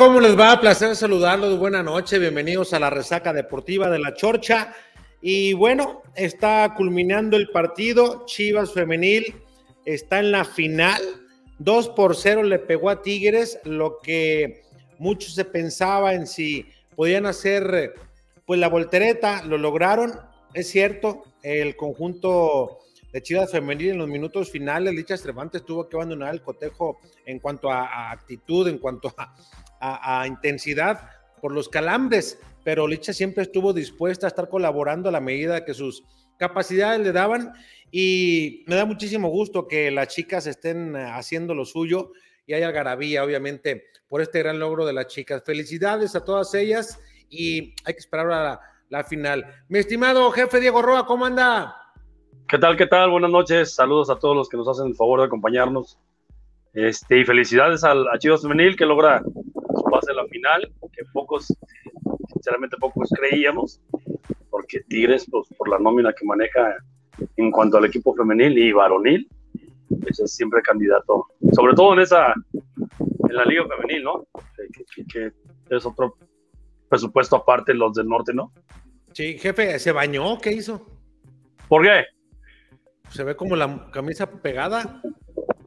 ¿cómo les va? Placer saludarlos. Buenas noches. Bienvenidos a la resaca deportiva de la Chorcha. Y bueno, está culminando el partido. Chivas Femenil está en la final. 2 por 0 le pegó a Tigres, lo que muchos se pensaba en si podían hacer pues la voltereta, lo lograron. Es cierto, el conjunto de Chivas Femenil en los minutos finales, Licha Cervantes tuvo que abandonar el cotejo en cuanto a, actitud, en cuanto a, intensidad por los calambres, pero Licha siempre estuvo dispuesta a estar colaborando a la medida que sus capacidades le daban y me da muchísimo gusto que las chicas estén haciendo lo suyo y haya algarabía, obviamente, por este gran logro de las chicas. Felicidades a todas ellas y hay que esperar a la, la final. Mi estimado jefe Diego Roa, ¿cómo anda? ¿Qué tal? ¿Qué tal? Buenas noches. Saludos a todos los que nos hacen el favor de acompañarnos. Este, y felicidades al, a Chivas Femenil que logra su pase la final, que pocos, sinceramente pocos creíamos, porque Tigres, pues, por la nómina que maneja en cuanto al equipo femenil y varonil, pues es siempre candidato, sobre todo en esa, en la liga femenil, ¿no? Que, que es otro presupuesto aparte los del norte, ¿no? Sí, jefe, ¿se bañó? ¿Qué hizo? ¿Por qué? ¿Se ve como la camisa pegada?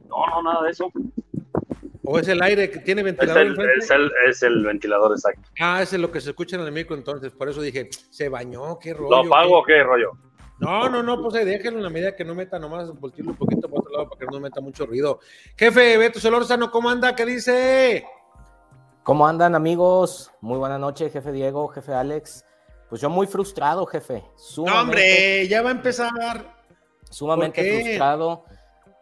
No, no, nada de eso. ¿O es el aire que tiene ventilador? Es el, es el, ventilador, exacto. Ah, ese es lo que se escucha en el micro entonces, por eso dije, ¿se bañó? ¿Qué rollo? ¿Lo apago o qué rollo? No, no, no, pues ahí déjenlo en la medida que no meta nomás, voltearlo un poquito para otro lado para que no meta mucho ruido. Jefe, Beto Solórzano, ¿cómo anda? ¿Qué dice? ¿Cómo andan amigos? Muy buena noche, jefe Diego, jefe Alex. Pues yo muy frustrado, jefe. No, hombre, ya va a empezar sumamente frustrado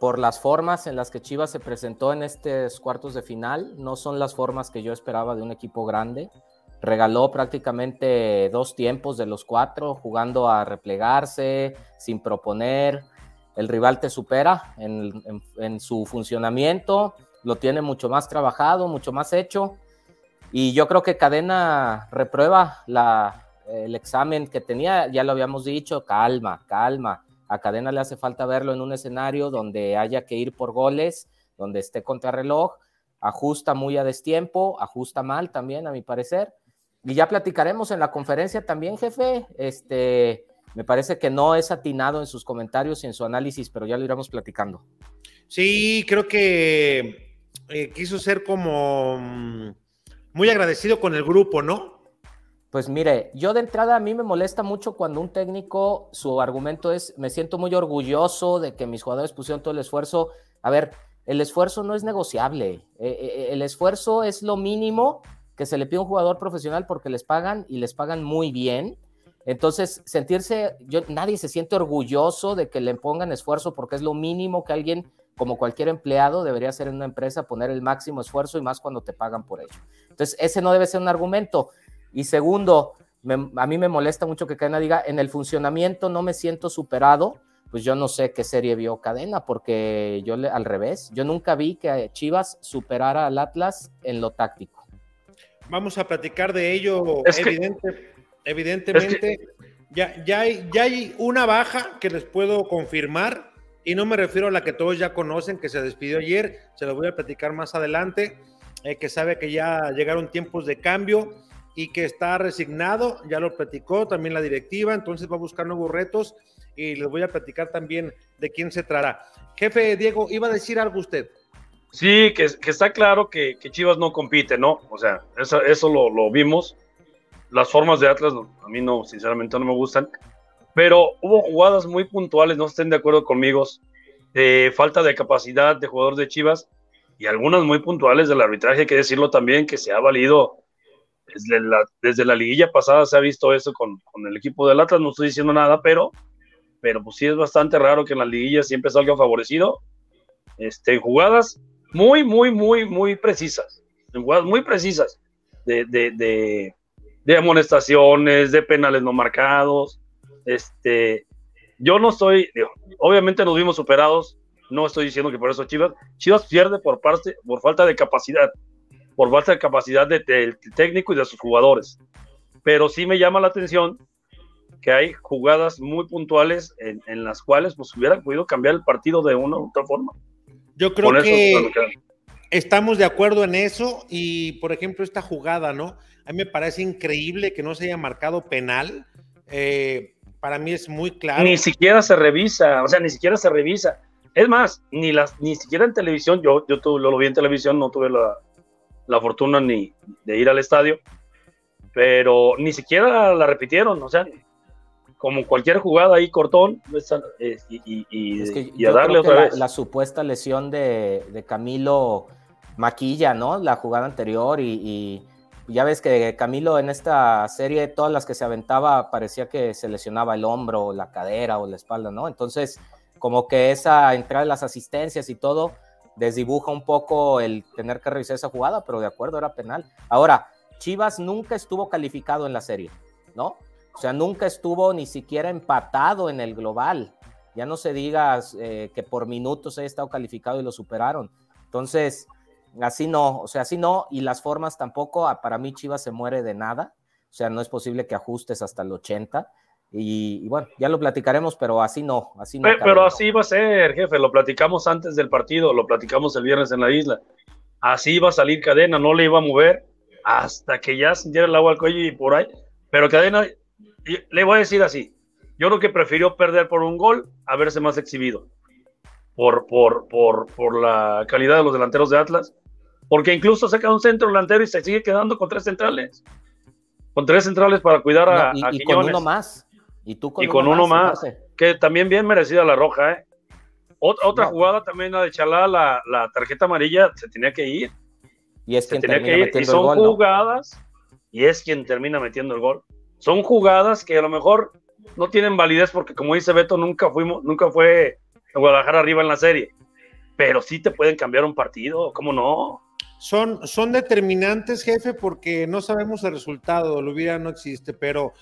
por las formas en las que Chivas se presentó en estos cuartos de final. No son las formas que yo esperaba de un equipo grande. Regaló prácticamente dos tiempos de los cuatro, jugando a replegarse, sin proponer. El rival te supera en, su funcionamiento, lo tiene mucho más trabajado, mucho más hecho. Y yo creo que Cadena reprueba el examen que tenía, ya lo habíamos dicho, calma, calma a Cadena le hace falta verlo en un escenario donde haya que ir por goles, donde esté contrarreloj, ajusta muy a destiempo, ajusta mal también, a mi parecer. Y ya platicaremos en la conferencia también, jefe. Este, me parece que no es atinado en sus comentarios y en su análisis, pero ya lo iremos platicando. Sí, creo que eh, quiso ser como mm, muy agradecido con el grupo, ¿no? Pues mire, yo de entrada a mí me molesta mucho cuando un técnico, su argumento es, me siento muy orgulloso de que mis jugadores pusieron todo el esfuerzo. A ver, el esfuerzo no es negociable. Eh, eh, el esfuerzo es lo mínimo que se le pide a un jugador profesional porque les pagan y les pagan muy bien. Entonces, sentirse, yo, nadie se siente orgulloso de que le pongan esfuerzo porque es lo mínimo que alguien, como cualquier empleado, debería hacer en una empresa, poner el máximo esfuerzo y más cuando te pagan por ello. Entonces, ese no debe ser un argumento. Y segundo, a mí me molesta mucho que Cadena diga, en el funcionamiento no me siento superado, pues yo no sé qué serie vio Cadena, porque yo le, al revés, yo nunca vi que Chivas superara al Atlas en lo táctico. Vamos a platicar de ello, evidentemente. ya, ya, hay, ya hay una baja que les puedo confirmar, y no me refiero a la que todos ya conocen, que se despidió ayer, se lo voy a platicar más adelante, eh, que sabe que ya llegaron tiempos de cambio y que está resignado, ya lo platicó también la directiva, entonces va a buscar nuevos retos y les voy a platicar también de quién se trará. Jefe Diego, iba a decir algo usted. Sí, que, está claro que, Chivas no compite, ¿no? O sea, eso, eso lo, vimos. Las formas de Atlas a mí no, sinceramente no me gustan, pero hubo jugadas muy puntuales, no estén de acuerdo conmigo, de falta de capacidad de jugadores de Chivas y algunas muy puntuales del arbitraje, hay que decirlo también, que se ha valido desde la, desde la liguilla pasada se ha visto eso con, con, el equipo del Atlas, no estoy diciendo nada, pero, pero pues sí es bastante raro que en las liguillas siempre salga favorecido. Este, jugadas muy, muy, muy, muy precisas, en jugadas muy precisas de, de, de, amonestaciones, de penales no marcados. Este, yo no estoy, obviamente nos vimos superados, no estoy diciendo que por eso Chivas, Chivas pierde por parte, por falta de capacidad, por falta de capacidad del de, técnico y de sus jugadores. Pero sí me llama la atención que hay jugadas muy puntuales en, en las cuales pues hubieran podido cambiar el partido de una u otra forma. Yo creo que estamos de acuerdo en eso y, por ejemplo, esta jugada, ¿no? A mí me parece increíble que no se haya marcado penal. Eh, para mí es muy claro. Ni siquiera se revisa, o sea, ni siquiera se revisa. Es más, ni, las, ni siquiera en televisión, yo, yo tuve, lo vi en televisión, no tuve la, la fortuna ni de ir al estadio, pero ni siquiera la repitieron, o sea, como cualquier jugada ahí cortón eh, y, y, es que y a darle otra la, vez. La supuesta lesión de, de, Camilo maquilla, ¿no? La jugada anterior y, y, ya ves que Camilo en esta serie, todas las que se aventaba, parecía que se lesionaba el hombro, la cadera o la espalda, ¿no? Entonces, como que esa entrada de las asistencias y todo desdibuja un poco el tener que revisar esa jugada, pero de acuerdo, era penal. Ahora, Chivas nunca estuvo calificado en la serie, ¿no? O sea, nunca estuvo ni siquiera empatado en el global. Ya no se diga eh, que por minutos haya estado calificado y lo superaron. Entonces, así no, o sea, así no, y las formas tampoco, para mí Chivas se muere de nada. O sea, no es posible que ajustes hasta el 80. Y, y, bueno, ya lo platicaremos, pero así no, así no. Pero, pero así va a ser, jefe, lo platicamos antes del partido, lo platicamos el viernes en la isla. Así iba a salir cadena, no le iba a mover hasta que ya sintiera el agua al cuello y por ahí. Pero cadena, le voy a decir así, yo creo que prefirió perder por un gol a verse más exhibido. Por, por, por, por la calidad de los delanteros de Atlas. Porque incluso saca un centro delantero y se sigue quedando con tres centrales. Con tres centrales para cuidar a, no, y, a y con uno más. Y tú con y con uno, más, más que también bien merecida la roja, ¿eh? Otra, otra no. jugada también la de Chalá, la, la, tarjeta amarilla se tenía que ir. Y es se quien tenía que ir. Y son gol, jugadas, ¿no? y es quien termina metiendo el gol. Son jugadas que a lo mejor no tienen validez porque, como dice Beto, nunca fuimos, nunca fue Guadalajara arriba en la serie. Pero sí te pueden cambiar un partido, ¿cómo no? Son, son determinantes, jefe, porque no sabemos el resultado, lo hubiera no existe, pero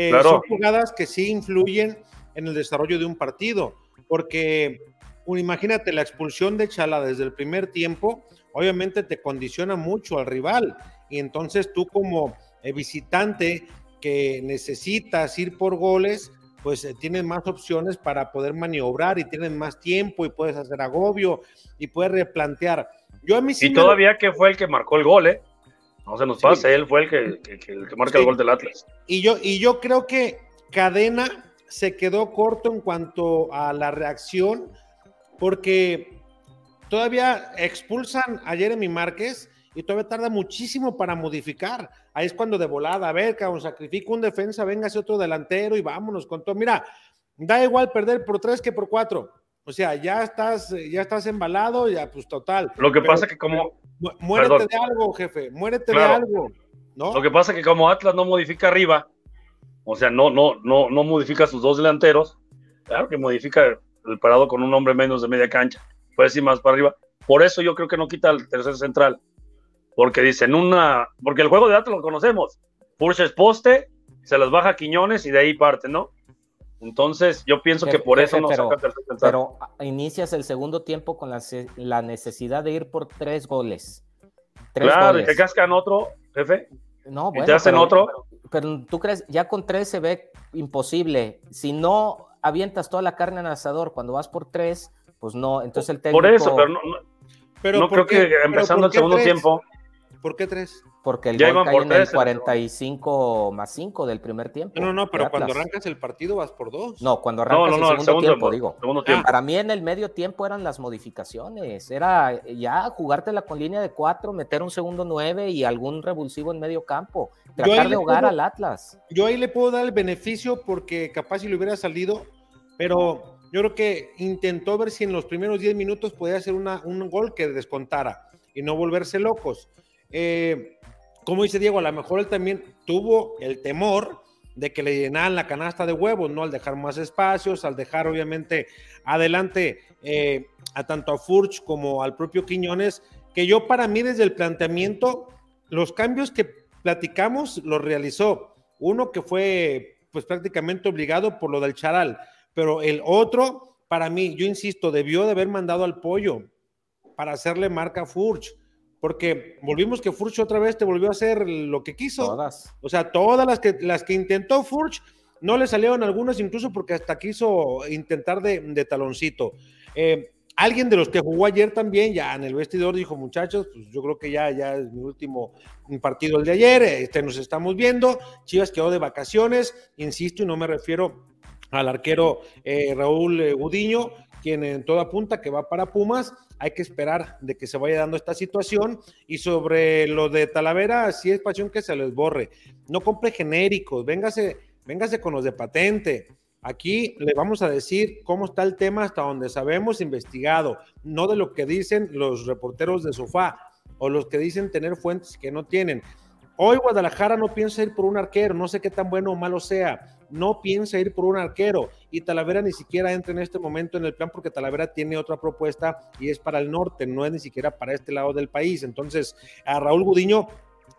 eh, claro. son jugadas que sí influyen en el desarrollo de un partido, porque imagínate la expulsión de Chala desde el primer tiempo, obviamente te condiciona mucho al rival, y entonces tú como eh, visitante que necesitas ir por goles, pues eh, tienes más opciones para poder maniobrar y tienes más tiempo y puedes hacer agobio y puedes replantear. Yo a mí sí y todavía lo... que fue el que marcó el gol, ¿eh? No se nos pase, sí. él fue el que, que, que, el que marca sí. el gol del Atlas. Y yo, y yo creo que Cadena se quedó corto en cuanto a la reacción, porque todavía expulsan a Jeremy Márquez y todavía tarda muchísimo para modificar. Ahí es cuando de volada, a ver, cabrón, sacrifica un defensa, véngase otro delantero y vámonos con todo. Mira, da igual perder por tres que por cuatro. O sea, ya estás, ya estás embalado, ya pues total. Lo que pero, pasa que como... Muérete Perdón. de algo, jefe, muérete claro. de algo. ¿no? Lo que pasa que como Atlas no modifica arriba, o sea, no, no, no, no modifica sus dos delanteros, claro que modifica el parado con un hombre menos de media cancha, puede ir más para arriba. Por eso yo creo que no quita el tercer central, porque dicen una, porque el juego de Atlas lo conocemos, Purches poste, se las baja Quiñones y de ahí parte, ¿no? Entonces, yo pienso jefe, que por eso no pero, saca tercer central. Pero inicias el segundo tiempo con la, la necesidad de ir por tres goles. Tres claro, goles. y te cascan otro, jefe. No, bueno, y te hacen pero, otro. Pero, pero, tú crees, ya con tres se ve imposible. Si no avientas toda la carne en el asador cuando vas por tres, pues no. Entonces el técnico. Por eso, pero no, no, pero no creo qué? que empezando el segundo tres? tiempo. ¿Por qué tres? Porque el ya gol cae en el 45 más 5 del primer tiempo. No, no, pero cuando arrancas el partido vas por dos. No, cuando arrancas no, no, el, segundo el, segundo tiempo, digo. Segundo tiempo. Para mí en el medio tiempo eran las modificaciones. Era ya jugártela con línea de cuatro, meter un segundo nueve y algún revulsivo en medio campo. Tratar de ahogar puedo, al Atlas. Yo ahí le puedo dar el beneficio porque capaz si le hubiera salido, pero yo creo que intentó ver si en los primeros 10 minutos podía hacer una, un gol que descontara y no volverse locos. Eh, como dice Diego, a lo mejor él también tuvo el temor de que le llenaran la canasta de huevos, ¿no? Al dejar más espacios, al dejar obviamente adelante eh, a tanto a Furch como al propio Quiñones, que yo para mí desde el planteamiento, los cambios que platicamos los realizó. Uno que fue pues prácticamente obligado por lo del Charal, pero el otro, para mí, yo insisto, debió de haber mandado al pollo para hacerle marca a Furch, porque volvimos que Furch otra vez te volvió a hacer lo que quiso. Todas. O sea, todas las que, las que intentó Furch, no le salieron algunas, incluso porque hasta quiso intentar de, de taloncito. Eh, alguien de los que jugó ayer también, ya en el vestidor, dijo, muchachos, pues yo creo que ya, ya es mi último partido el de ayer, este nos estamos viendo, Chivas quedó de vacaciones, insisto, y no me refiero al arquero eh, Raúl eh, Gudiño, quien en toda punta que va para Pumas, hay que esperar de que se vaya dando esta situación. Y sobre lo de Talavera, sí es pasión que se les borre. No compre genéricos, véngase, véngase con los de patente. Aquí le vamos a decir cómo está el tema hasta donde sabemos investigado, no de lo que dicen los reporteros de sofá o los que dicen tener fuentes que no tienen. Hoy Guadalajara no piensa ir por un arquero, no sé qué tan bueno o malo sea, no piensa ir por un arquero y Talavera ni siquiera entra en este momento en el plan porque Talavera tiene otra propuesta y es para el norte, no es ni siquiera para este lado del país. Entonces, a Raúl Gudiño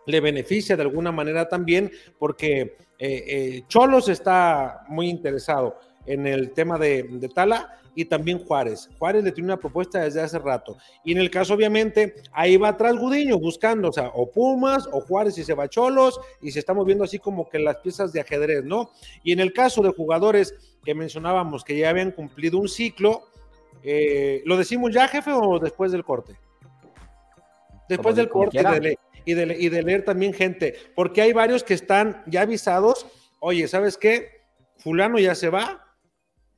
le beneficia de alguna manera también porque eh, eh, Cholos está muy interesado en el tema de, de Tala y también Juárez. Juárez le tiene una propuesta desde hace rato. Y en el caso, obviamente, ahí va atrás Gudiño buscando, o sea, o Pumas o Juárez y se va Cholos y se estamos viendo así como que las piezas de ajedrez, ¿no? Y en el caso de jugadores que mencionábamos que ya habían cumplido un ciclo, eh, ¿lo decimos ya, jefe, o después del corte? Después del corte y de, y de leer también gente, porque hay varios que están ya avisados, oye, ¿sabes qué? Fulano ya se va,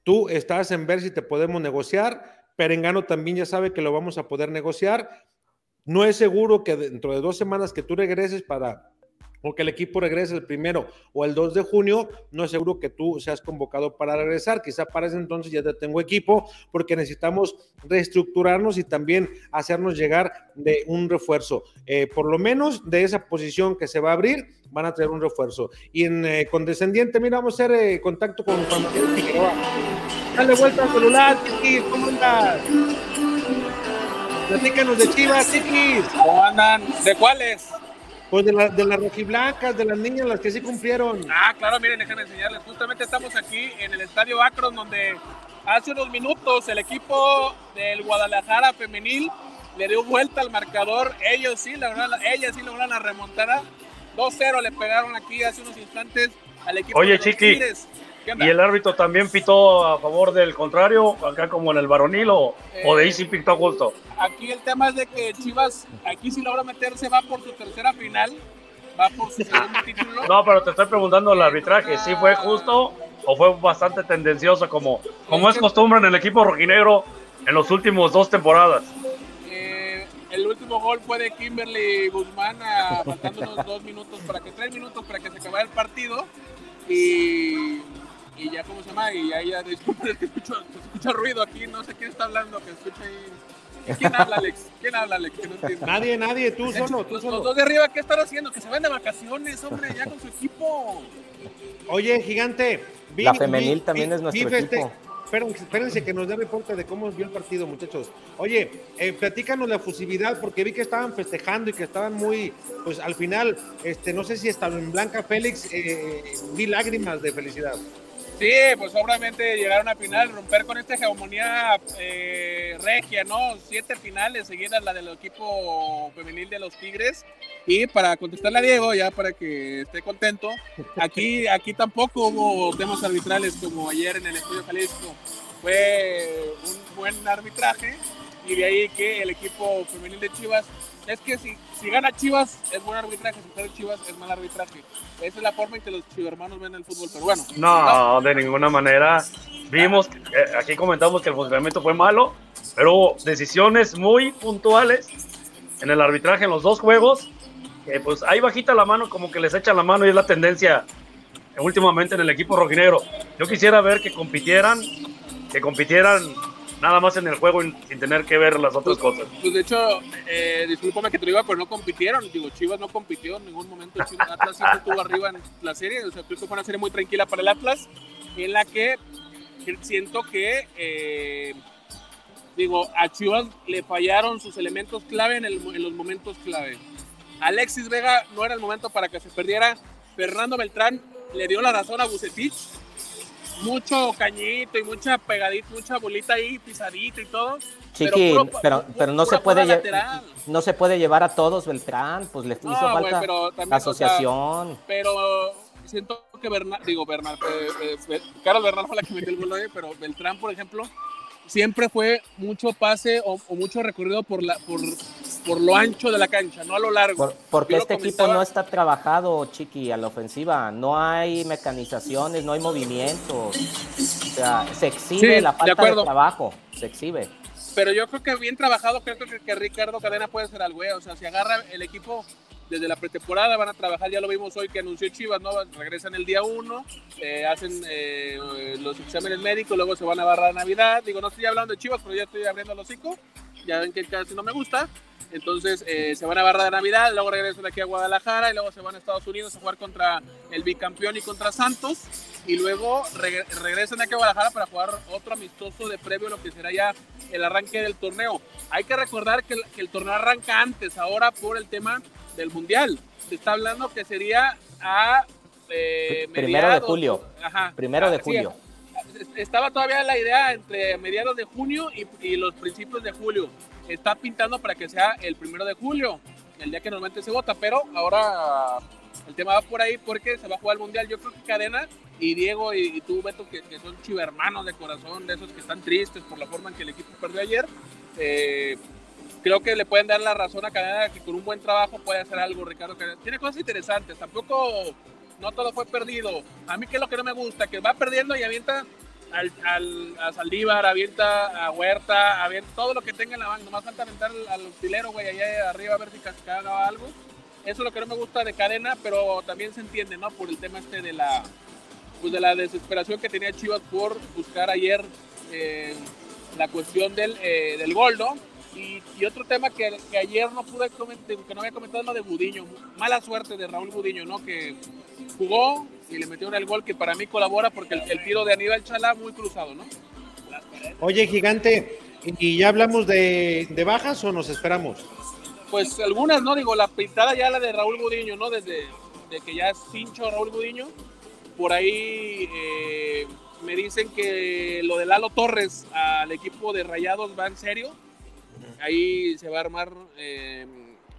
Tú estás en ver si te podemos negociar. Perengano también ya sabe que lo vamos a poder negociar. No es seguro que dentro de dos semanas que tú regreses para o que el equipo regrese el primero o el 2 de junio, no es seguro que tú seas convocado para regresar. Quizá para ese entonces ya te tengo equipo, porque necesitamos reestructurarnos y también hacernos llegar de un refuerzo. Eh, por lo menos de esa posición que se va a abrir, van a tener un refuerzo. Y en eh, condescendiente, mira, vamos a hacer eh, contacto con Juan. Dale vuelta al celular, Chiquis, ¿cómo andas? Platícanos de Chivas, Chiquis. ¿Cómo andan? ¿De cuáles? Pues de, la, de las rojiblancas, de las niñas, las que sí cumplieron. Ah, claro, miren, déjenme enseñarles. Justamente estamos aquí en el Estadio Akron, donde hace unos minutos el equipo del Guadalajara femenil le dio vuelta al marcador. Ellos sí lograron, ellas sí lograron la remontada. 2-0 le pegaron aquí hace unos instantes al equipo Oye, de los Chiqui, ¿y el árbitro también pitó a favor del contrario, acá como en el varonil, o, o de ahí sí pitó justo? Aquí el tema es de que Chivas, aquí sí logra meterse, va por su tercera final, va por su segundo título. No, pero te estoy preguntando el arbitraje, ¿sí fue justo o fue bastante tendencioso como, como es costumbre en el equipo rojinegro en los últimos dos temporadas? Eh, el último gol fue de Kimberly Guzmán, a, faltando unos dos minutos para que, tres minutos para que se acabara el partido. Y, y ya, ¿cómo se llama? Y ahí ya, disculpen, es que escucho, se escucha ruido aquí, no sé quién está hablando, que escucha ahí. ¿Quién habla, Alex? ¿Quién habla, Alex? No. Nadie, nadie, tú hecho, solo, tú los, solo. los dos de arriba, ¿qué están haciendo? Que se vayan de vacaciones, hombre, ya con su equipo. Oye, gigante. vi- La femenil vi- también vi- es nuestro vi feste- equipo. Espérense, espérense que nos dé reporte de cómo vio el partido, muchachos. Oye, eh, platícanos la fusividad, porque vi que estaban festejando y que estaban muy, pues al final, este, no sé si estaba en Blanca Félix, eh, vi lágrimas de felicidad. Sí, pues obviamente llegar a una final, romper con esta hegemonía eh, regia, ¿no? Siete finales seguidas, la del equipo femenil de los Tigres. Y para contestarle a Diego, ya para que esté contento, aquí, aquí tampoco hubo temas arbitrales como ayer en el Estudio Jalisco. Fue un buen arbitraje y de ahí que el equipo femenil de Chivas, es que si, si gana Chivas es buen arbitraje, si pierde Chivas es mal arbitraje. Esa es la forma en que los chivermanos ven el fútbol peruano. No, de ninguna manera. Vimos, eh, aquí comentamos que el funcionamiento fue malo, pero hubo decisiones muy puntuales en el arbitraje en los dos juegos. Que pues ahí bajita la mano, como que les echan la mano y es la tendencia últimamente en el equipo rojinegro. Yo quisiera ver que compitieran que compitieran nada más en el juego sin tener que ver las otras pues, cosas. Pues de hecho, eh, discúlpame que te diga, pero no compitieron. Digo, Chivas no compitió en ningún momento. Atlas siempre estuvo arriba en la serie. O sea, creo que fue una serie muy tranquila para el Atlas, en la que siento que, eh, digo, a Chivas le fallaron sus elementos clave en, en los momentos clave. Alexis Vega no era el momento para que se perdiera. Fernando Beltrán le dio la razón a Bucetich mucho cañito y mucha pegadita, mucha bolita ahí, pisadita y todo. Chiqui, pero, pero, no se puede no se puede llevar a todos Beltrán, pues le hizo falta la asociación. pero siento que Bernal, digo Bernal, eh, eh, Carlos Bernal fue la que metió el gol hoy, pero Beltrán, por ejemplo, siempre fue mucho pase o, mucho recorrido por, la, por, por, lo ancho de la cancha, no a lo largo. porque este equipo no está trabajado, Chiqui, a la ofensiva. No hay mecanizaciones, no hay movimientos. O sea, se exhibe la falta de, trabajo, se exhibe. Pero yo creo que bien trabajado, creo que, que Ricardo Cadena puede ser algo, ¿eh? o sea, si agarra el equipo desde la pretemporada, van a trabajar, ya lo vimos hoy que anunció Chivas, ¿no? Regresan el día 1, eh, hacen eh, los exámenes médicos, luego se van a barrar a Navidad. Digo, no estoy hablando de Chivas, pero ya estoy abriendo los hocico. Ya ven que casi no me gusta. Entonces eh, se van a barrar de Navidad, luego regresan aquí a Guadalajara y luego se van a Estados Unidos a jugar contra el bicampeón y contra Santos. Y luego regresan aquí a Guadalajara para jugar otro amistoso de previo a lo que será ya el arranque del torneo. Hay que recordar que el torneo arranca antes, ahora por el tema del Mundial. Se está hablando que sería a eh, primero de julio. Ajá, primero de julio. Estaba todavía la idea entre mediados de junio y, los principios de julio. Está pintando para que sea el primero de julio, el día que normalmente se vota, pero ahora el tema va por ahí porque se va a jugar el mundial. Yo creo que Cadena y Diego y, tú, Beto, que, que, son chivermanos de corazón, de esos que están tristes por la forma en que el equipo perdió ayer, eh, creo que le pueden dar la razón a Cadena que con un buen trabajo puede hacer algo, Ricardo. Tiene cosas interesantes, tampoco no todo fue perdido. A mí que es lo que no me gusta, que va perdiendo y avienta al, al, a Saldívar, avienta a Huerta, avienta todo lo que tenga en la banca. Nomás falta aventar al, al güey, allá arriba a ver si cascaba algo. Eso es lo que no me gusta de Cadena, pero también se entiende, ¿no? Por el tema este de la, pues de la desesperación que tenía Chivas por buscar ayer eh, la cuestión del, eh, del gol, ¿no? Y, otro tema que, que, ayer no pude comentar, que no había comentado, es lo de Budiño. Mala suerte de Raúl Budiño, ¿no? Que jugó y le metió el gol que para mí colabora porque el, tiro de Aníbal Chalá muy cruzado, ¿no? Oye, gigante, ¿y ya hablamos de, de, bajas o nos esperamos? Pues algunas, ¿no? Digo, la pintada ya la de Raúl Budiño, ¿no? Desde de que ya es pincho Raúl Budiño. Por ahí eh, me dicen que lo de Lalo Torres al equipo de Rayados va en serio ahí se va a armar. Eh,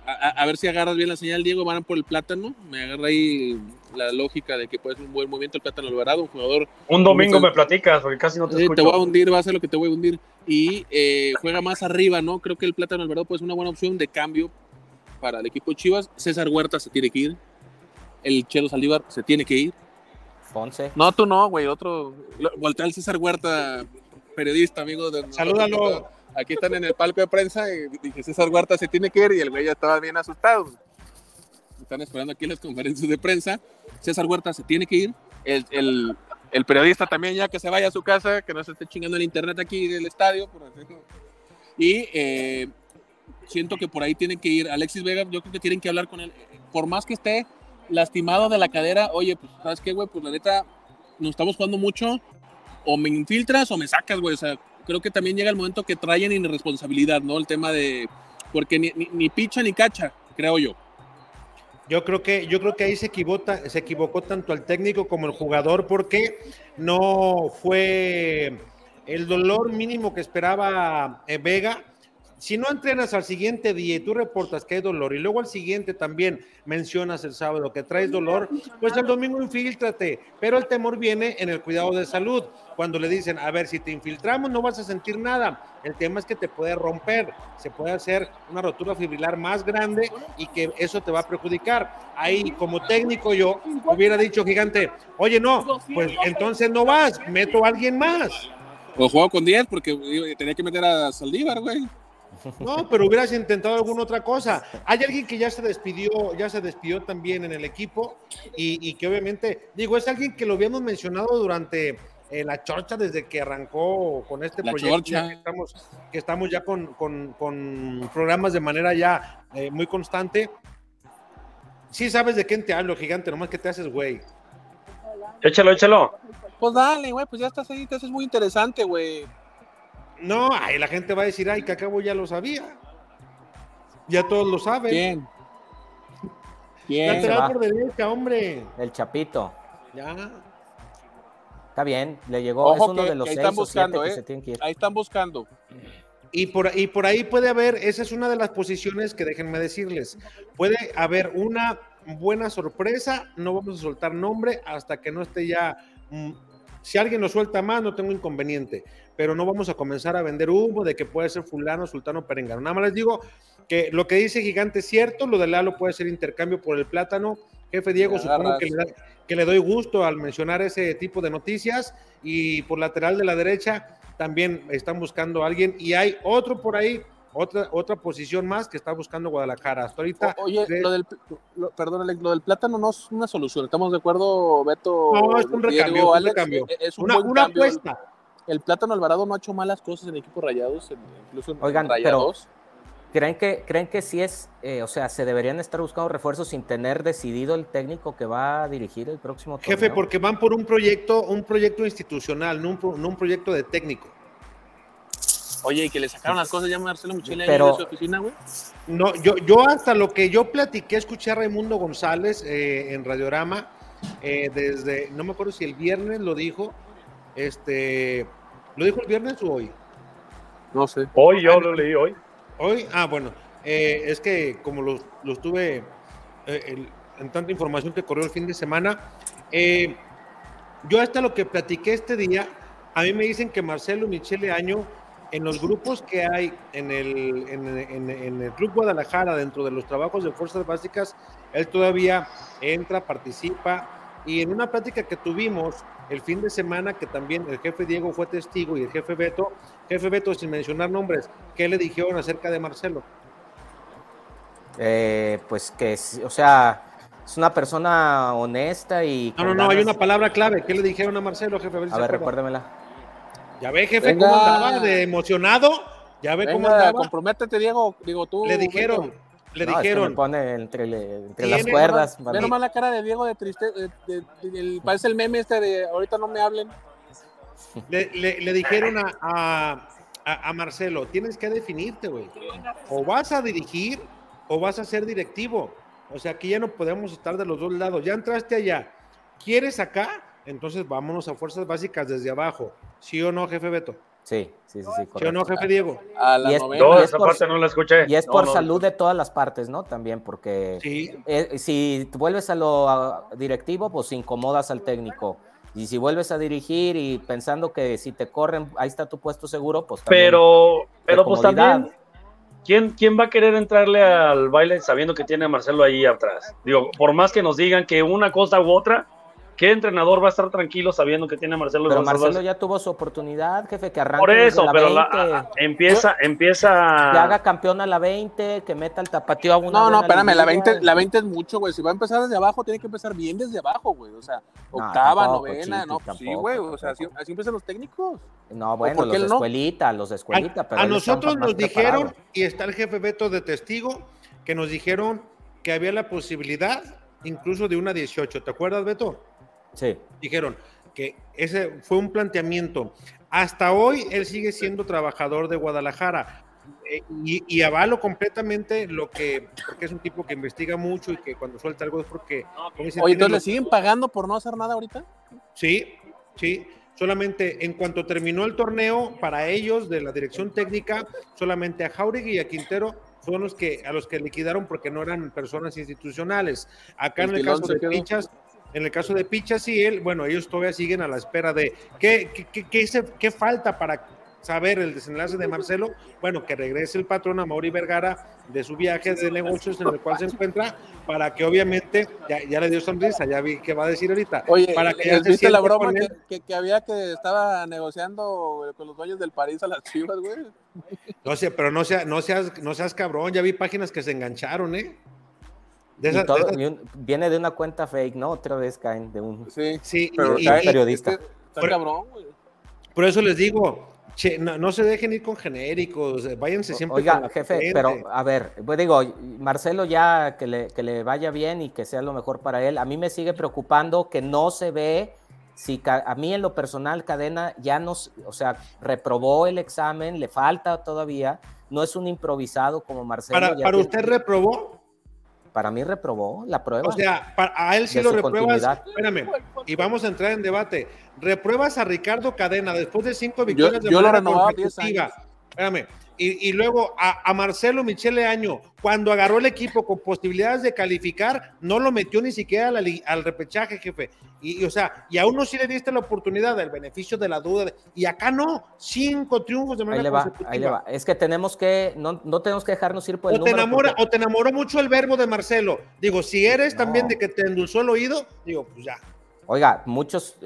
a, ver si agarras bien la señal, Diego. Van por el plátano. Me agarra ahí la lógica de que puede ser un buen movimiento el plátano Alvarado, un jugador. Un domingo me platicas, porque casi no te escucho. Te voy a hundir, va a ser lo que te voy a hundir. Y eh, juega más arriba, ¿no? Creo que el plátano Alvarado puede ser una buena opción de cambio para el equipo de Chivas. César Huerta se tiene que ir. El Chelo Saldívar se tiene que ir. Ponce. No, tú no, güey. Otro. Voltea el César Huerta, periodista, amigo. De Salúdalo aquí están en el palco de prensa y dije, César Huerta se tiene que ir y el güey ya estaba bien asustado. Están esperando aquí las conferencias de prensa. César Huerta se tiene que ir. El, el, periodista también ya que se vaya a su casa, que no se esté chingando el internet aquí del estadio. Y eh, siento que por ahí tienen que ir. Alexis Vega, yo creo que tienen que hablar con él. Por más que esté lastimado de la cadera, oye, pues, ¿sabes qué, güey? Pues la neta, nos estamos jugando mucho. O me infiltras o me sacas, güey. O sea, creo que también llega el momento que traen irresponsabilidad, ¿no? El tema de, porque ni, ni, picha ni cacha, creo yo. Yo creo que, yo creo que ahí se se equivocó tanto el técnico como el jugador, porque no fue el dolor mínimo que esperaba eh, Vega si no entrenas al siguiente día y tú reportas que hay dolor y luego al siguiente también mencionas el sábado que traes dolor, pues el domingo infíltrate. Pero el temor viene en el cuidado de salud. Cuando le dicen, a ver, si te infiltramos no vas a sentir nada. El tema es que te puede romper, se puede hacer una rotura fibrilar más grande y que eso te va a perjudicar. Ahí, como técnico, yo hubiera dicho, gigante, oye, no, pues entonces no vas, meto a alguien más. O juego con 10 porque tenía que meter a Saldívar, güey. No, pero hubieras intentado alguna otra cosa. Hay alguien que ya se despidió, ya se despidió también en el equipo y, que obviamente, digo, es alguien que lo habíamos mencionado durante eh, la chorcha desde que arrancó con este proyecto. Que estamos, que estamos ya con, con, programas de manera ya eh, muy constante. Sí sabes de quién te hablo, gigante, nomás que te haces, güey. Échalo, échalo. Pues dale, güey, pues ya estás ahí, te haces muy interesante, güey. No, ahí la gente va a decir, ay, que acabo ya lo sabía. Ya todos lo saben. ¿Quién? ¿Quién? Lateral por derecha, hombre. El Chapito. Ya. Está bien, le llegó, es uno de los seis están buscando, eh. Ahí están buscando. Y por, y por ahí puede haber, esa es una de las posiciones que déjenme decirles, puede haber una buena sorpresa, no vamos a soltar nombre hasta que no esté ya, mm, si alguien lo suelta más, no tengo inconveniente, pero no vamos a comenzar a vender humo de que puede ser fulano, sultano, perengano. Nada más les digo que lo que dice Gigante es cierto, lo de Lalo puede ser intercambio por el plátano, jefe Diego, supongo que le da que le doy gusto al mencionar ese tipo de noticias. Y por lateral de la derecha también están buscando a alguien. Y hay otro por ahí, otra, otra posición más que está buscando Guadalajara. Hasta ahorita. oye, lo del, perdón, lo del plátano no es una solución. ¿Estamos de acuerdo, Beto? No, es un recambio. un recambio. Es una, una apuesta. El, plátano Alvarado no ha hecho malas cosas en equipos rayados, incluso en Oigan, rayados. ¿Creen que, ¿Creen que sí es, eh, o sea, se deberían estar buscando refuerzos sin tener decidido el técnico que va a dirigir el próximo torneo? Jefe, porque van por un proyecto, un proyecto institucional, no un, proyecto de técnico. Oye, y que le sacaron las cosas ya Marcelo Michele de su oficina, güey. No, yo, yo hasta lo que yo platiqué, escuché a Raimundo González eh, en Radiorama, eh, desde, no me acuerdo si el viernes lo dijo, este, ¿lo dijo el viernes o hoy? No sé. Hoy, yo lo leí hoy. Hoy, ah, bueno, eh, es que como los, los tuve eh, en tanta información que corrió el fin de semana, eh, yo hasta lo que platiqué este día, a mí me dicen que Marcelo Michele Año, en los grupos que hay en el, en, en el Club Guadalajara, dentro de los trabajos de fuerzas básicas, él todavía entra, participa, y en una plática que tuvimos el fin de semana, que también el jefe Diego fue testigo y el jefe Beto, jefe Beto, sin mencionar nombres, ¿qué le dijeron acerca de Marcelo? Eh, pues que, o sea, es una persona honesta y... No, no, no, hay una palabra clave. ¿Qué le dijeron a Marcelo, jefe? A ver, recuérdemela. Ya ve, jefe, cómo andaba de emocionado. Ya ve cómo andaba. Comprométete, Diego. Digo, tú. Le dijeron, le dijeron. me pone entre, entre las cuerdas. Ve nomás la cara de Diego de tristeza. parece el meme este de ahorita no me hablen. Le, le, dijeron a, a, a, Marcelo: tienes que definirte, güey. O vas a dirigir o vas a ser directivo. O sea, aquí ya no podemos estar de los dos lados. Ya entraste allá. ¿Quieres acá? Entonces vámonos a fuerzas básicas desde abajo. ¿Sí o no, jefe Beto? Sí, sí, sí, sí. ¿Sí o no, jefe Diego? y es, esa parte no la escuché. Y es por salud de todas las partes, ¿no? También, porque eh, si vuelves a lo directivo, pues incomodas al técnico. Y si vuelves a dirigir y pensando que si te corren, ahí está tu puesto seguro, pues también. Pero, pero pues también, ¿quién, ¿quién va a querer entrarle al baile sabiendo que tiene a Marcelo ahí atrás? Digo, por más que nos digan que una cosa u otra, ¿Qué entrenador va a estar tranquilo sabiendo que tiene a Marcelo Pero Marcelo ya tuvo su oportunidad, jefe, que arranque Por eso, pero empieza, empieza. Que haga campeón a la 20, que meta el tapatío a una. No, no, espérame, la 20, la 20 es mucho, güey. Si va a empezar desde abajo, tiene que empezar bien desde abajo, güey. O sea, octava, novena, no, sí, güey. O sea, así, empiezan los técnicos. No, bueno, los de escuelita, los de escuelita. A, pero a nosotros nos dijeron, y está el jefe Beto de testigo, que nos dijeron que había la posibilidad incluso de una 18. ¿Te acuerdas, Beto? Sí. Dijeron que ese fue un planteamiento. Hasta hoy él sigue siendo trabajador de Guadalajara. Eh, y, avalo completamente lo que, porque es un tipo que investiga mucho y que cuando suelta algo es porque... Oye, entonces le siguen pagando por no hacer nada ahorita? Sí, sí. Solamente en cuanto terminó el torneo, para ellos de la dirección técnica, solamente a Jauregui y a Quintero fueron los que, a los que liquidaron porque no eran personas institucionales. Acá en el caso de Pinchas, en el caso de Pichas y él, bueno, ellos todavía siguen a la espera de qué, qué, qué, qué falta para saber el desenlace de Marcelo, bueno, que regrese el patrón a Mauri Vergara de su viaje de negocios en el cual se encuentra, para que obviamente, ya, le dio sonrisa, ya vi qué va a decir ahorita. Oye, para que ¿viste la broma que, que, había que estaba negociando con los dueños del París a las chivas, güey? No sé, pero no, sea, no, seas, no seas cabrón, ya vi páginas que se engancharon, ¿eh? Viene de una cuenta fake, ¿no? Otra vez caen de un, sí, periodista. Está cabrón, güey. Por eso les digo, Che, no, se dejen ir con genéricos, váyanse siempre. Oiga, jefe, pero a ver, pues digo, Marcelo ya que le, que le vaya bien y que sea lo mejor para él. A mí me sigue preocupando que no se ve si a mí en lo personal Cadena ya nos, o sea, reprobó el examen, le falta todavía, no es un improvisado como Marcelo. ¿Para, para usted reprobó? Para mí reprobó la prueba. O sea, a él sí lo repruebas. Espérame, y vamos a entrar en debate. Repruebas a Ricardo Cadena después de cinco victorias yo, de yo manera consecutiva. Espérame. Y, y, luego a, a, Marcelo Michele Año, cuando agarró el equipo con posibilidades de calificar, no lo metió ni siquiera al, al repechaje, jefe. Y, o sea, y a uno sí le diste la oportunidad del beneficio de la duda, y acá no, cinco triunfos de manera ahí le va, Ahí le va. Es que tenemos que, no, no tenemos que dejarnos ir por el o te enamora, O te enamoró mucho el verbo de Marcelo. Digo, si eres también de que te endulzó el oído, digo, pues ya. Oiga, muchos,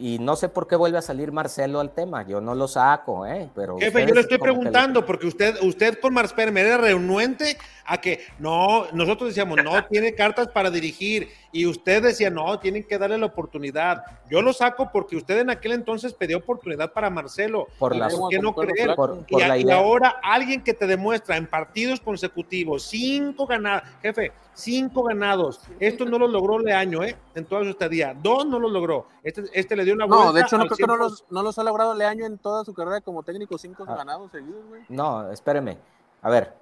y no sé por qué vuelve a salir Marcelo al tema, yo no lo saco, ¿eh? Pero Jefe, yo le estoy preguntando, porque usted, usted con Marcelo me era renuente a que no, nosotros decíamos, no, tiene cartas para dirigir, y usted decía, no, tienen que darle la oportunidad. Yo lo saco porque usted en aquel entonces pidió oportunidad para Marcelo. Por la, qué no creer? y, ahora alguien que te demuestra en partidos consecutivos, cinco ganados, jefe, cinco ganados. Esto no lo logró Leaño, ¿eh? En toda su estadía. Dos no lo logró. Este, este le dio una vuelta. No, de hecho, no creo que no los, no los, ha logrado Leaño en toda su carrera como técnico, cinco ah. ganados seguidos, güey. No, espéreme. A ver,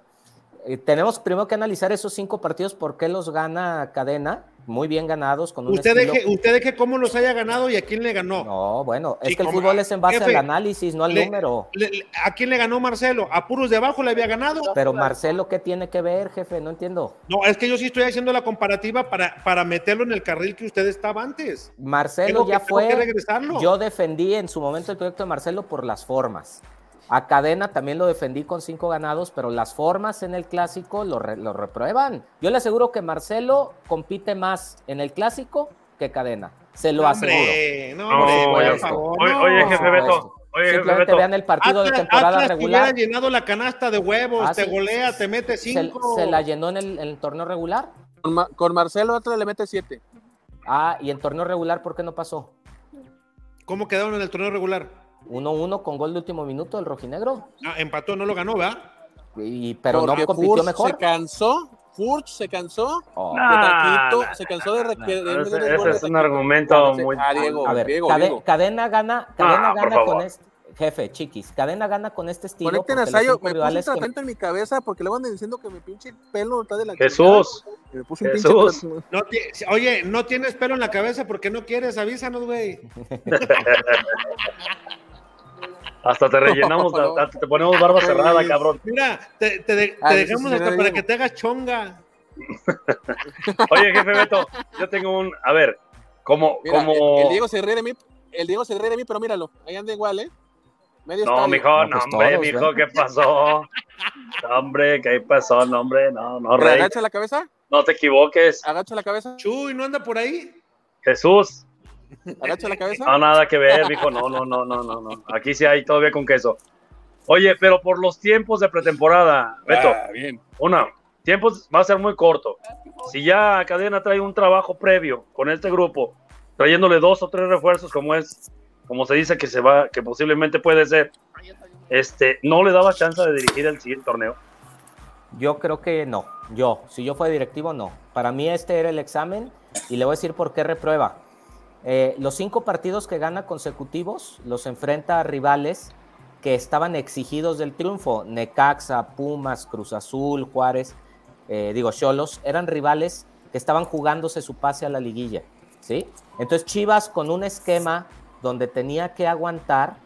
eh, tenemos primero que analizar esos cinco partidos, por qué los gana Cadena, muy bien ganados. Con un usted, deje, usted deje cómo los haya ganado y a quién le ganó. No, bueno, es que el fútbol es en base al análisis, no al número. ¿A quién le ganó Marcelo? ¿A puros de abajo le había ganado? Pero Marcelo, ¿qué tiene que ver, jefe? No entiendo. No, es que yo sí estoy haciendo la comparativa para, para meterlo en el carril que usted estaba antes. Marcelo ya fue. Yo defendí en su momento el proyecto de Marcelo por las formas. A Cadena también lo defendí con cinco ganados, pero las formas en el clásico lo, reprueban. Yo le aseguro que Marcelo compite más en el clásico que Cadena. Se lo aseguro. No, hombre, Oye, jefe Beto. Oye, Simplemente vean el partido de temporada Atlas regular. Que llenado la canasta de huevos, ah, te golea, te mete cinco. ¿Se, la llenó en el, torneo regular? Con, Marcelo Atlas le mete siete. Ah, ¿y en torneo regular por qué no pasó? ¿Cómo quedaron en el torneo regular? 1-1 con gol de último minuto el rojinegro. Ah, empató, no lo ganó, ¿verdad? Y, pero no compitió mejor. Se cansó, Furch se cansó. Oh. se cansó de, ese, es un argumento muy. a ver, cadena gana, cadena gana con este. Jefe, chiquis, cadena gana con este estilo. Conecten a Sayo, me puse un en mi cabeza porque le van diciendo que mi pinche pelo está de la Jesús. Me puse un Jesús. Pinche... oye, no tienes pelo en la cabeza porque no quieres, avísanos, güey. Hasta te rellenamos, te ponemos barba cerrada, cabrón. Mira, te, te, ah, dejamos hasta para que te hagas chonga. Oye, jefe Beto, yo tengo un. A ver, como. como... El, Diego se ríe de mí, el Diego se ríe de mí, pero míralo, ahí anda igual, ¿eh? Medio no, mijo, no, pues hombre, mijo, ¿qué pasó? hombre, ¿qué pasó? No, hombre, no, no, rey. ¿Agacha la cabeza? No te equivoques. ¿Agacha la cabeza? Chuy, ¿no anda por ahí? Jesús. ¿Agacha la cabeza? No, nada que ver, dijo, no, no, no, no, no, no. Aquí sí hay todavía con queso. Oye, pero por los tiempos de pretemporada, Beto, ah, bien. una, tiempos va a ser muy corto. Si ya Cadena trae un trabajo previo con este grupo, trayéndole dos o tres refuerzos como es, como se dice que se va, que posiblemente puede ser, este, no le daba chance de dirigir el siguiente torneo. Yo creo que no. Yo, si yo fuera directivo, no. Para mí este era el examen y le voy a decir por qué reprueba. Eh, los cinco partidos que gana consecutivos los enfrenta a rivales que estaban exigidos del triunfo. Necaxa, Pumas, Cruz Azul, Juárez, eh, digo, Cholos, eran rivales que estaban jugándose su pase a la liguilla. ¿sí? Entonces Chivas con un esquema donde tenía que aguantar,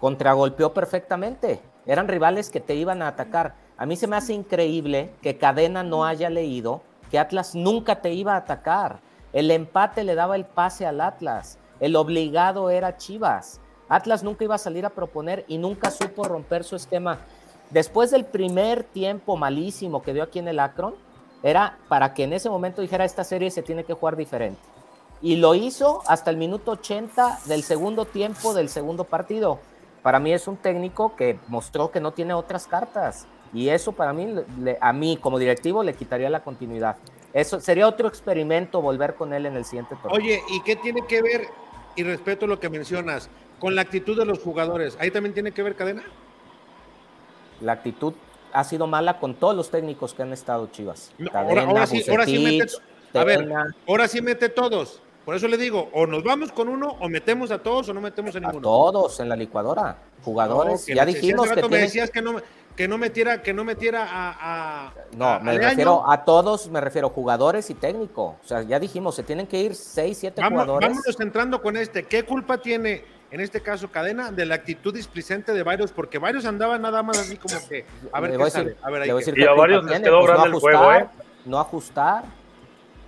contragolpeó perfectamente. Eran rivales que te iban a atacar. A mí se me hace increíble que Cadena no haya leído que Atlas nunca te iba a atacar. El empate le daba el pase al Atlas. El obligado era Chivas. Atlas nunca iba a salir a proponer y nunca supo romper su esquema. Después del primer tiempo malísimo que dio aquí en el Akron, era para que en ese momento dijera esta serie se tiene que jugar diferente. Y lo hizo hasta el minuto 80 del segundo tiempo del segundo partido. Para mí es un técnico que mostró que no tiene otras cartas. Y eso para mí, a mí como directivo, le quitaría la continuidad. Eso sería otro experimento volver con él en el siguiente torneo. Oye, ¿y qué tiene que ver y respeto lo que mencionas. Con la actitud de los jugadores, ¿ahí también tiene que ver cadena? La actitud ha sido mala con todos los técnicos que han estado Chivas. ahora, sí, mete, a ver, ahora sí mete todos. Por eso le digo, o nos vamos con uno, o metemos a todos, o no metemos a ninguno. A todos en la licuadora, jugadores. ya dijimos que, me decías que no, que no metiera, que no metiera a. no, me refiero a todos, me refiero jugadores y técnico. O sea, ya dijimos, se tienen que ir seis, siete jugadores. Vámonos entrando con este. ¿Qué culpa tiene, en este caso, Cadena, de la actitud displicente de varios? Porque varios andaban nada más así como que. A ver qué sale. A ver, y a varios les quedó pues grande el juego, ¿eh? No ajustar.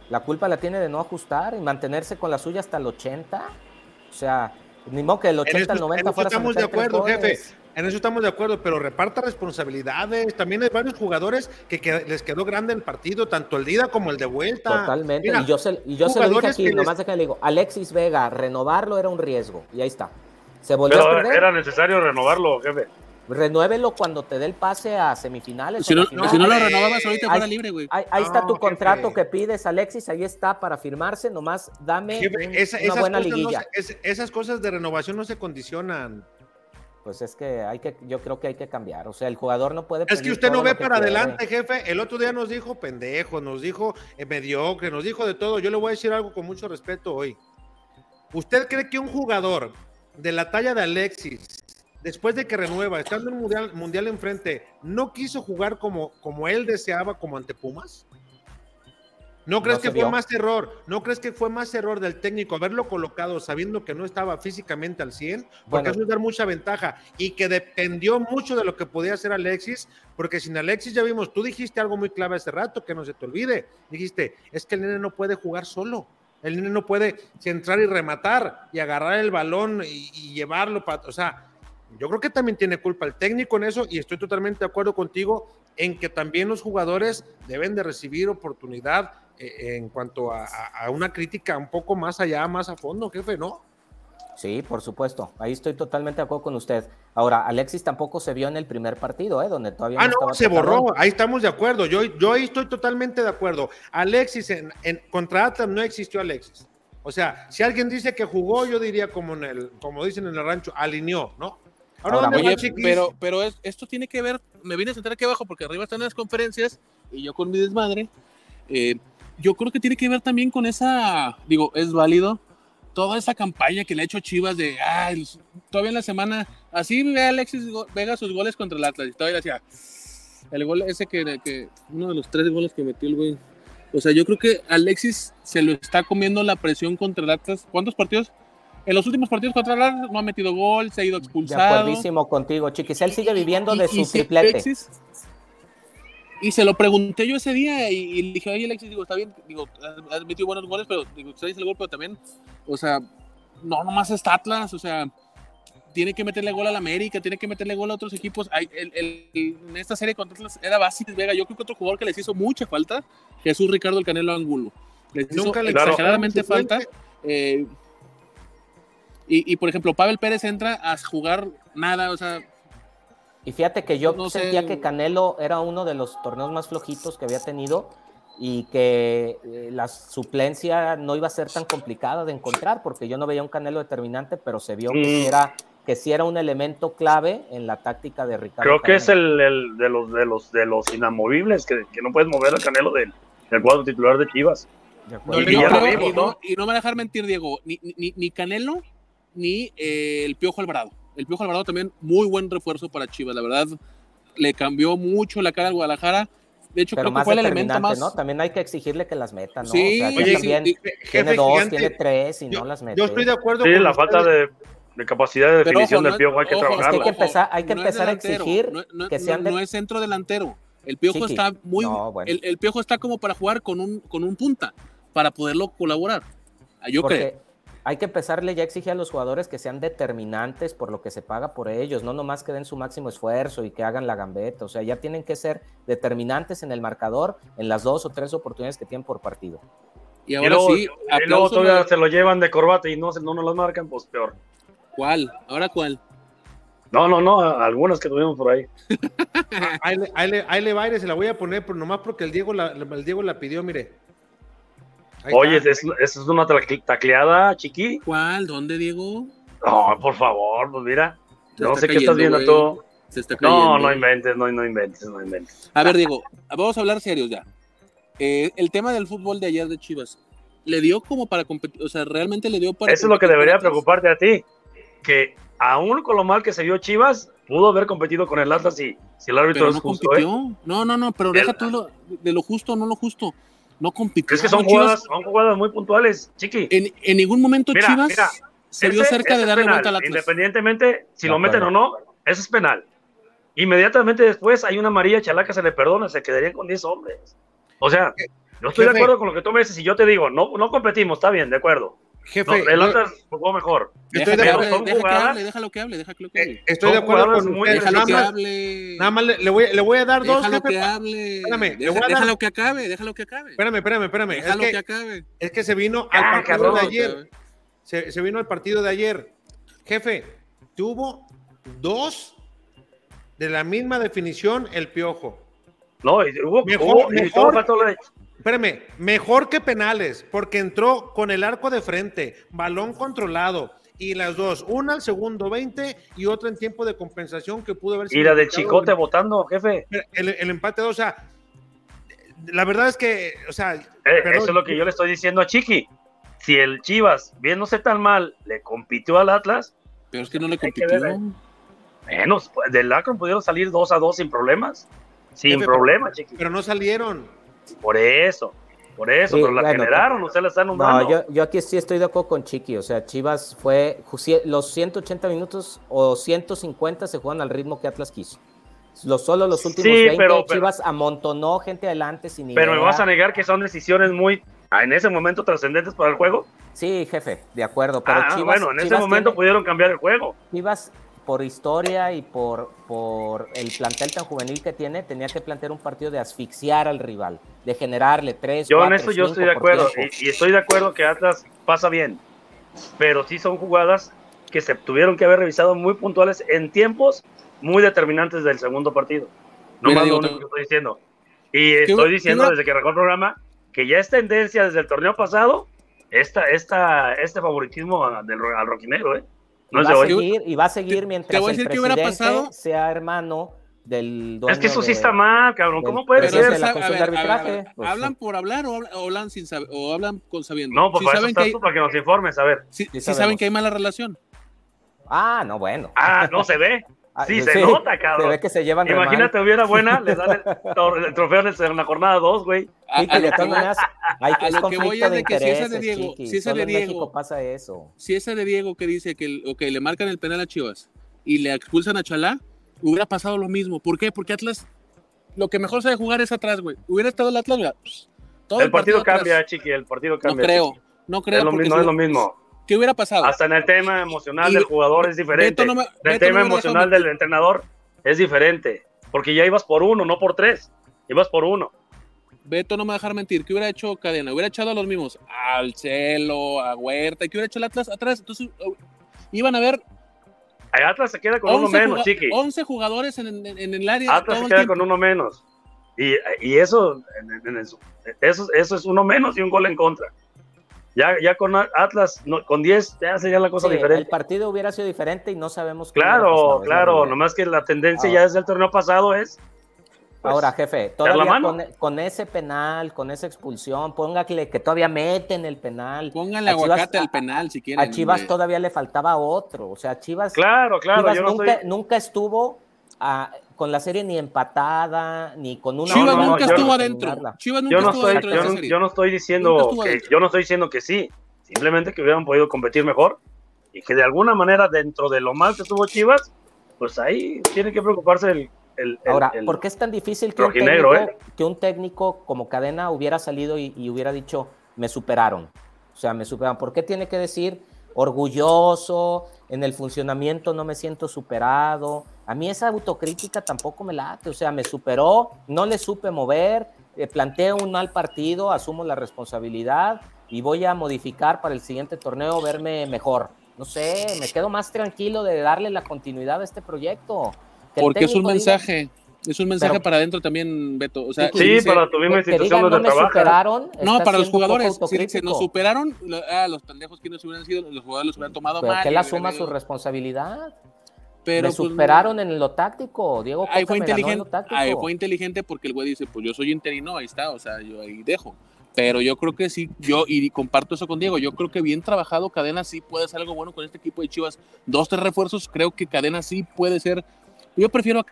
La culpa la tiene de no ajustar y mantenerse con la suya hasta el 80. O sea, ni modo que el 80 al 90 fuera Estamos de acuerdo, jefe. En eso estamos de acuerdo, pero reparta responsabilidades. También hay varios jugadores que, les quedó grande el partido, tanto el ida como el de vuelta. Totalmente. y yo se, y yo se lo dije aquí, nomás les... le digo, Alexis Vega, renovarlo era un riesgo. Y ahí está. Se volvió a perder. Era necesario renovarlo, jefe. Renuévelo cuando te dé el pase a semifinales. Si no, si no lo renovabas ahorita fuera libre, güey. Ahí, está tu contrato que pides, Alexis, ahí está para firmarse, nomás dame una buena liguilla. esas cosas de renovación no se condicionan pues es que hay que, yo creo que hay que cambiar. O sea, el jugador no puede. Es que usted no ve para adelante, jefe. El otro día nos dijo pendejo, nos dijo eh, mediocre, nos dijo de todo. Yo le voy a decir algo con mucho respeto hoy. ¿Usted cree que un jugador de la talla de Alexis, después de que renueva, estando en un mundial, mundial enfrente, no quiso jugar como, como él deseaba, como ante Pumas? ¿No crees que fue más error? ¿No crees que fue más error del técnico haberlo colocado sabiendo que no estaba físicamente al 100? Porque eso es dar mucha ventaja y que dependió mucho de lo que podía hacer Alexis, porque sin Alexis ya vimos, tú dijiste algo muy clave hace rato, que no se te olvide. Dijiste, es que el nene no puede jugar solo. El nene no puede centrar y rematar y agarrar el balón y, llevarlo para. O sea, yo creo que también tiene culpa el técnico en eso y estoy totalmente de acuerdo contigo en que también los jugadores deben de recibir oportunidad en cuanto a, una crítica un poco más allá, más a fondo, jefe, ¿no? Sí, por supuesto. Ahí estoy totalmente de acuerdo con usted. Ahora, Alexis tampoco se vio en el primer partido, ¿eh? Donde todavía ah, no, se borró. Ahí estamos de acuerdo. Yo, yo ahí estoy totalmente de acuerdo. Alexis, en, contra Atlas no existió Alexis. O sea, si alguien dice que jugó, yo diría como en el, como dicen en el rancho, alineó, ¿no? Ahora, pero, pero esto tiene que ver, me vine a sentar aquí abajo porque arriba están las conferencias y yo con mi desmadre. Eh, yo creo que tiene que ver también con esa, digo, es válido, toda esa campaña que le ha hecho Chivas de, ay, todavía en la semana, así ve Alexis Vega sus goles contra el Atlas, y todavía decía, el gol ese que, que, uno de los tres goles que metió el güey, o sea, yo creo que Alexis se lo está comiendo la presión contra el Atlas, ¿cuántos partidos? En los últimos partidos contra el Atlas no ha metido gol, se ha ido expulsado. De acuerdísimo contigo, Chiquis. Él sigue viviendo de su triplete. Alexis, y se lo pregunté yo ese día y, le dije, oye Alexis, digo, está bien, digo, has metido buenos goles, pero digo, dice el gol, pero también, o sea, no nomás está Atlas, o sea, tiene que meterle gol al América, tiene que meterle gol a otros equipos. en esta serie contra Atlas era básico Vega. Yo creo que otro jugador que les hizo mucha falta, Jesús Ricardo el Canelo Angulo. Les Nunca hizo exageradamente falta. Eh, y, y, por ejemplo, Pavel Pérez entra a jugar nada, o sea, y fíjate que yo sentía que Canelo era uno de los torneos más flojitos que había tenido y que eh, la suplencia no iba a ser tan complicada de encontrar porque yo no veía un Canelo determinante, pero se vio que, sí mm. era, que sí era un elemento clave en la táctica de Ricardo. Creo que es el, de, los, de, los, de los inamovibles, que, que no puedes mover al Canelo del, del cuadro titular de Chivas. y, no, me va a dejar mentir, Diego, ni, ni, ni Canelo ni eh, el Piojo Alvarado el Piojo Alvarado también muy buen refuerzo para Chivas, la verdad. Le cambió mucho la cara al Guadalajara. De hecho, creo que fue el elemento más. ¿no? También hay que exigirle que las meta, ¿no? Sí, o sea, Oye, también tiene dos, tiene tres y no las mete. Yo estoy de acuerdo sí, la falta de, de, capacidad de definición del Piojo hay que trabajarla. hay que empezar, hay que empezar a exigir que sean No es centro delantero. El Piojo está muy. el, el, Piojo está como para jugar con un, con un punta, para poderlo colaborar. Yo creo hay que empezarle ya a exigir a los jugadores que sean determinantes por lo que se paga por ellos, no nomás que den su máximo esfuerzo y que hagan la gambeta, o sea, ya tienen que ser determinantes en el marcador en las dos o tres oportunidades que tienen por partido. Y ahora sí, y luego todavía se lo llevan de corbata y no, no nos las marcan, pues peor. ¿Cuál? ¿Ahora cuál? No, no, no, algunas que tuvimos por ahí. ahí, le, ahí, le, va, se la voy a poner, pero nomás porque el Diego la, el Diego la pidió, mire. Oye, ¿eso es una tacleada, chiqui? ¿Cuál? ¿Dónde, Diego? No, por favor, pues mira. No sé qué estás viendo tú. no, no inventes, no, no inventes, no inventes. A ver, Diego, vamos a hablar serios ya. Eh, el tema del fútbol de ayer de Chivas, ¿le dio como para competir? O sea, ¿realmente le dio para Eso es lo que debería preocuparte a ti. Que aún con lo mal que se vio Chivas, pudo haber competido con el Atlas y si el árbitro no es justo. ¿eh? No, no, no, pero deja todo de lo justo, no lo justo. No compitió. Es que son jugadas, son jugadas muy puntuales, chiqui. En, en ningún momento Chivas se vio cerca de darle vuelta al Atlas. Independientemente si lo meten o no, eso es penal. Inmediatamente después hay una María Chalaca, se le perdona, se quedarían con 10 hombres. O sea, yo estoy de acuerdo con lo que tú me dices y yo te digo, no, no competimos, está bien, de acuerdo. Jefe, el Atlas jugó mejor. Estoy de acuerdo. Deja, que hable, déjalo que hable, déjalo que hable. Eh, estoy de acuerdo con muy déjalo que hable. Nada más le, le, voy, le voy a dar dos. Déjalo que hable. Espérame, Deja, dar... déjalo que acabe, déjalo que acabe. Espérame, espérame, espérame. Déjalo es que, que acabe. Es que se vino al partido cabrón, de ayer. Se, se, vino al partido de ayer. Jefe, tuvo dos de la misma definición el piojo. No, hubo, mejor, hubo, mejor, espérame, mejor que penales, porque entró con el arco de frente, balón controlado, y las dos, una al segundo 20 y otra en tiempo de compensación que pudo haber sido. Y la de Chicote el, votando, jefe. El, el empate, o sea, la verdad es que, o sea. Eh, eso es lo que yo le estoy diciendo a Chiqui. Si el Chivas, viéndose tan mal, le compitió al Atlas. Pero es que no le compitió. Menos, pues, del Akron pudieron salir 2 a 2 sin problemas. Sin problemas, Chiqui. Pero no salieron. Por eso. Por eso, sí, pero la bueno, generaron, usted la está nombrando. No, yo, yo, aquí sí estoy de acuerdo con Chiqui. O sea, Chivas fue. Los 180 minutos o 150 se juegan al ritmo que Atlas quiso. Los, solo los últimos sí, 20 pero, Chivas pero, amontonó gente adelante sin Pero idea. me vas a negar que son decisiones muy, en ese momento, trascendentes para el juego. Sí, jefe, de acuerdo. Pero ah, Chivas, bueno, en ese momento tiene, pudieron cambiar el juego. Chivas, por historia y por, por el plantel tan juvenil que tiene, tenía que plantear un partido de asfixiar al rival, de generarle tres. Yo cuatro, en eso yo estoy de acuerdo y, y, estoy de acuerdo que Atlas pasa bien, pero sí son jugadas que se tuvieron que haber revisado muy puntuales en tiempos muy determinantes del segundo partido. No más lo único que estoy diciendo. Y estoy diciendo desde que arrancó el programa que ya es tendencia desde el torneo pasado esta, esta, este favoritismo del, al roquinero, ¿eh? No y, va a seguir, y va a seguir mientras te voy a decir el que hubiera pasado sea hermano del Es que eso sí está mal, cabrón. ¿Cómo puede ser? De la a ver, de arbitraje, a ver, pues, ¿Hablan por hablar o, o hablan sin saber, o hablan con sabiendo? No, pues si para eso estás hay, tú, para que nos informes, a ver. Si, sí, si saben que hay mala relación. Ah, no, bueno. Ah, no se ve. Sí, se sí, nota, cabrón. Se ve que se llevan Imagínate, hubiera buena, le dan el, el trofeo en la jornada 2, güey. A, a, de todas maneras, hay a lo que voy es de, de que si ese de Diego, chiqui, si ese de Diego, pasa eso. Si ese de Diego que dice que okay, le marcan el penal a Chivas y le expulsan a Chalá, hubiera pasado lo mismo. ¿Por qué? Porque Atlas lo que mejor sabe jugar es atrás, güey. Hubiera estado el Atlas, todo el, el partido, partido cambia, atrás. chiqui, el partido cambia. No creo, chiqui. no creo. Es lo mismo, no es lo mismo. ¿Qué hubiera pasado? Hasta en el tema emocional y del jugador es diferente. No me, el tema no emocional del entrenador es diferente. Porque ya ibas por uno, no por tres. Ibas por uno. Beto no me va a dejar mentir. ¿Qué hubiera hecho Cadena? Hubiera echado a los mismos. Al Celo, a Huerta. ¿Y qué hubiera hecho el Atlas atrás? Entonces, uh, iban a ver. El Atlas se queda con uno menos, chiqui. 11 jugadores en, en, en el área. Atlas se queda con uno menos. Y, y eso, eso, eso es uno menos y un gol en contra. Ya, ya con Atlas, no, con 10 ya sería la cosa sí, diferente. El partido hubiera sido diferente y no sabemos Claro, pasado, claro, nomás que la tendencia Ahora. ya desde el torneo pasado es. Pues, Ahora, jefe, todavía con, con, ese penal, con esa expulsión, póngale que todavía meten el penal. Póngale aguacate al penal si quieren. A Chivas hombre. todavía le faltaba otro. O sea, Chivas. Claro, claro. Chivas yo no nunca, estoy... nunca estuvo a, con la serie ni empatada, ni con una. Chivas no, no, nunca yo estuvo no, adentro. Chivas nunca yo no estuvo adentro yo, de esa no, serie. yo no estoy diciendo que, yo no estoy diciendo que sí. Simplemente que hubieran podido competir mejor y que de alguna manera dentro de lo mal que tuvo Chivas, pues ahí tiene que preocuparse el, el, Ahora, el, ¿por qué es tan difícil que un, técnico, eh? que un técnico como cadena hubiera salido y, y, hubiera dicho, me superaron? O sea, me superaron. ¿Por qué tiene que decir orgulloso, en el funcionamiento no me siento superado? A mí esa autocrítica tampoco me late. O sea, me superó, no le supe mover, eh, planteo un mal partido, asumo la responsabilidad y voy a modificar para el siguiente torneo verme mejor. No sé, me quedo más tranquilo de darle la continuidad a este proyecto. Que Porque es un mensaje. Es un mensaje para adentro también, Beto. O sea, sí, para tu misma institución donde no superaron. No, para los jugadores. Si, se nos superaron, ah, los pendejos que nos hubieran sido, los jugadores los hubieran tomado Pero mal. que la suma su responsabilidad. Pero me pues, superaron en lo táctico, Diego. Ahí fue inteligente. Ahí fue inteligente porque el güey dice, pues yo soy interino, ahí está, o sea, yo ahí dejo. Pero yo creo que sí, yo y comparto eso con Diego, yo creo que bien trabajado Cadena sí puede ser algo bueno con este equipo de Chivas. Dos, tres refuerzos, creo que Cadena sí puede ser. Yo prefiero a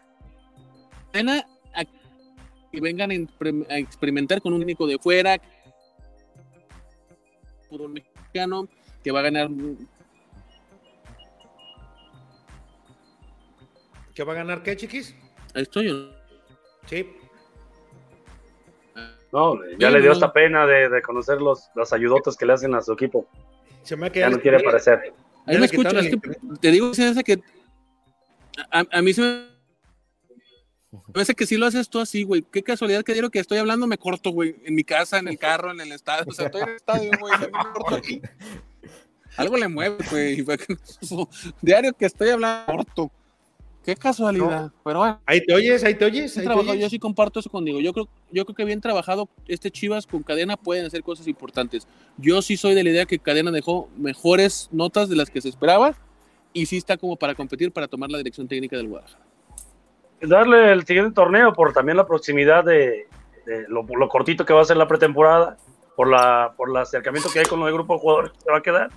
Cadena a que vengan a experimentar con un único de fuera, un mexicano que va a ganar. ¿Que va a ganar qué, chiquis? Estoy yo. Sí. No, ya le dio esta pena de, conocer los, las ayudotas que le hacen a su equipo. Se me ya no quiere aparecer. Ahí me escucho, es que te digo que a, a mí se me parece que si lo haces tú así, güey. Qué casualidad que digo que estoy hablando, me corto, güey. En mi casa, en el carro, en el estadio. O sea, estoy en el estadio, güey. Algo le mueve, güey. Diario que estoy hablando, corto. Qué casualidad. Pero bueno. Ahí te oyes, ahí te oyes. Yo sí comparto eso contigo. Yo creo, yo creo que bien trabajado este Chivas con Cadena pueden hacer cosas importantes. Yo sí soy de la idea que Cadena dejó mejores notas de las que se esperaba y sí está como para competir para tomar la dirección técnica del Guadalajara. Darle el siguiente torneo por también la proximidad de, lo, cortito que va a ser la pretemporada, por la por el acercamiento que hay con el grupo de jugadores que se va a quedar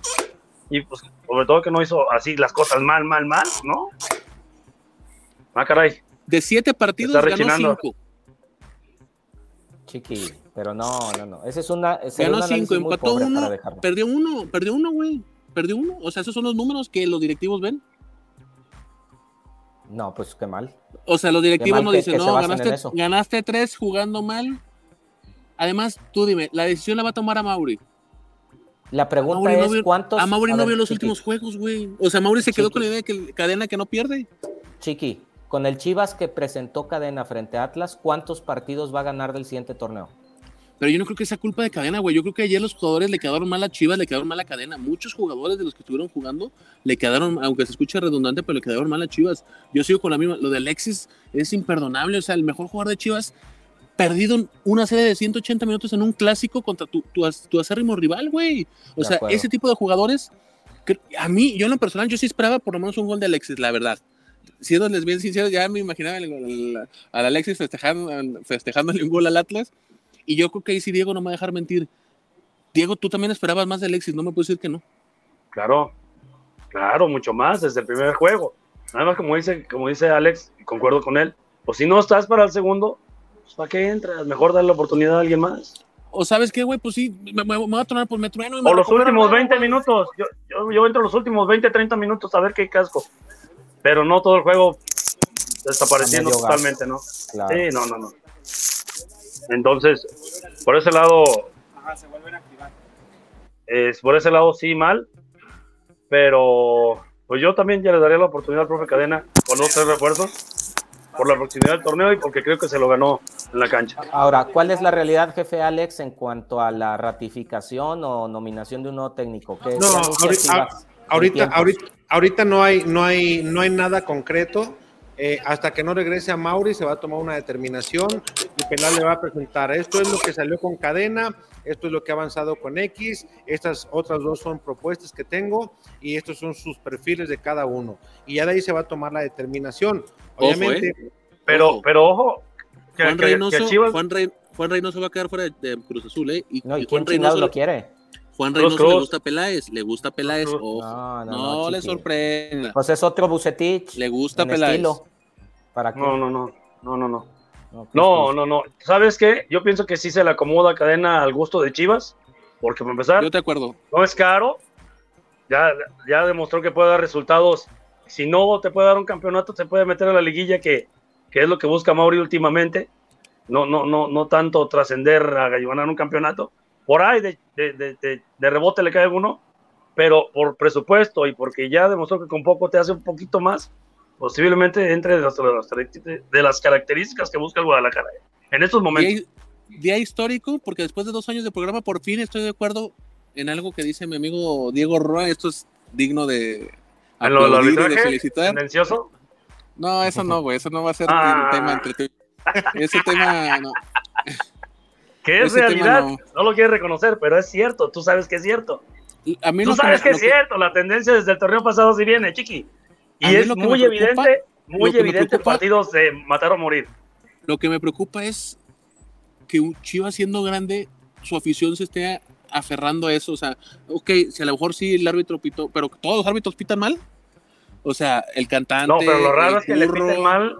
y pues sobre todo que no hizo así las cosas mal, mal, mal, ¿no? Ah, caray. De siete partidos ganó cinco. Chiqui, pero no, no, no. Ese es una. ganó cinco, empató uno, perdió uno, perdió uno, güey. Perdió uno. O sea, esos son los números que los directivos ven. No, pues qué mal. O sea, los directivos no dicen, no, ganaste, ganaste tres jugando mal. Además, tú dime, la decisión la va a tomar a Mauri. La pregunta es cuántos. A Mauri no vio los últimos juegos, güey. O sea, Mauri se quedó con la idea de que cadena que no pierde. Chiqui, con el Chivas que presentó Cadena frente a Atlas, ¿cuántos partidos va a ganar del siguiente torneo? Pero yo no creo que sea culpa de Cadena, güey. Yo creo que ayer los jugadores le quedaron mal a Chivas, le quedaron mal a Cadena. Muchos jugadores de los que estuvieron jugando le quedaron, aunque se escuche redundante, pero le quedaron mal a Chivas. Yo sigo con la misma. Lo de Alexis es imperdonable. O sea, el mejor jugador de Chivas perdido una serie de 180 minutos en un clásico contra tu, tu, acérrimo rival, güey. O sea, ese tipo de jugadores, a mí, yo en lo personal, yo sí esperaba por lo menos un gol de Alexis, la verdad siéndoles bien sinceros, ya me imaginaba al, Alexis festejando, festejándole un gol al Atlas. Y yo creo que ahí sí Diego no me va a dejar mentir. Diego, tú también esperabas más de Alexis, no me puedes decir que no. Claro, claro, mucho más desde el primer juego. Nada más como dice, como dice Alex, y concuerdo con él, pues si no estás para el segundo, pues ¿para qué entras? Mejor darle la oportunidad a alguien más. O sabes qué, güey, pues sí, me, me, voy a tronar, pues me trueno. Y o los últimos 20 minutos, yo, yo, yo entro los últimos 20, 30 minutos a ver qué casco pero no todo el juego desapareciendo totalmente, ¿no? Sí, no, no, no. Entonces, por ese lado, se vuelven a activar. Es, por ese lado sí mal, pero pues yo también ya le daría la oportunidad al profe Cadena con los tres refuerzos por la proximidad del torneo y porque creo que se lo ganó en la cancha. Ahora, ¿cuál es la realidad, jefe Alex, en cuanto a la ratificación o nominación de un nuevo técnico? no, ahorita, ahorita, ahorita no hay, no hay, no hay nada concreto. Eh, hasta que no regrese a Mauri se va a tomar una determinación. El penal le va a presentar. Esto es lo que salió con cadena, esto es lo que ha avanzado con X, estas otras dos son propuestas que tengo y estos son sus perfiles de cada uno. Y ya de ahí se va a tomar la determinación. Obviamente. Eh. Pero, pero ojo. Juan, Reynoso, Juan, Reynoso va a quedar fuera de, Cruz Azul, ¿eh? Y, no, ¿y, Juan Reynoso lo quiere. Juan Reynoso le gusta Peláez, le gusta Peláez, no, no, le sorprenda. Pues es otro Bucetich. Le gusta Peláez. ¿Para No, no, no, no, no, no. No, no, no. ¿Sabes qué? Yo pienso que sí se le acomoda cadena al gusto de Chivas, porque para empezar, yo te acuerdo. No es caro. Ya, ya demostró que puede dar resultados. Si no te puede dar un campeonato, te puede meter a la liguilla, que, que es lo que busca Mauri últimamente. No, no, no, no tanto trascender a ganar un campeonato por ahí de, de, de, rebote le cae uno, pero por presupuesto y porque ya demostró que con poco te hace un poquito más, posiblemente entre de las, de las características que busca el Guadalajara en estos momentos. Día, histórico, porque después de dos años de programa, por fin estoy de acuerdo en algo que dice mi amigo Diego Roa. Esto es digno de, aplaudir y de felicitar. No, eso no, güey, eso no va a ser ah. tema entre Ese tema no. Que es realidad, no. lo quieres reconocer, pero es cierto, tú sabes que es cierto. A mí tú sabes que, es cierto, la tendencia desde el torneo pasado sí viene, chiqui. Y es muy evidente, muy evidente partidos de matar o morir. Lo que me preocupa es que un Chivas siendo grande, su afición se esté aferrando a eso. O sea, ok, si a lo mejor sí el árbitro pitó, pero todos los árbitros pitan mal. O sea, el cantante. No, pero lo raro es que le piten mal,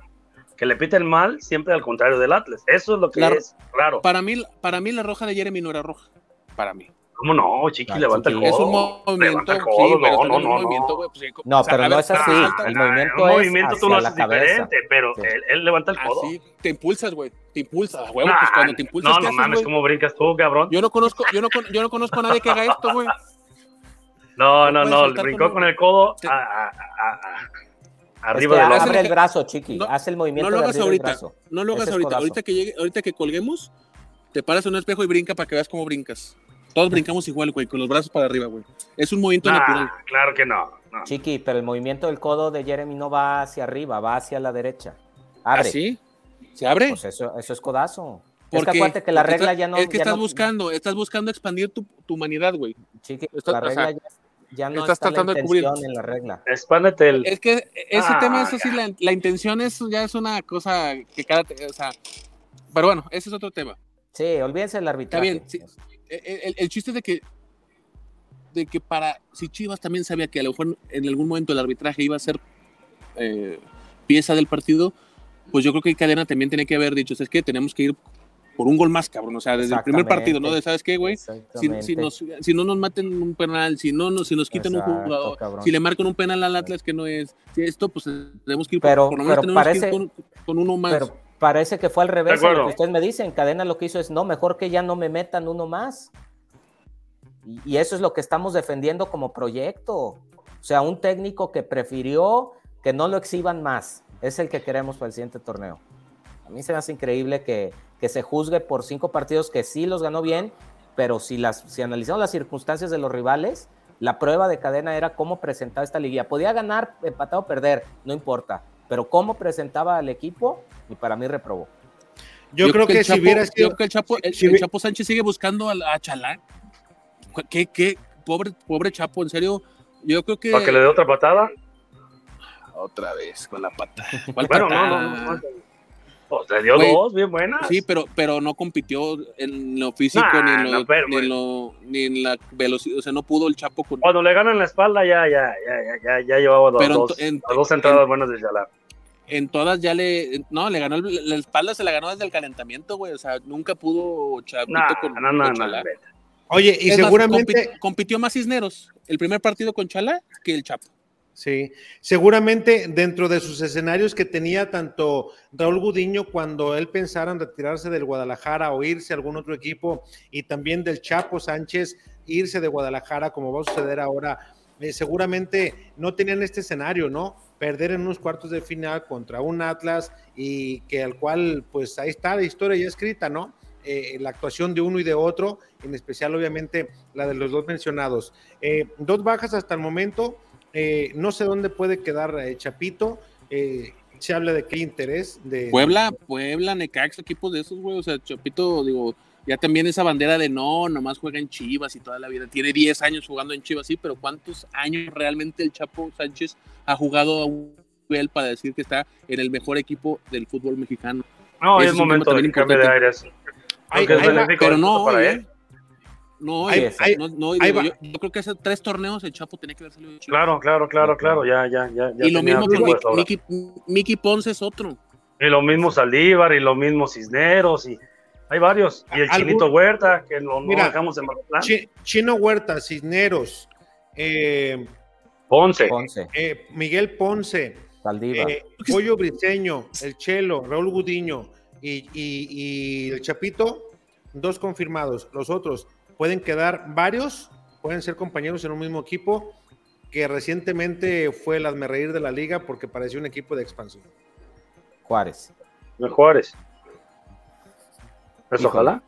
que le piten mal siempre al contrario del Atlas. Eso es lo que es raro. Para mí, para mí la roja de Jeremy no era roja. Para mí. ¿Cómo no? Chiqui, levanta el codo. Es un movimiento. Sí, no, no, no. no. Pues, no, pero no es así. el movimiento es. movimiento tú lo haces diferente, pero él, levanta el codo. Así te impulsas, güey. Te impulsas, güey. pues cuando te impulsas. No, no mames, ¿cómo brincas tú, cabrón? Yo no conozco, yo no, yo no conozco a nadie que haga esto, güey. No, no, no. Brincó con el codo a, arriba es que abre el brazo, chiqui. Hace el movimiento. No lo hagas ahorita. No lo hagas ahorita. Ahorita que llegue, ahorita que colguemos, te paras en un espejo y brinca para que veas cómo brincas. Todos brincamos igual, güey, con los brazos para arriba, güey. Es un movimiento natural. Claro que no, Chiqui, pero el movimiento del codo de Jeremy no va hacia arriba, va hacia la derecha. Abre. ¿Ah, sí? ¿Se abre? Pues eso, eso es codazo. Porque, es que, que la regla ya no. Es que estás buscando, estás buscando expandir tu, tu humanidad, güey. Chiqui, la regla ya, no estás tratando de cubrir en la regla. Expándete el. Es que ese ah, tema es así, la, la, intención es ya es una cosa que cada, o sea, pero bueno, ese es otro tema. Sí, olvídense del arbitraje. Está bien, sí el, chiste es de que, de que para, si Chivas también sabía que a lo mejor en algún momento el arbitraje iba a ser eh, pieza del partido, pues yo creo que Cadena también tiene que haber dicho, es que tenemos que ir por un gol más, cabrón. O sea, desde el primer partido, ¿no? De, ¿sabes qué, güey? Si, si, no nos maten un penal, si no, si nos quitan un jugador, si le marcan un penal al Atlas que no es, si esto, pues tenemos que ir pero, por, lo menos tenemos que ir con, uno más parece que fue al revés de lo que ustedes me dicen. Cadena lo que hizo es, no, mejor que ya no me metan uno más. Y, eso es lo que estamos defendiendo como proyecto. O sea, un técnico que prefirió que no lo exhiban más. Es el que queremos para el siguiente torneo. A mí se me hace increíble que, que se juzgue por cinco partidos que sí los ganó bien, pero si, las, si analizamos las circunstancias de los rivales, la prueba de cadena era cómo presentaba esta liguilla. Podía ganar, empatar o perder, no importa pero cómo presentaba al equipo, y para mí reprobó. Yo, creo, que, si hubiera sido. que el Chapo, el, Chapo Sánchez sigue buscando a, Chalá. ¿Qué, qué? Pobre, pobre Chapo, en serio. Yo creo que. ¿Para que le dé otra patada? Otra vez con la pata. Bueno, no, no, no. Pues le dio dos, bien buenas. Sí, pero, pero no compitió en lo físico ni, en lo, ni, en lo, ni, en la velocidad. O sea, no pudo el Chapo. Con... Cuando le ganan la espalda, ya, ya, ya, ya, ya, llevaba dos, dos, dos entradas buenas de Chalá en todas ya le. No, le ganó. La espalda se la ganó desde el calentamiento, güey. O sea, nunca pudo Chapito con, no, no, Oye, y seguramente. compitió más Cisneros el primer partido con Chala que el Chapo. Sí, seguramente dentro de sus escenarios que tenía tanto Raúl Gudiño cuando él pensara en retirarse del Guadalajara o irse a algún otro equipo y también del Chapo Sánchez irse de Guadalajara como va a suceder ahora, eh, seguramente no tenían este escenario, ¿no? perder en unos cuartos de final contra un Atlas y que al cual, pues ahí está la historia ya escrita, ¿no? Eh, la actuación de uno y de otro, en especial obviamente la de los dos mencionados. Eh, dos bajas hasta el momento, eh, no sé dónde puede quedar Chapito, se habla de qué interés de... Puebla, Puebla, Necax, equipos de esos, güey, o sea, Chapito, digo, ya también esa bandera de no, nomás juega en Chivas y toda la vida. Tiene 10 años jugando en Chivas, sí, pero ¿cuántos años realmente el Chapo Sánchez ha jugado a un nivel para decir que está en el mejor equipo del fútbol mexicano? No, es, momento de cambio de aires. pero no, para él. No, no, yo, creo que hace tres torneos el Chapo tenía que haber salido de Chivas. Claro, claro, claro, claro, ya, ya, ya. y lo mismo que Miki Ponce es otro. Y lo mismo Saldívar, y lo mismo Cisneros, y hay varios. Y el Chinito Huerta, que no, dejamos en Mazatlán. Chino Huerta, Cisneros, eh, Ponce, eh, Miguel Ponce, eh, Pollo Briseño, el Chelo, Raúl Gudiño y, el Chapito, dos confirmados. Los otros pueden quedar varios, pueden ser compañeros en un mismo equipo, que recientemente fue el reír de la liga porque parecía un equipo de expansión. Juárez. Juárez. Pues ojalá.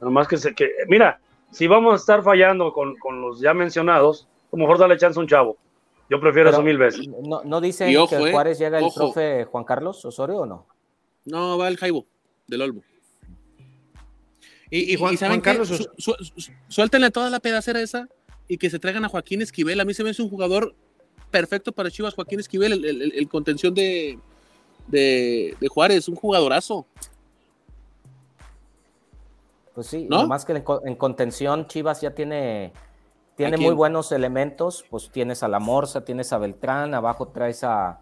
Nomás que se que. Mira, si vamos a estar fallando con, los ya mencionados, a lo mejor dale chance a un chavo. Yo prefiero eso mil veces. ¿No, no dicen que eh, Juárez llega el profe Juan Carlos Osorio o no? No, va el Jaibo, del Olmo. Y, Juan, Carlos, su, suéltenle toda la pedacera esa y que se traigan a Joaquín Esquivel. A mí se me hace un jugador perfecto para Chivas, Joaquín Esquivel, el, contención de, de, Juárez, un jugadorazo. Pues sí, más que en, contención Chivas ya tiene, tiene muy buenos elementos, pues tienes a la Morsa, tienes a Beltrán, abajo traes a...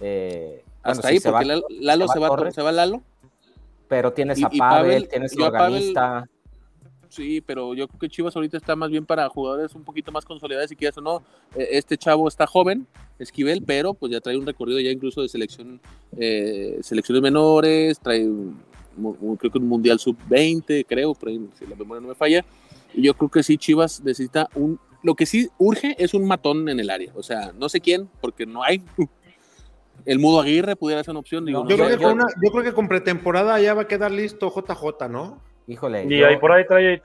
Eh, Hasta ahí, porque Lalo, se va, se va Lalo pero tienes a Pavel, tienes a Organista. sí, pero yo creo que Chivas ahorita está más bien para jugadores un poquito más consolidados, si quieres o no. E, este chavo está joven, Esquivel, pero pues ya trae un recorrido ya incluso de selección, eh, selecciones menores, trae creo que un Mundial Sub-20, creo, por ahí, si la memoria no me falla. Y yo creo que sí, Chivas necesita un... Lo que sí urge es un matón en el área. O sea, no sé quién, porque no hay el Mudo Aguirre pudiera ser una opción. yo, creo que con pretemporada ya va a quedar listo JJ, ¿no? Híjole. Y ahí por ahí trae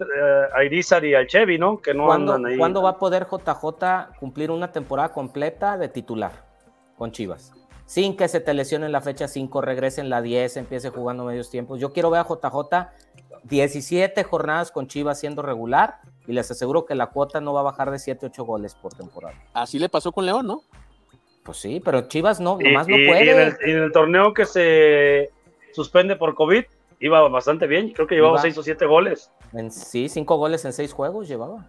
a Irizar y al Chevy, ¿no? Que no andan ahí. ¿Cuándo va a poder JJ cumplir una temporada completa de titular con Chivas? Sin que se te lesione en la fecha 5, regrese en la 10, empiece jugando medios tiempos. Yo quiero ver a JJ 17 jornadas con Chivas siendo regular y les aseguro que la cuota no va a bajar de 7, 8 goles por temporada. Así le pasó con León, ¿no? Pues sí, pero Chivas no, nomás no puede. Y en, el, torneo que se suspende por COVID, iba bastante bien. Creo que llevaba seis o siete goles. sí, cinco goles en seis juegos llevaba.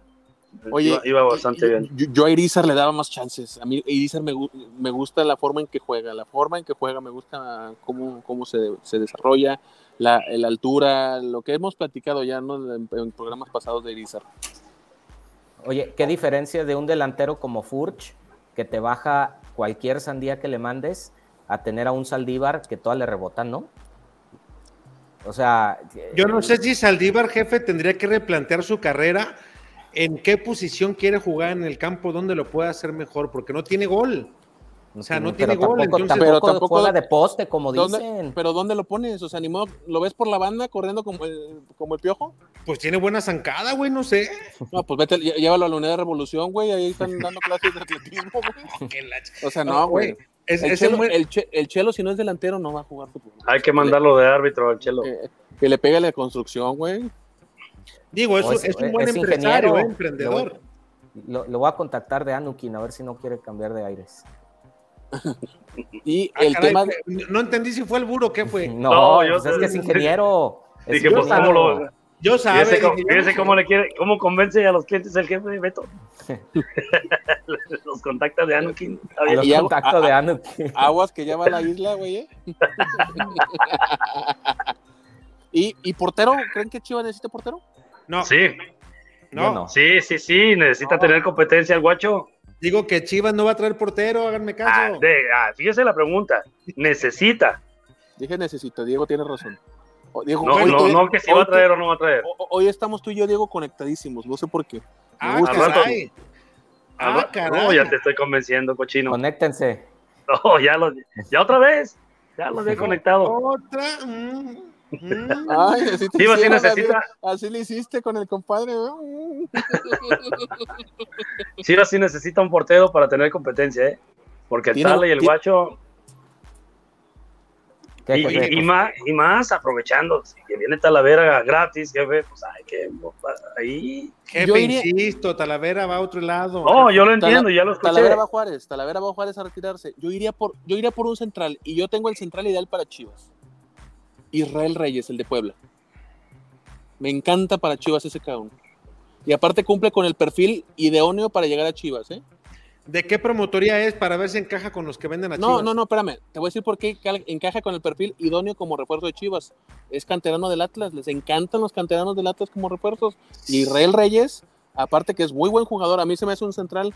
Oye, iba, bastante bien. Yo, a Irizar le daba más chances. A mí Irizar me, me, gusta la forma en que juega. La forma en que juega me gusta cómo, cómo se, se desarrolla, la, la, altura, lo que hemos platicado ya ¿no? en, en programas pasados de Irizar. Oye, ¿qué diferencia de un delantero como Furch que te baja cualquier sandía que le mandes a tener a un Saldívar que todas le rebotan, ¿no? O sea. Yo no sé si Saldívar, jefe, tendría que replantear su carrera. ¿En qué posición quiere jugar en el campo? ¿Dónde lo puede hacer mejor? Porque no tiene gol. O sea, no tiene gol. pero tampoco juega de poste, como dicen. Pero ¿dónde lo pones? O sea, ni modo, ¿lo ves por la banda corriendo como el, como el piojo? Pues tiene buena zancada, güey, no sé. No, pues vete, llévalo a la unidad de revolución, güey. Ahí están dando clases de atletismo, güey. O sea, no, güey. el, chelo, si no es delantero, no va a jugar fútbol. Hay que mandarlo de árbitro al Chelo. Eh, que le pegue la construcción, güey. Digo, es, es, un buen empresario, eh, emprendedor. Lo, lo, voy a contactar de Anukin a ver si no quiere cambiar de aires. Y ah, el tema No entendí si fue el burro, ¿qué fue? No, yo pues es que es ingeniero. Dije, pues, ¿cómo lo, yo sabe. Fíjese, cómo le quiere, cómo convence a los clientes el jefe de Beto. los contactos de Anukin. Los contactos de Anukin. Aguas que llama a la isla, güey. ¿eh? ¿Y, ¿Y portero? ¿Creen que Chivas necesita portero? No. Sí. No. Sí, sí, sí, necesita tener competencia el guacho. Digo que Chivas no va a traer portero, háganme caso. Ah, ah, fíjese la pregunta. Necesita. Dije necesita, Diego tiene razón. Diego, no, no, no, que si va a traer o no va a traer. Hoy estamos tú y yo, Diego, conectadísimos. No sé por qué. ah, caray. Ah, caray. No, ya te estoy convenciendo, cochino. Conéctense. No, ya, lo, ya otra vez. Ya los he conectado. Otra. Mm. Ay, así, te necesita... así, le hiciste con el compadre. sí, así necesita un portero para tener competencia, ¿eh? Porque el Tala y el Guacho. Y, más, y más aprovechando que viene Talavera gratis, jefe, pues hay que ahí. Jefe, insisto, Talavera va a otro lado. No, yo lo entiendo, ya lo escuché. Talavera va a Juárez, Talavera va a Juárez a retirarse. Yo iría por, yo iría por un central y yo tengo el central ideal para Chivas. Israel Reyes, el de Puebla. Me encanta para Chivas ese cabrón. Y aparte cumple con el perfil idóneo para llegar a Chivas, ¿eh? ¿De qué promotoría es para ver si encaja con los que venden a Chivas? No, no, no, espérame. Te voy a decir por qué encaja con el perfil idóneo como refuerzo de Chivas. Es canterano del Atlas. Les encantan los canteranos del Atlas como refuerzos. Israel Reyes, aparte que es muy buen jugador, a mí se me hace un central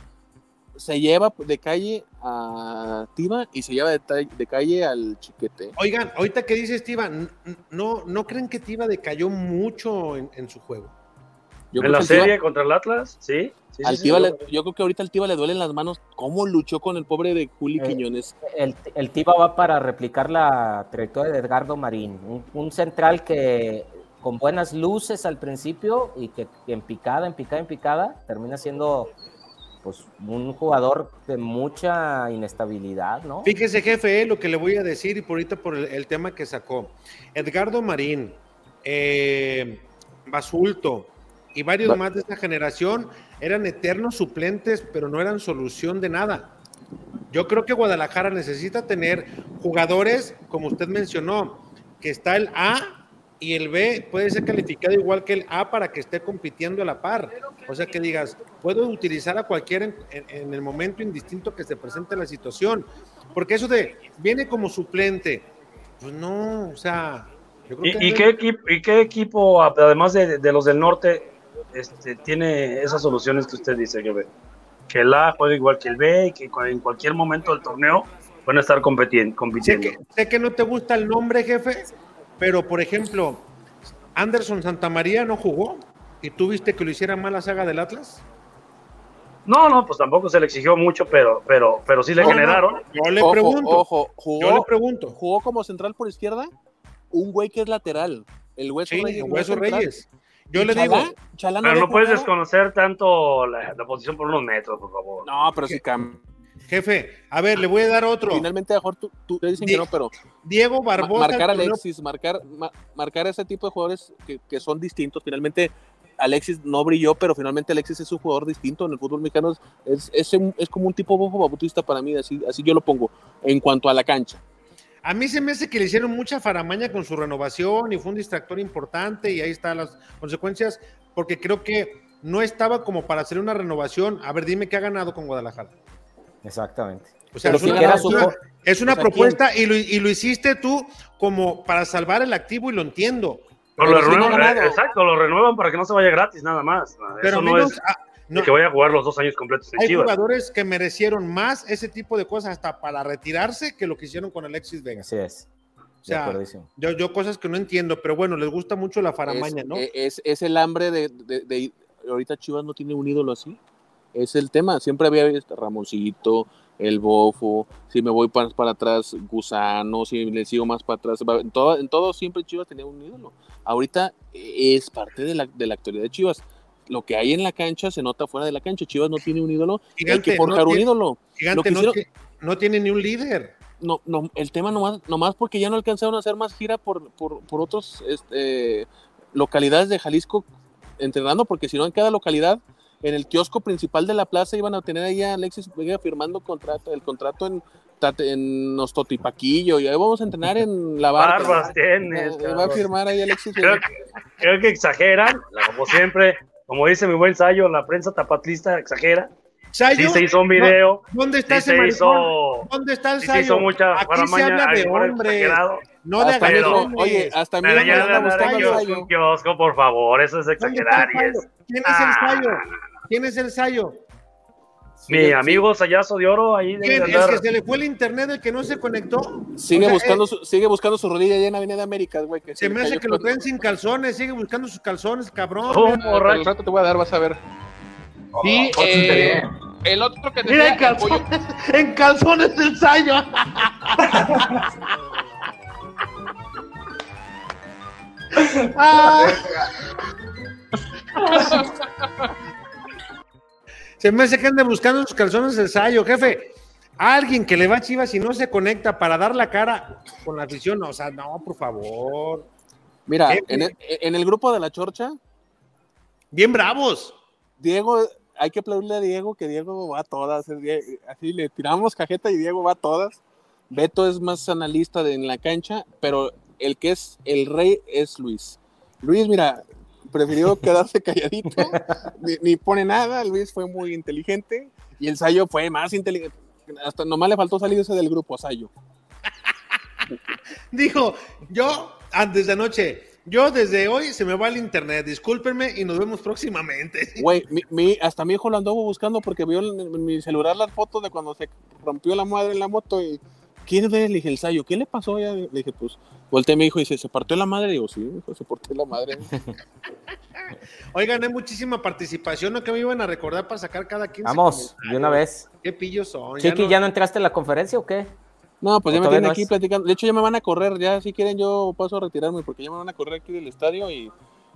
se lleva de calle a Tiva y se lleva de, calle al Chiquete. Oigan, ahorita que dices Tiva, ¿no, no creen que Tiva decayó mucho en, su juego? ¿En la serie contra el Atlas? Sí. yo creo que ahorita al Tiva le duelen las manos cómo luchó con el pobre de Juli eh, Quiñones. El, el Tiva va para replicar la trayectoria de Edgardo Marín, un, central que con buenas luces al principio y que en picada, en picada, en picada, termina siendo pues un jugador de mucha inestabilidad, ¿no? Fíjese, jefe, eh, lo que le voy a decir y por ahorita por el, tema que sacó. Edgardo Marín, eh, Basulto y varios más de esta generación eran eternos suplentes, pero no eran solución de nada. Yo creo que Guadalajara necesita tener jugadores, como usted mencionó, que está el A y el B puede ser calificado igual que el A para que esté compitiendo a la par. O sea que digas, puedo utilizar a cualquiera en, el momento indistinto que se presente la situación. Porque eso de viene como suplente, pues no, o sea. ¿Y, qué equipo, ¿Y qué equipo, además de, los del norte, este, tiene esas soluciones que usted dice que ve? Que el A juega igual que el B y que en cualquier momento del torneo van a estar compitiendo. compitiendo. sé que no te gusta el nombre, jefe, pero, por ejemplo, Anderson Santamaría no jugó y tú viste que lo hiciera mal la saga del Atlas. No, no, pues tampoco se le exigió mucho, pero, pero, pero sí le generaron. yo le pregunto. Ojo, jugó, yo le pregunto. Jugó como central por izquierda un güey que es lateral. El Hueso Reyes. El Hueso Reyes. Yo le digo. pero no puedes desconocer tanto la, posición por unos metros, por favor. No, pero sí cambia. Jefe, a ver, le voy a dar otro. Finalmente, mejor tú, tú te dicen que no, pero. Diego Barbosa. marcar a Alexis, marcar, marcar ese tipo de jugadores que, son distintos. Finalmente, Alexis no brilló, pero finalmente Alexis es un jugador distinto en el fútbol mexicano. Es, es, como un tipo bojo bautista para mí, así, así yo lo pongo, en cuanto a la cancha. A mí se me hace que le hicieron mucha faramaña con su renovación y fue un distractor importante y ahí están las consecuencias, porque creo que no estaba como para hacer una renovación. A ver, dime qué ha ganado con Guadalajara. Exactamente. O sea, es una, propuesta y lo, y lo, hiciste tú como para salvar el activo y lo entiendo. lo renuevan, exacto, lo renuevan para que no se vaya gratis nada más. Pero Eso no es que vaya a jugar los dos años completos. hay jugadores que merecieron más ese tipo de cosas hasta para retirarse que lo que hicieron con Alexis Vega. Así es. O sea, yo, yo cosas que no entiendo, pero bueno, les gusta mucho la faramaña, ¿no? Es, es, el hambre de, de, de, ahorita Chivas no tiene un ídolo así es el tema. Siempre había Ramoncito, el Bofo, si me voy para, para atrás, Gusano, si le sigo más para atrás. En todo, en todo siempre Chivas tenía un ídolo. Ahorita es parte de la, de la actualidad de Chivas. Lo que hay en la cancha se nota fuera de la cancha. Chivas no tiene un ídolo. hay que forjar un ídolo. Gigante, no, tiene ni un líder. No, no, el tema nomás, nomás porque ya no alcanzaron a hacer más gira por, por, por otras este, localidades de Jalisco entrenando, porque si no en cada localidad en el kiosco principal de la plaza iban a tener ahí a Alexis Vega firmando contrato, el contrato en, en Nostotipaquillo, y ahí vamos a entrenar en la barra. Barbas tienes. Eh, va a firmar ahí Alexis creo creo que exageran, como siempre, como dice mi buen Sayo, la prensa tapatlista exagera. Sayo, sí se hizo un video. ¿Dónde está ese hizo, ¿Dónde está el sí Se hizo mucha Aquí se habla de hombre. No de hasta Oye, hasta mí me anda buscando un kiosco, por favor, eso es exagerar. ¿Quién es el Sayo? ¿Quién es el Sayo? Mi amigo Sayazo de Oro ahí. ¿Quién? ¿El que se le fue el internet, el que no se conectó? Sigue, buscando, eh, su, sigue buscando su rodilla allá en Avenida América, güey. se, me hace que lo traen sin calzones, sigue buscando sus calzones, cabrón. Oh, el rato te voy a dar, vas a ver. Sí, eh, el otro que Mira, en calzones, en calzones el Sayo. ah. Se me hace que anda buscando sus calzones de Sayo, jefe. Alguien que le va a Chivas y no se conecta para dar la cara con la afición, o sea, no, por favor. Mira, en el, grupo de la Chorcha. Bien bravos. Diego, hay que aplaudirle a Diego, que Diego va a todas. Así le tiramos cajeta y Diego va a todas. Beto es más analista en la cancha, pero el que es el rey es Luis. Luis, mira, prefirió quedarse calladito, ni, pone nada. Luis fue muy inteligente y el Sayo fue más inteligente. Hasta nomás le faltó salirse del grupo a Sayo. Dijo, yo antes de anoche, yo desde hoy se me va el internet, discúlpenme y nos vemos próximamente. Güey, mi, hasta mi hijo lo anduvo buscando porque vio en, mi celular las fotos de cuando se rompió la madre en la moto y ¿quién es? Le dije, el Sayo, ¿qué le pasó? Ya le dije, pues, volteé mi hijo y dice, ¿se partió la madre? Digo, sí, se partió la madre. Oigan, hay muchísima participación, ¿no? Que me iban a recordar para sacar cada 15 Vamos, de una vez. ¿Qué pillos son? Chiqui, ¿ya no, entraste en la conferencia o qué? No, pues ya me tienen aquí platicando. De hecho, ya me van a correr, ya si quieren yo paso a retirarme porque ya me van a correr aquí del estadio y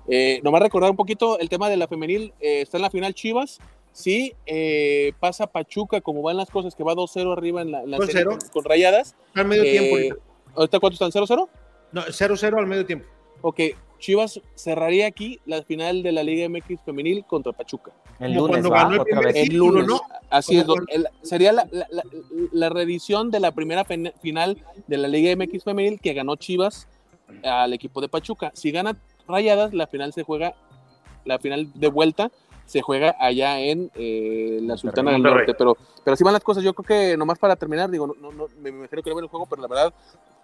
eh, nomás recordar un poquito el tema de la femenil. Eh, está en la final Chivas, si eh, pasa Pachuca, como van las cosas, que va 2-0 arriba en la, serie con, rayadas. Al medio tiempo. Eh, ¿Ahorita cuánto están? ¿0-0? No, 0-0 al medio tiempo. Ok, Chivas cerraría aquí la final de la Liga MX femenil contra Pachuca. El lunes, va, otra vez. El lunes, ¿no? Así es. sería la, la, reedición de la primera final de la Liga MX femenil que ganó Chivas al equipo de Pachuca. Si gana Rayadas, la final se juega, la final de vuelta se juega allá en eh, la Sultana del Norte. Pero, pero así van las cosas. Yo creo que nomás para terminar, digo, no, no, me imagino que no ver el juego, pero la verdad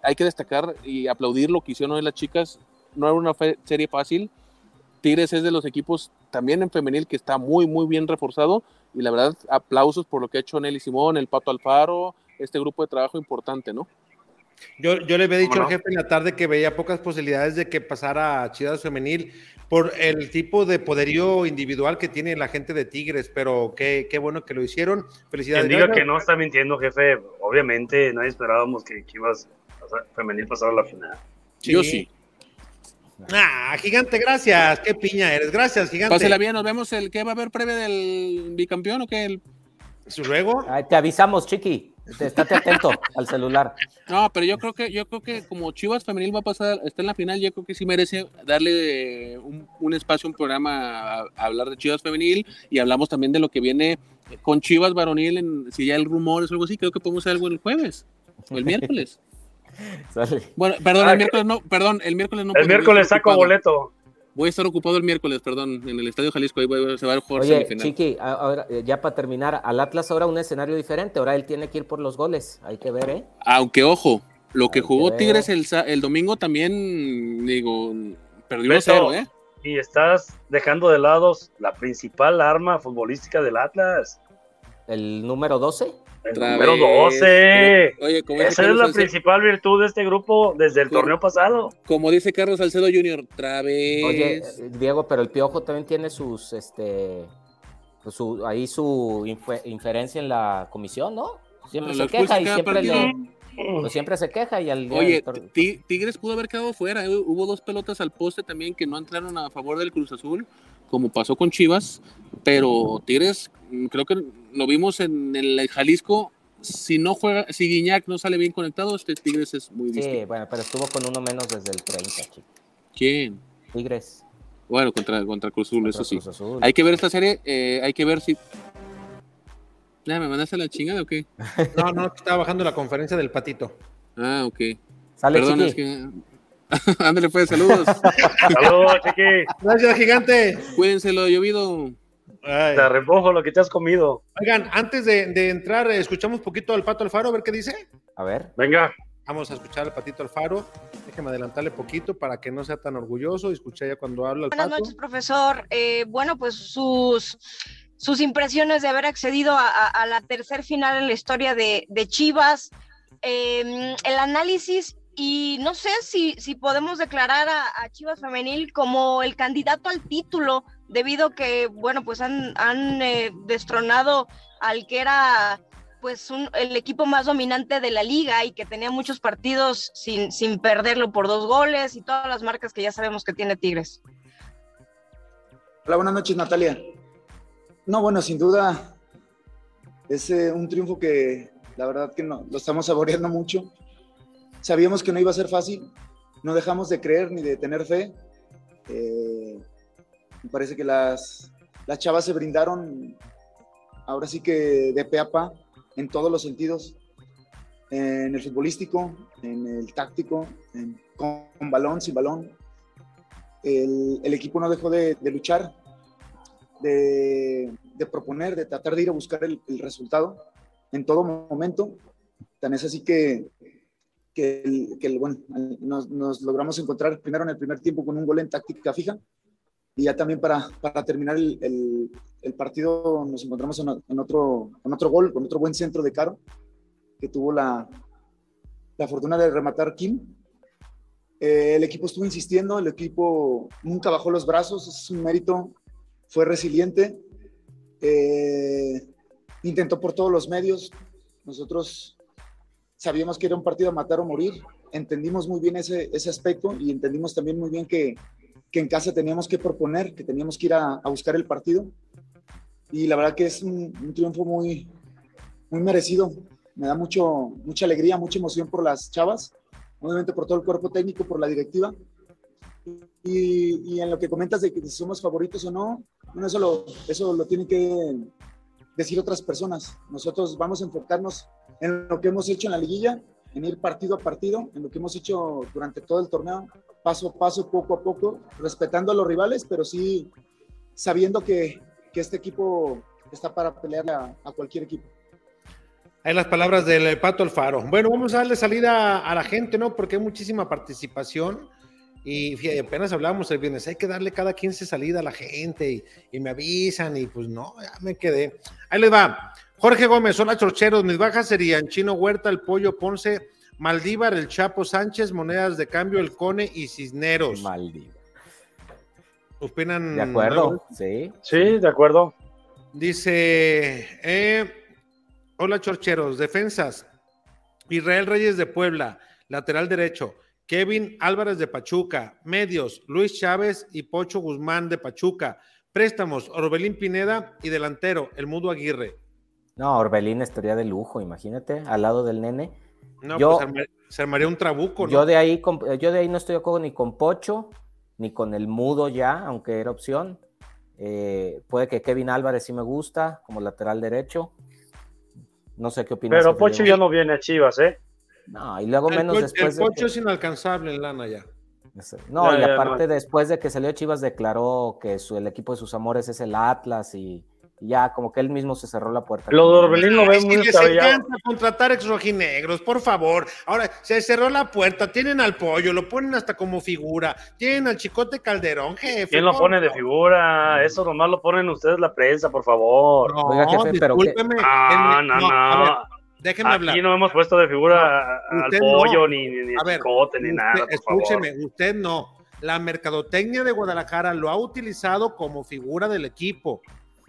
hay que destacar y aplaudir lo que hicieron hoy las chicas. No era una serie fácil. Tigres es de los equipos también en femenil que está muy, muy bien reforzado. Y la verdad, aplausos por lo que ha hecho Nelly Simón, el Pato Alfaro, este grupo de trabajo importante, ¿no? Yo, yo le había dicho al jefe en la tarde que veía pocas posibilidades de que pasara a Chivas Femenil por el tipo de poderío individual que tiene la gente de Tigres, pero qué, qué bueno que lo hicieron. Felicidades. Quien diga que no está mintiendo, jefe, obviamente nadie esperábamos que Chivas Femenil pasara a la final. Yo sí. Ah, gigante, gracias. Qué piña eres. Gracias, gigante. Pásela bien, nos vemos el que va a haber previa del bicampeón o qué? El... Luego. te avisamos, Chiqui. Estate atento al celular. No, pero yo creo que yo creo que como Chivas femenil va a pasar, está en la final, yo creo que sí merece darle un, espacio, un programa a, hablar de Chivas femenil y hablamos también de lo que viene con Chivas varonil, en, si ya el rumor es algo así, creo que podemos hacer algo el jueves o el miércoles. Bueno, perdón, el miércoles no, perdón, el miércoles no. El miércoles saco boleto. Voy a estar ocupado el miércoles, perdón, en el Estadio Jalisco, ahí se va a jugar Oye, Chiqui, ahora, eh, ya para terminar, al Atlas ahora un escenario diferente, ahora él tiene que ir por los goles, hay que ver, ¿eh? Aunque, ojo, lo que jugó Tigres el, el, domingo también, digo, perdió cero, ¿eh? Y estás dejando de lado la principal arma futbolística del Atlas. ¿El número 12? Número 12. Oye, Esa es la principal virtud de este grupo desde el torneo pasado. Como dice Carlos Salcedo Jr., otra vez. Oye, Diego, pero el Piojo también tiene sus, este, pues su, ahí su inferencia en la comisión, ¿no? Siempre se queja y siempre le... Pues siempre se queja y al Oye, Tigres pudo haber quedado fuera. ¿eh? Hubo dos pelotas al poste también que no entraron a favor del Cruz Azul, como pasó con Chivas. Pero Tigres creo que lo vimos en el Jalisco. Si no juega, si Guiñac no sale bien conectado, este Tigres es muy difícil. Sí, bueno, pero estuvo con uno menos desde el 30, chico. ¿Quién? Tigres. Bueno, contra, contra Cruz Azul, eso sí. Hay que ver esta serie, eh, hay que ver si. ¿Me mandaste la chingada o qué? No, no, estaba bajando la conferencia del patito. Ah, ok. Sale, Perdón, es que. Ándale, pues, saludos. saludos, chiqui. Gracias, gigante. Cuídense lo llovido. Te remojo lo que te has comido. Oigan, antes de, entrar, escuchamos un poquito al Pato Alfaro, a ver qué dice. A ver. Venga. Vamos a escuchar al Patito Alfaro. Déjeme adelantarle poquito para que no sea tan orgulloso y escuche ya cuando habla el Buenas noches, profesor. Eh, bueno, pues sus, sus impresiones de haber accedido a, la tercer final en la historia de, Chivas. Em, el análisis y no sé si, si podemos declarar a, Chivas Femenil como el candidato al título, debido que, bueno, pues han, han eh, destronado al que era pues el equipo más dominante de la liga y que tenía muchos partidos sin, sin perderlo por dos goles y todas las marcas que ya sabemos que tiene Tigres. Hola, buenas noches Natalia. No, bueno, sin duda es eh, un triunfo que la verdad que no, lo estamos saboreando mucho Sabíamos que no iba a ser fácil, no dejamos de creer ni de tener fe. Eh, me parece que las, las chavas se brindaron ahora sí que de peapa en todos los sentidos, en el futbolístico, en el táctico, con, balón, sin balón. El, equipo no dejó de, luchar, de, proponer, de tratar de ir a buscar el, el resultado en todo momento. Tan es así que que, bueno, nos, logramos encontrar primero en el primer tiempo con un gol en táctica fija y ya también para, para terminar el, el, partido nos encontramos en, otro, en otro gol, con otro buen centro de Caro, que tuvo la, la fortuna de rematar Kim. Eh, el equipo estuvo insistiendo, el equipo nunca bajó los brazos, es un mérito, fue resiliente, eh, intentó por todos los medios. Nosotros sabíamos que era un partido a matar o morir, entendimos muy bien ese, ese aspecto y entendimos también muy bien que, que, en casa teníamos que proponer, que teníamos que ir a, buscar el partido. y la verdad que es un, triunfo muy, muy merecido. Me da mucho, mucha alegría, mucha emoción por las chavas, obviamente por todo el cuerpo técnico, por la directiva. Y, en lo que comentas de que si somos favoritos o no, bueno, eso lo, eso lo tienen que decir otras personas. Nosotros vamos a enfocarnos en lo que hemos hecho en la liguilla, en ir partido a partido, en lo que hemos hecho durante todo el torneo, paso a paso, poco a poco, respetando a los rivales, pero sí sabiendo que, que este equipo está para pelear a, cualquier equipo. Hay las palabras del Pato Alfaro. Bueno, vamos a darle salida a la gente, ¿no? Porque hay muchísima participación. Y apenas hablábamos el viernes, hay que darle cada 15 salida a la gente y, me avisan y pues no, ya me quedé. Ahí les va. Jorge Gómez, hola chorcheros, mis bajas serían Chino Huerta, el Pollo Ponce, Maldívar, el Chapo Sánchez, Monedas de Cambio, el Cone y Cisneros. Maldívar. ¿Opinan? De acuerdo, sí. Sí, de acuerdo. Dice, eh, hola chorcheros, defensas. Israel Reyes de Puebla, lateral derecho. Kevin Álvarez de Pachuca, medios, Luis Chávez y Pocho Guzmán de Pachuca. Préstamos, Orbelín Pineda y delantero, el Mudo Aguirre. No, Orbelín estaría de lujo, imagínate, al lado del nene. No, yo, pues se armaría un trabuco, ¿no? Yo de ahí, yo de ahí no estoy de acuerdo ni con Pocho, ni con el Mudo ya, aunque era opción. Eh, puede que Kevin Álvarez sí me gusta como lateral derecho. No sé qué opinas. Pero Pocho ya no viene a Chivas, ¿eh? No, y luego menos después. El Pocho es inalcanzable en lana ya. No, y aparte después de que salió Chivas declaró que el equipo de sus amores es el Atlas y ya como que él mismo se cerró la puerta. Lo de Orbelín lo ve muy les encanta contratar ex rojinegros, por favor. Ahora, se cerró la puerta, tienen al pollo, lo ponen hasta como figura, tienen al chicote Calderón, jefe. ¿Quién lo pone de figura? Eso nomás lo ponen ustedes la prensa, por favor. No, Oiga, jefe, pero Ah, no, no. déjeme hablar. Aquí no hemos puesto de figura al pollo, ni, ni, chicote, ni nada. escúcheme, usted no. La mercadotecnia de Guadalajara lo ha utilizado como figura del equipo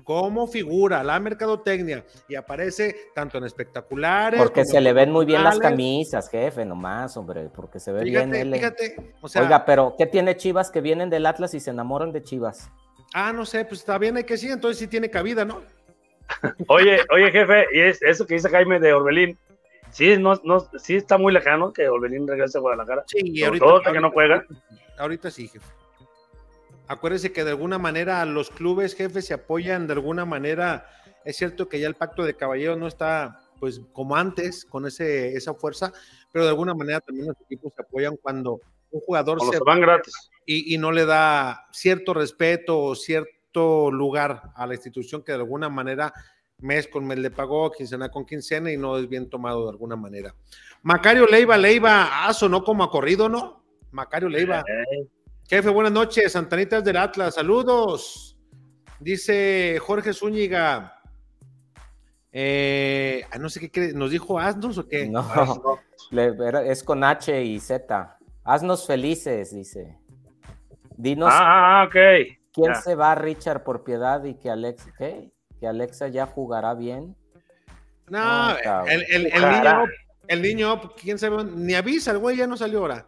como figura la mercadotecnia y aparece tanto en espectaculares. Porque se le ven muy bien las camisas, jefe, nomás, hombre, porque se ve bien él. Fíjate, Oiga, pero ¿qué tiene Chivas que vienen del Atlas y se enamoran de Chivas? Ah, no sé, pues está bien, hay que sí, entonces sí tiene cabida, ¿no? oye, oye, jefe, y es eso que dice Jaime de Orbelín, sí, no, no, sí está muy lejano que Orbelín regrese a Guadalajara. Sí, y ahorita, que no juega. Ahorita sí, jefe acuérdese que de alguna manera los clubes jefes se apoyan de alguna manera. Es cierto que ya el pacto de caballeros no está pues como antes con ese, esa fuerza, pero de alguna manera también los equipos se apoyan cuando un jugador se van gratis y, y, no le da cierto respeto o cierto lugar a la institución que de alguna manera mes con mes le pagó, quincena con quincena y no es bien tomado de alguna manera. Macario Leiva, Leiva, ah, sonó como ha corrido, ¿no? Macario Leiva. Eh, Jefe, buenas noches, Santanitas del Atlas, saludos. Dice Jorge Zúñiga. Eh, ah, no sé qué ¿nos dijo asnos o qué? No, es con H y Z. Haznos felices, dice. Dinos. Ah, ah ok. ¿Quién se va, Richard, por piedad y que Alexa, ¿qué? Que Alexa ya jugará bien. No, el, el, el, niño, el niño, quién sabe, ni avisa, el güey ya no salió ahora.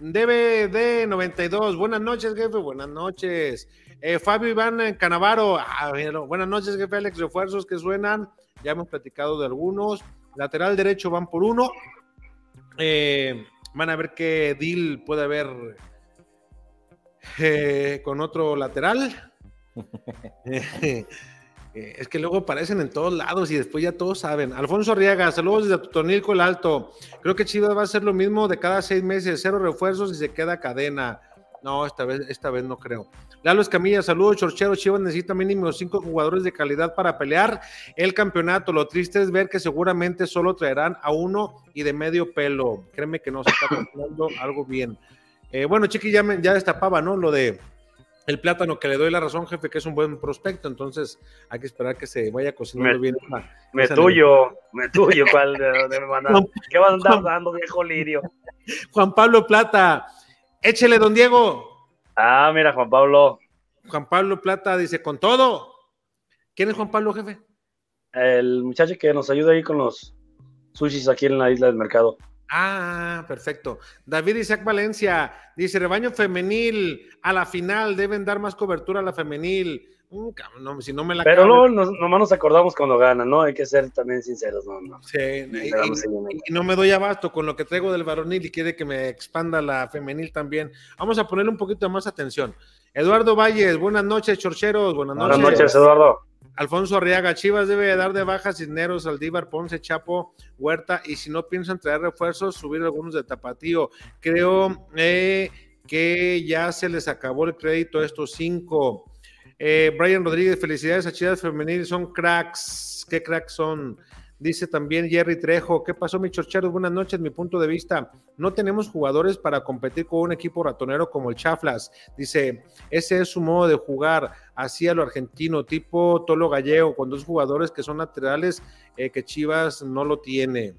DBD 92, buenas noches, jefe, buenas noches. Eh, Fabio Iván Canavaro, ah, buenas noches, jefe Alex, refuerzos que suenan, ya hemos platicado de algunos. Lateral derecho van por uno. Eh, van a ver qué deal puede haber eh, con otro lateral. Eh, es que luego aparecen en todos lados y después ya todos saben. Alfonso Arriaga, saludos desde Totonilco el Alto. Creo que Chivas va a ser lo mismo de cada seis meses, cero refuerzos y se queda cadena. No, esta vez, esta vez no creo. Lalo Escamilla, saludos, Chorchero. Chivas necesita mínimo cinco jugadores de calidad para pelear el campeonato. Lo triste es ver que seguramente solo traerán a uno y de medio pelo. Créeme que no se está funcionando algo bien. Eh, bueno, Chiqui ya, ya destapaba, ¿no? Lo de el plátano que le doy la razón, jefe, que es un buen prospecto, entonces hay que esperar que se vaya cocinando bien. me tuyo, me tuyo, ¿cuál de, me mandar? ¿Qué vas a andar dando, viejo lirio? Juan Pablo Plata, échele, don Diego. Ah, mira, Juan Pablo. Juan Pablo Plata dice, con todo. ¿Quién es Juan Pablo, jefe? El muchacho que nos ayuda ahí con los sushis aquí en la isla del mercado. Ah, perfecto. David Isaac Valencia dice: rebaño femenil a la final, deben dar más cobertura a la femenil. Uh, no, si no me la Pero luego nomás nos acordamos cuando gana, ¿no? Hay que ser también sinceros, ¿no? no. Sí, y, no me doy abasto con lo que traigo del varonil y quiere que me expanda la femenil también. Vamos a ponerle un poquito más atención. Eduardo Valles, buenas noches, chorcheros, buenas noches. Buenas noches, Eduardo. Alfonso Arriaga, Chivas debe dar de baja Cisneros, Aldívar, Ponce, Chapo, Huerta, y si no piensan traer refuerzos, subir algunos de Tapatío. Creo eh, que ya se les acabó el crédito a estos cinco. Eh, Brian Rodríguez, felicidades a Chivas Femenil, son cracks. ¿Qué cracks son? Dice también Jerry Trejo, ¿qué pasó, mi chorcheros? Buenas noches, mi punto de vista. No tenemos jugadores para competir con un equipo ratonero como el Chaflas. Dice, ese es su modo de jugar, así a lo argentino, tipo Tolo Gallego, con dos jugadores que son laterales, eh, que Chivas no lo tiene.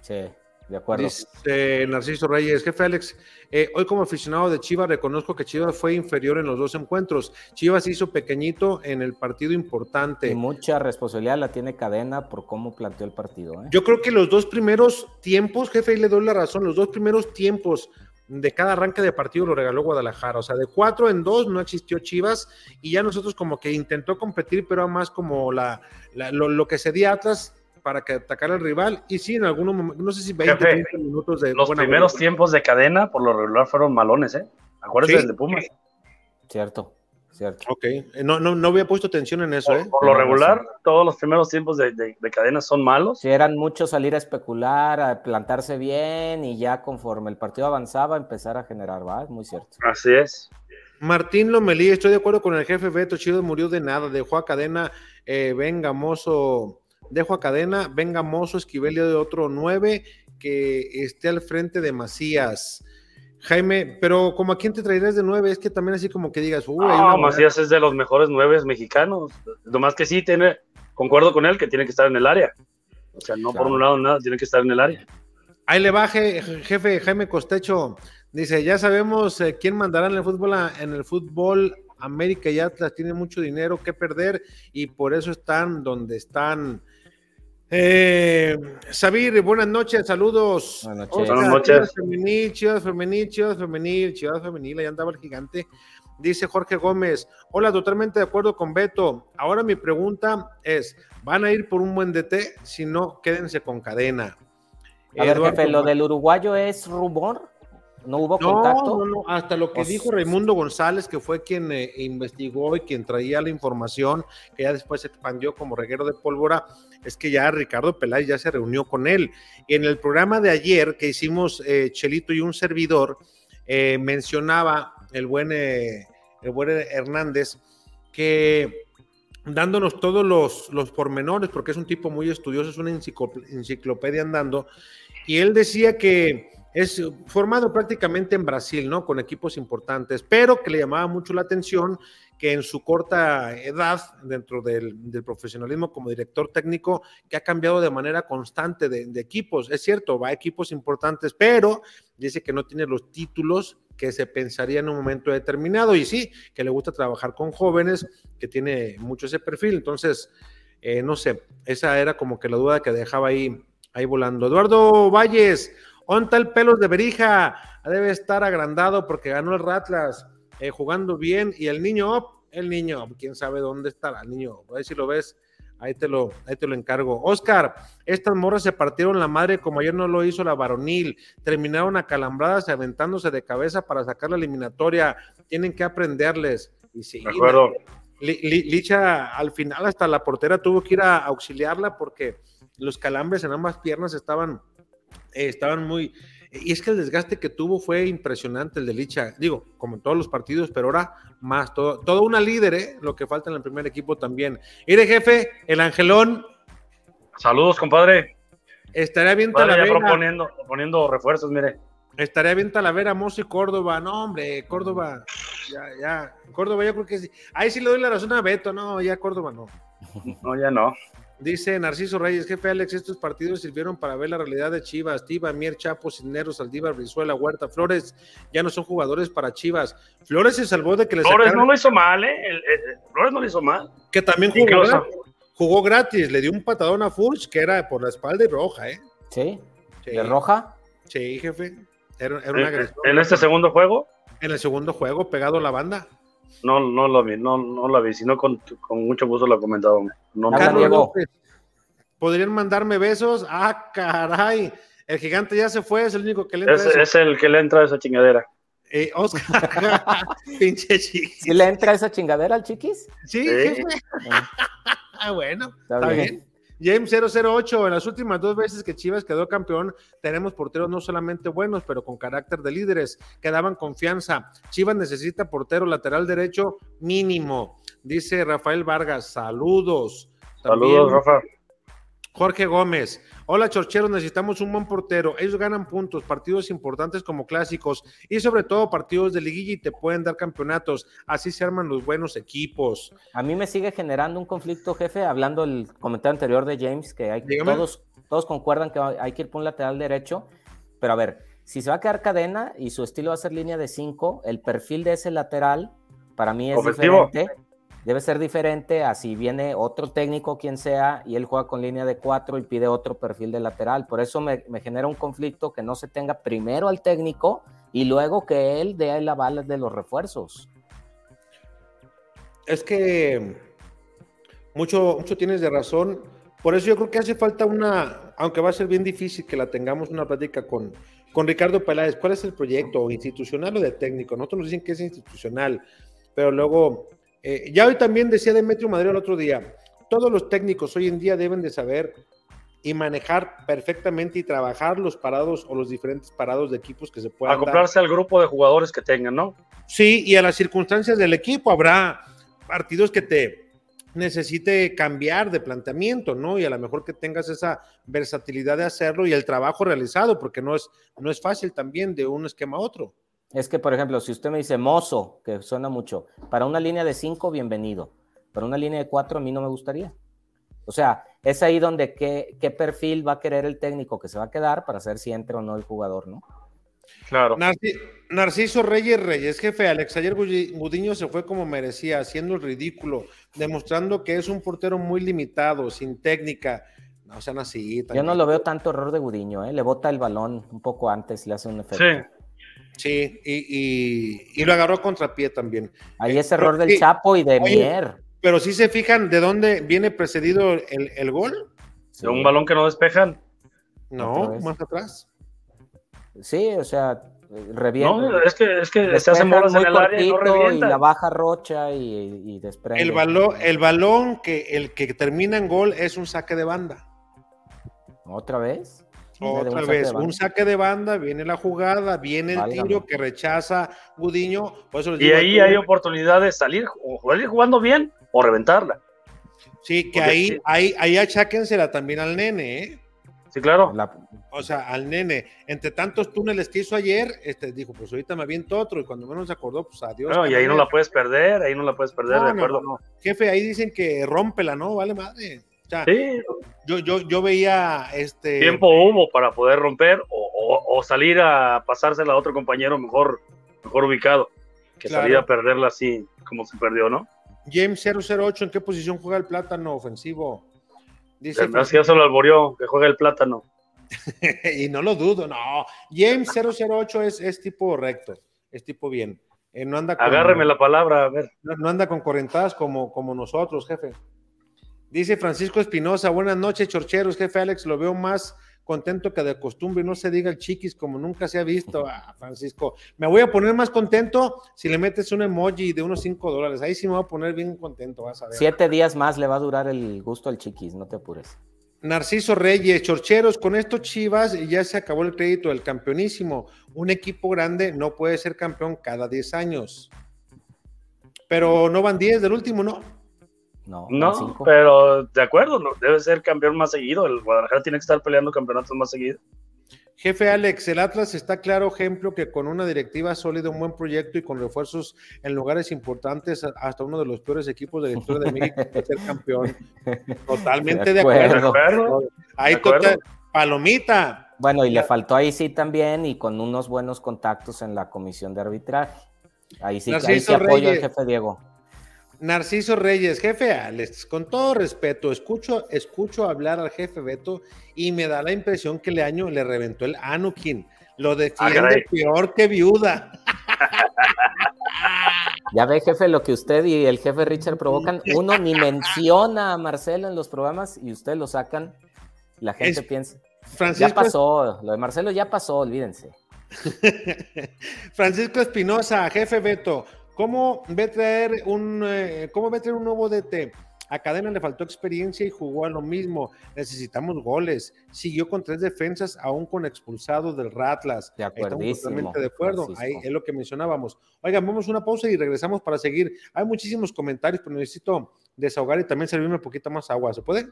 Sí. De acuerdo. Dice Narciso Reyes, jefe Alex, eh, hoy como aficionado de Chivas reconozco que Chivas fue inferior en los dos encuentros. Chivas hizo pequeñito en el partido importante. Y mucha responsabilidad la tiene Cadena por cómo planteó el partido. ¿eh? Yo creo que los dos primeros tiempos, jefe, y le doy la razón, los dos primeros tiempos de cada arranque de partido lo regaló Guadalajara. O sea, de cuatro en dos no existió Chivas y ya nosotros como que intentó competir, pero más como la, lo, lo, que cedía Atlas para que atacara al rival. Y sí, en algunos momentos, no sé si 20, 30 minutos de. Los primeros tiempos de cadena, por lo regular, fueron malones, ¿eh? Acuérdense del de Pumas. Cierto, cierto. Ok, eh, no, no, no había puesto atención en eso, ¿eh? Por lo regular, todos los primeros tiempos de, de, cadena son malos. Sí, eran muchos salir a especular, a plantarse bien y ya conforme el partido avanzaba, empezar a generar, ¿va? Es muy cierto. Así es. Martín Lomelí, estoy de acuerdo con el jefe Beto, Chido murió de nada, dejó a cadena, eh, venga, mozo dejo a cadena, venga Mozo, Esquivel de otro 9 que esté al frente de Macías. Jaime, pero como a quién te traerías de 9, es que también así como que digas, uy, no, Macías es de los mejores 9 mexicanos, más que sí tiene, concuerdo con él que tiene que estar en el área. O sea, no por un lado nada, tiene que estar en el área. Ahí le baje, jefe Jaime Costecho. Dice, ya sabemos eh, quién mandará en el fútbol, en el fútbol América y Atlas tiene mucho dinero que perder y por eso están donde están. Eh, Sabir, buenas noches, saludos. Buenas noches. buenas noches. Femenil, Chivas femenil, Chivas femenil, Chivas femenil, ahí andaba el gigante. Dice Jorge Gómez, hola, totalmente de acuerdo con Beto. Ahora mi pregunta es, ¿van a ir por un buen DT? Si no, quédense con cadena. A ver, jefe, ¿lo del uruguayo es rumor? ¿No hubo contacto? No, no, hasta lo que dijo Raimundo González, que fue quien eh, investigó y quien traía la información, que ya después se expandió como reguero de pólvora, es que ya Ricardo Peláez ya se reunió con él. En el programa de ayer que hicimos eh, Chelito y un servidor, eh, mencionaba el buen, el buen Hernández que dándonos todos los, los pormenores, porque es un tipo muy estudioso, es una enciclopedia andando, y él decía que es formado prácticamente en Brasil, ¿no? Con equipos importantes, pero que le llamaba mucho la atención que en su corta edad, dentro del, profesionalismo como director técnico, que ha cambiado de manera constante de, equipos. Es cierto, va a equipos importantes, pero dice que no tiene los títulos que se pensaría en un momento determinado. Y sí, que le gusta trabajar con jóvenes, que tiene mucho ese perfil. Entonces, eh, no sé, esa era como que la duda que dejaba ahí, ahí volando. Eduardo Valles. ¿Dónde el pelos de Berija? Debe estar agrandado porque ganó el Ratlas, eh, jugando bien. Y el niño, el niño, quién sabe dónde estará el niño. A ver si lo ves, ahí te lo, ahí te lo encargo. Oscar, estas morras se partieron la madre como ayer no lo hizo la varonil. Terminaron acalambradas y aventándose de cabeza para sacar la eliminatoria. Tienen que aprenderles. Y sí, acuerdo. Licha al final hasta la portera tuvo que ir a auxiliarla porque los calambres en ambas piernas estaban eh, estaban muy... Y es que el desgaste que tuvo fue impresionante el de Licha, digo, como en todos los partidos, pero ahora más, todo, todo una líder, ¿eh? lo que falta en el primer equipo también. Mire, jefe, el Angelón. Saludos, compadre. Estaría bien Talavera. proponiendo, proponiendo refuerzos, mire. Estaría bien Talavera, Mozo y Córdoba. No, hombre, Córdoba. Ya, ya. Córdoba, yo creo que sí. Ahí sí le doy la razón a Beto. No, ya Córdoba no. No, ya no. Dice Narciso Reyes, jefe Alex, estos partidos sirvieron para ver la realidad de Chivas. Tiva, Mier, Chapo, Cisneros, Saldívar, Brizuela, Huerta, Flores, ya no son jugadores para Chivas. Flores se salvó de que le Flores no lo hizo mal, ¿eh? Flores no lo hizo mal. Que también jugó, jugó gratis, le dio un patadón a Furch que era por la espalda y roja, ¿eh? Sí. ¿De roja? Sí, jefe. Era, una agresión. ¿En este segundo juego? En el segundo juego, pegado a la banda. No, no lo vi, no, no la vi, sino con, con mucho gusto lo comentado. No, Carlos López, ¿podrían mandarme besos? Ah, caray, el gigante ya se fue, es el único que le entra. Es, es el que le entra a esa chingadera. Eh, Oscar, pinche chiquis. ¿Sí le entra esa chingadera al chiquis? Sí, sí. ah, bueno, está, bien. James 008, en las últimas dos veces que Chivas quedó campeón, tenemos porteros no solamente buenos, pero con carácter de líderes, que daban confianza. Chivas necesita portero lateral derecho mínimo, dice Rafael Vargas. Saludos. Saludos, Rafa. Jorge Gómez, hola Chorcheros, necesitamos un buen portero. Ellos ganan puntos, partidos importantes como clásicos y sobre todo partidos de liguilla y te pueden dar campeonatos. Así se arman los buenos equipos. A mí me sigue generando un conflicto, jefe, hablando del comentario anterior de James, que hay, todos, todos concuerdan que hay que ir por un lateral derecho, pero a ver, si se va a quedar cadena y su estilo va a ser línea de 5, el perfil de ese lateral para mí es diferente debe ser diferente a si viene otro técnico, quien sea, y él juega con línea de cuatro y pide otro perfil de lateral. Por eso me, genera un conflicto que no se tenga primero al técnico y luego que él dé la bala de los refuerzos. Es que mucho, mucho tienes de razón. Por eso yo creo que hace falta una, aunque va a ser bien difícil que la tengamos una plática con, con Ricardo Peláez. ¿Cuál es el proyecto? ¿Institucional o de técnico? Nosotros nos dicen que es institucional, pero luego eh, ya hoy también decía Demetrio Madrid el otro día, todos los técnicos hoy en día deben de saber y manejar perfectamente y trabajar los parados o los diferentes parados de equipos que se puedan acoplarse al grupo de jugadores que tengan, ¿no? Sí, y a las circunstancias del equipo habrá partidos que te necesite cambiar de planteamiento, ¿no? Y a lo mejor que tengas esa versatilidad de hacerlo y el trabajo realizado, porque no es, no es fácil también de un esquema a otro. Es que, por ejemplo, si usted me dice mozo, que suena mucho, para una línea de cinco, bienvenido. Para una línea de cuatro, a mí no me gustaría. O sea, es ahí donde qué, qué perfil va a querer el técnico que se va a quedar para saber si entra o no el jugador, ¿no? Claro. Narciso Reyes Reyes, jefe, Alex, ayer Gudiño se fue como merecía, haciendo el ridículo, demostrando que es un portero muy limitado, sin técnica. No sean así. Yo no lo veo tanto error de Gudiño, ¿eh? le bota el balón un poco antes, le hace un efecto. Sí. Sí, y, lo agarró contra pie también. Ahí es error del Chapo y de Mier. Pero si se fijan de dónde viene precedido el, gol. De un balón que no despejan. No, más atrás. Sí, o sea, revienta. No, es que, es que se hacen bolas en el área y no Y la baja rocha y, y desprende. El balón, el balón que, el que termina en gol es un saque de banda. ¿Otra vez? Otra vez, un saque de banda, viene la jugada, viene el tiro que rechaza Gudiño. y ahí hay oportunidad de salir, o jugando bien o reventarla. Sí, que ahí, ahí, ahí acháquensela también al nene, ¿eh? Sí, claro. o sea, al nene, entre tantos túneles que hizo ayer, este dijo, pues ahorita me aviento otro, y cuando menos se acordó, pues adiós. No, y ahí no la puedes perder, ahí no la puedes perder, de acuerdo. Jefe, ahí dicen que rómpela, ¿no? Vale madre sí. yo, yo, yo veía este. Tiempo hubo para poder romper o, salir a pasársela a otro compañero mejor, mejor ubicado, que salía a perderla así como se perdió, ¿no? James 008, ¿en qué posición juega el plátano ofensivo? Dice. Así ya solo alborió, que juega el plátano. y no lo dudo, no. James 008 es, es tipo recto, es tipo bien. Eh, no anda Agárreme la palabra, a ver. No, no, anda con correntadas como, como nosotros, jefe. Dice Francisco Espinosa, buenas noches, chorcheros, jefe Alex, lo veo más contento que de costumbre, no se diga el chiquis como nunca se ha visto, ah, Francisco. Me voy a poner más contento si le metes un emoji de unos 5 dólares, ahí sí me voy a poner bien contento, vas a ver. Siete días más le va a durar el gusto al chiquis, no te apures. Narciso Reyes, Chorcheros, con esto Chivas ya se acabó el crédito del campeonísimo. Un equipo grande no puede ser campeón cada 10 años. Pero no van 10 del último, ¿no? No, no pero de acuerdo, no, debe ser campeón más seguido. El Guadalajara tiene que estar peleando campeonatos más seguido. Jefe Alex, el Atlas está claro ejemplo que con una directiva sólida, un buen proyecto y con refuerzos en lugares importantes, hasta uno de los peores equipos de la historia de México puede ser campeón. Totalmente de acuerdo. Ahí total, palomita. Bueno, y le faltó ahí sí también y con unos buenos contactos en la comisión de arbitraje. Ahí sí, ahí sí apoyo al jefe Diego. Narciso Reyes, jefe Alex, con todo respeto, escucho, escucho hablar al jefe Beto y me da la impresión que le año le reventó el Anukin. Lo defiende ah, peor que viuda. Ya ve, jefe, lo que usted y el jefe Richard provocan. Uno ni menciona a Marcelo en los programas y usted lo sacan. La gente piensa. ya pasó, lo de Marcelo ya pasó, olvídense. Francisco Espinosa, jefe Beto, ¿cómo ve traer un, eh, ¿cómo ve traer un nuevo DT? A Cadena le faltó experiencia y jugó a lo mismo. Necesitamos goles. Siguió con tres defensas, aún con expulsado del Ratlas. De acuerdo. Totalmente de acuerdo. Ahí es lo que mencionábamos. Oigan, vamos a una pausa y regresamos para seguir. Hay muchísimos comentarios, pero necesito desahogar y también servirme un poquito más agua. ¿Se puede?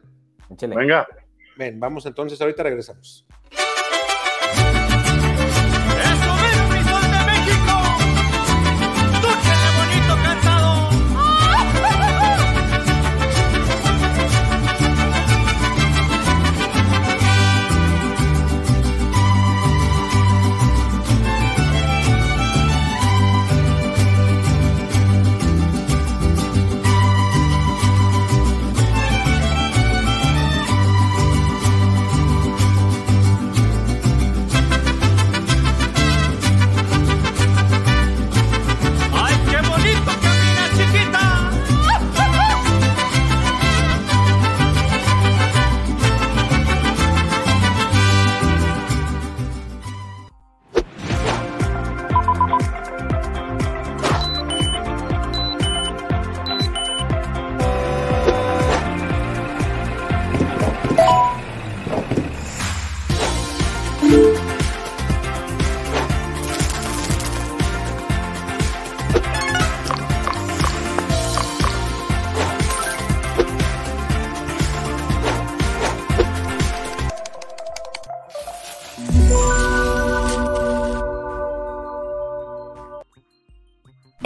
Venga. Ven, vamos entonces, ahorita regresamos.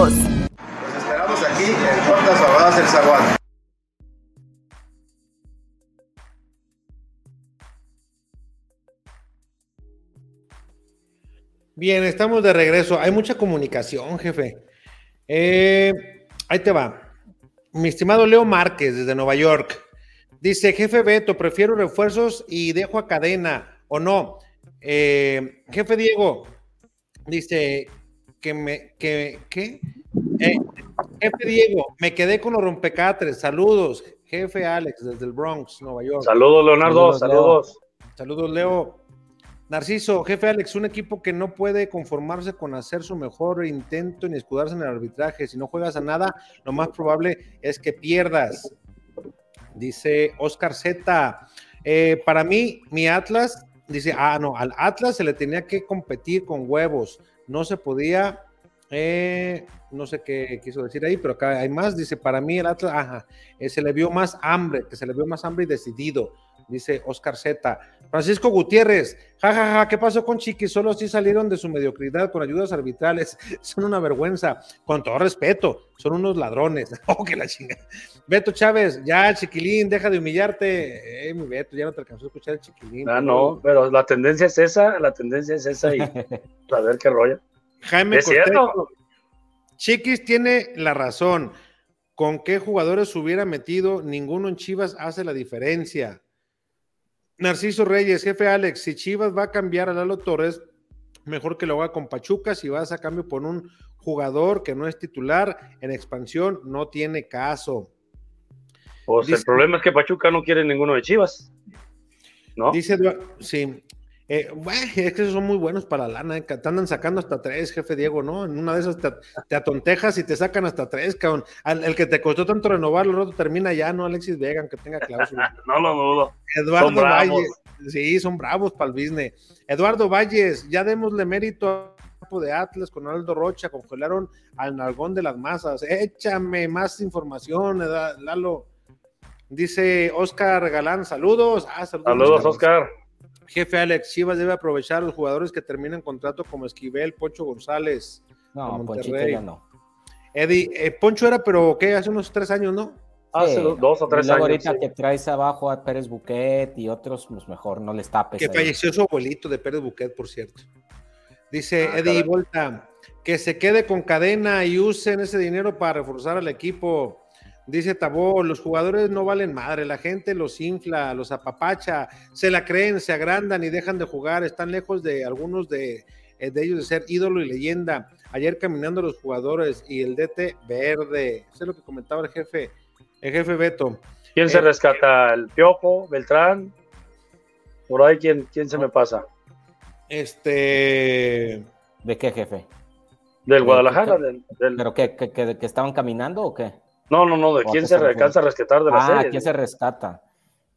Los esperamos aquí en Tortas Ahogadas El Zaguán. Bien, estamos de regreso. Hay mucha comunicación, jefe. Eh, ahí te va. Mi estimado Leo Márquez, desde Nueva York. Dice, jefe Beto, prefiero refuerzos y dejo a cadena, ¿o no? Eh, jefe Diego, dice, que me, que, ¿qué? Eh, jefe Diego, me quedé con los rompecatres. Saludos, jefe Alex, desde el Bronx, Nueva York. Saludos, Leonardo, saludos. Saludos, Leo. Narciso, jefe Alex, un equipo que no puede conformarse con hacer su mejor intento ni escudarse en el arbitraje. Si no juegas a nada, lo más probable es que pierdas. Dice Oscar Z. Eh, para mí, mi Atlas, dice, ah, no, al Atlas se le tenía que competir con huevos no se podía, eh, no sé qué quiso decir ahí, pero acá hay más, dice, para mí el Atlas, ajá, eh, se le vio más hambre, que se le vio más hambre y decidido, dice Oscar Z. Francisco Gutiérrez, jajaja, ja, ja, ¿qué pasó con Chiqui? Solo así salieron de su mediocridad con ayudas arbitrales, son una vergüenza, con todo respeto, son unos ladrones, oh, que la chinga. Beto Chávez, ya Chiquilín, deja de humillarte, eh, mi Beto, ya no te alcanzó a escuchar el Chiquilín. Ah, no, pero la tendencia es esa, la tendencia es esa y a ver qué rollo. Jaime es cierto. Chiquis tiene la razón. ¿Con qué jugadores hubiera metido? Ninguno en Chivas hace la diferencia. Narciso Reyes, jefe Alex, si Chivas va a cambiar a Lalo Torres, mejor que lo haga con Pachuca. Si vas a cambio por un jugador que no es titular en expansión, no tiene caso. Pues el problema es que Pachuca no quiere ninguno de Chivas. ¿No? Dice, sí, eh, es que son muy buenos para la lana, eh, te andan sacando hasta tres, jefe Diego, ¿no? En una de esas te, atontejas y te sacan hasta tres, cabrón. el que te costó tanto renovar, el rato termina ya, ¿no? Alexis Vega, que tenga cláusula. no lo dudo. Eduardo Valles, sí, son bravos para el business. Eduardo Valles, ya démosle mérito al de Atlas con Aldo Rocha, congelaron al Nalgón de las Masas. Échame más información, Lalo. Dice Oscar Galán, saludos. Ah, saludos, saludos Oscar. Jefe Alex, Chivas debe aprovechar a los jugadores que terminan contrato como Esquivel, Pocho González. No, Ponchito ya no. Eddie, eh, Poncho era, pero ¿qué? Hace unos tres años, ¿no? Hace dos o tres y años. ahorita que traes abajo a Pérez Buquet y otros, pues mejor no les tapes. Que ahí. falleció su abuelito de Pérez Buquet, por cierto. Dice Ah, Eddie. Volta, que se quede con cadena y usen ese dinero para reforzar al equipo. Dice Tabó, los jugadores no valen madre, la gente los infla, los apapacha, se la creen, se agrandan y dejan de jugar, están lejos de algunos de, eh, de ellos de ser ídolo y leyenda. Ayer caminando los jugadores y el DT verde, eso es lo que comentaba el jefe, el jefe Beto. ¿Quién se Eh, rescata? ¿El Piojo? ¿Beltrán? Por ahí, ¿quién, quién se me pasa? Este, ¿De qué, jefe? ¿Del Guadalajara? ¿qué- Del, del- ¿Pero qué, que, que- que estaban caminando o qué? No, no, no, ¿de ¿O a quién se alcanza a rescatar de la Ah, serie? ¿quién se rescata?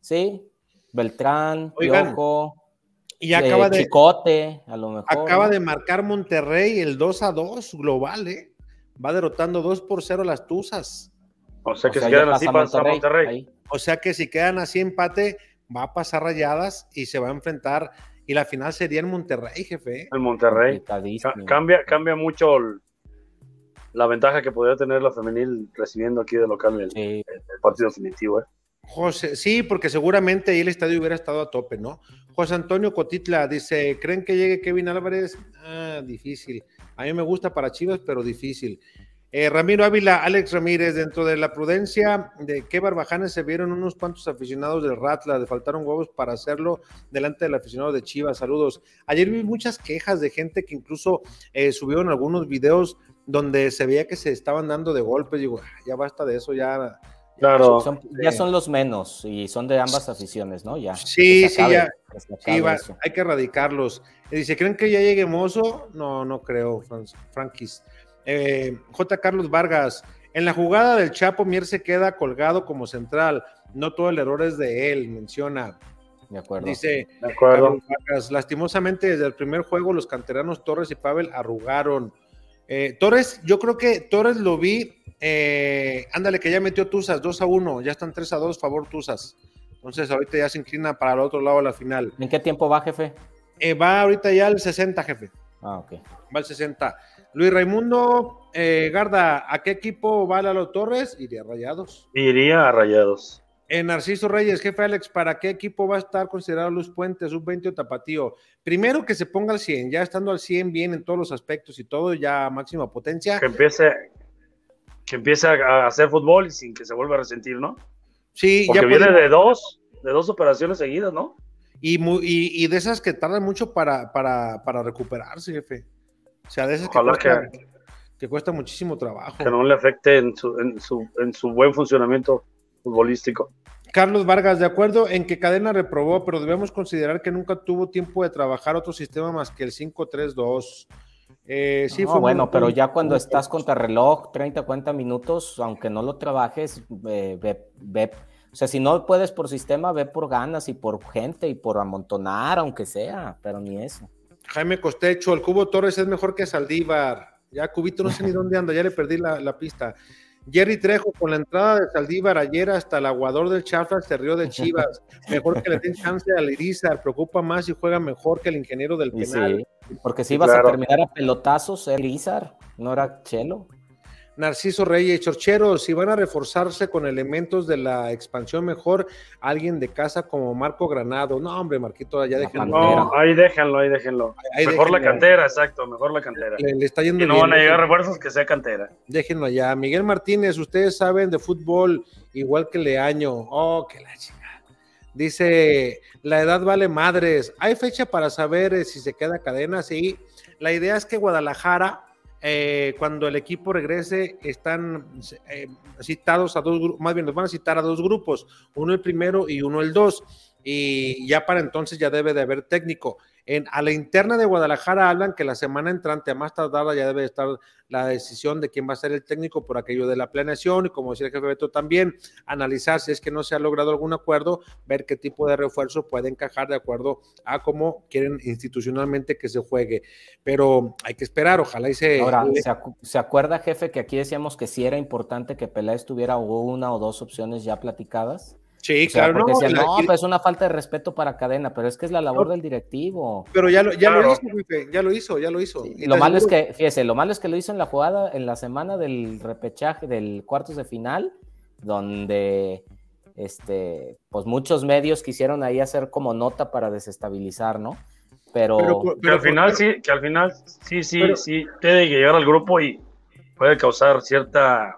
Sí, Beltrán, Oigan, Piojo, y ya eh, acaba de, Chicote, a lo mejor. Acaba de marcar Monterrey el 2 a 2 global, ¿eh? Va derrotando 2 por 0 a las Tuzas. O sea que O sea, se ya quedan así pasa para Monterrey. Monterrey. O sea que si quedan así empate, va a pasar rayadas y se va a enfrentar. Y la final sería en Monterrey, jefe. En Monterrey. Cambia, cambia mucho el- la ventaja que podría tener la femenil recibiendo aquí de local el, Sí, el partido definitivo. ¿eh? José, sí, porque seguramente ahí el estadio hubiera estado a tope, ¿no? José Antonio Cotitla dice: ¿Creen que llegue Kevin Álvarez? Ah, difícil. A mí me gusta para Chivas, pero difícil. Eh, Ramiro Ávila, Alex Ramírez, dentro de la prudencia de qué barbajanes se vieron unos cuantos aficionados del Ratla, le faltaron huevos para hacerlo delante del aficionado de Chivas. Saludos. Ayer vi muchas quejas de gente que incluso eh, subieron algunos videos donde se veía que se estaban dando de golpes. Digo, "Ah, ya basta de eso, ya. Claro. son- ya son los menos y son de ambas aficiones, ¿no? Ya. Sí, sí, acabe, ya. Sí, va, hay que erradicarlos. Y dice, ¿creen que ya llegue Mozo? No, no creo, Fran- Frankis. Eh, J. Carlos Vargas, en la jugada del Chapo, Mier se queda colgado como central. No todo el error es de él, menciona. De acuerdo. Dice De acuerdo. Carlos Vargas, lastimosamente desde el primer juego los canteranos Torres y Pavel arrugaron. Eh, Torres, yo creo que Torres lo vi, eh, ándale que ya metió Tuzas 2 a 1, ya están 3 a 2, favor Tuzas. Entonces ahorita ya se inclina para el otro lado de la final. ¿En qué tiempo va, jefe? Eh, va ahorita ya al 60, jefe. Ah, ok. Va al 60. Luis Raimundo eh, Garda, ¿a qué equipo va Lalo Torres? Iría a Rayados. Iría a Rayados. Eh, Narciso Reyes, jefe Alex, ¿para qué equipo va a estar considerado Luz Puente, sub-20 o Tapatío? Primero que se ponga al 100, ya estando al 100 bien en todos los aspectos y todo, ya máxima potencia. Que empiece, que empiece a hacer fútbol y sin que se vuelva a resentir, ¿no? Sí, Porque ya viene podemos- de dos, de dos operaciones seguidas, ¿no? y, mu- y, y de esas que tardan mucho para, para, para recuperarse, jefe. O sea, de esas que cuesta, que cuesta muchísimo trabajo. Que no le afecte en su, en su, en su buen funcionamiento futbolístico. Carlos Vargas, de acuerdo en que Cadena reprobó, pero debemos considerar que nunca tuvo tiempo de trabajar otro sistema más que el 5-3-2. Eh, sí, No, fue bueno, muy- pero ya cuando estás contra reloj, 30, 40 minutos, aunque no lo trabajes, eh, ve, ve- o sea, si no puedes por sistema, ve por ganas y por gente y por amontonar, aunque sea, pero ni eso. Jaime Costecho, el Cubo Torres es mejor que Saldívar. Ya Cubito no sé ni dónde anda, ya le perdí la, la pista. Jerry Trejo, con la entrada de Saldívar ayer hasta el aguador del Chafra se rió de Chivas. Mejor que le den chance al Irizar, preocupa más y juega mejor que el ingeniero del penal. sí, porque si ibas claro. a terminar a pelotazos, era Izar, no era Chelo. Narciso Reyes, Chorcheros, si van a reforzarse con elementos de la expansión mejor, alguien de casa como Marco Granado. No, hombre, Marquito, ya déjenlo. No, ahí déjenlo, ahí déjenlo. Ahí mejor la cantera, exacto, mejor la cantera. Le, le está yendo Si no bien, van a llegar refuerzos, que sea cantera. Déjenlo allá. Miguel Martínez, ustedes saben de fútbol igual que Leaño. Oh, que la chica. Dice, la edad vale madres. ¿Hay fecha para saber eh, si se queda cadena? Sí. La idea es que Guadalajara, eh, cuando el equipo regrese, están eh, citados a dos grupos, más bien los van a citar a dos grupos, uno el primero y uno el dos. Y ya para entonces ya debe de haber técnico. En, a la interna de Guadalajara hablan que la semana entrante, a más tardar, ya debe estar la decisión de quién va a ser el técnico por aquello de la planeación y como decía el jefe Beto también, analizar si es que no se ha logrado algún acuerdo, ver qué tipo de refuerzo puede encajar de acuerdo a cómo quieren institucionalmente que se juegue. Pero hay que esperar, ojalá y se... Ahora, ¿se, acu- se acuerda, jefe, que aquí decíamos que sí era importante que Peláez tuviera una o dos opciones ya platicadas? Sí, claro. no, decían, no, pues es una falta de respeto para cadena, pero es que es la labor del directivo. Pero ya lo, ya lo hizo, ya lo hizo, ya lo hizo. lo malo es que, fíjese, lo malo es que lo hizo en la jugada, en la semana del repechaje, del cuartos de final, donde este, pues muchos medios quisieron ahí hacer como nota para desestabilizar, ¿no? Pero, pero, al final sí, que al final sí, sí, sí, tiene que llegar al grupo y puede causar cierta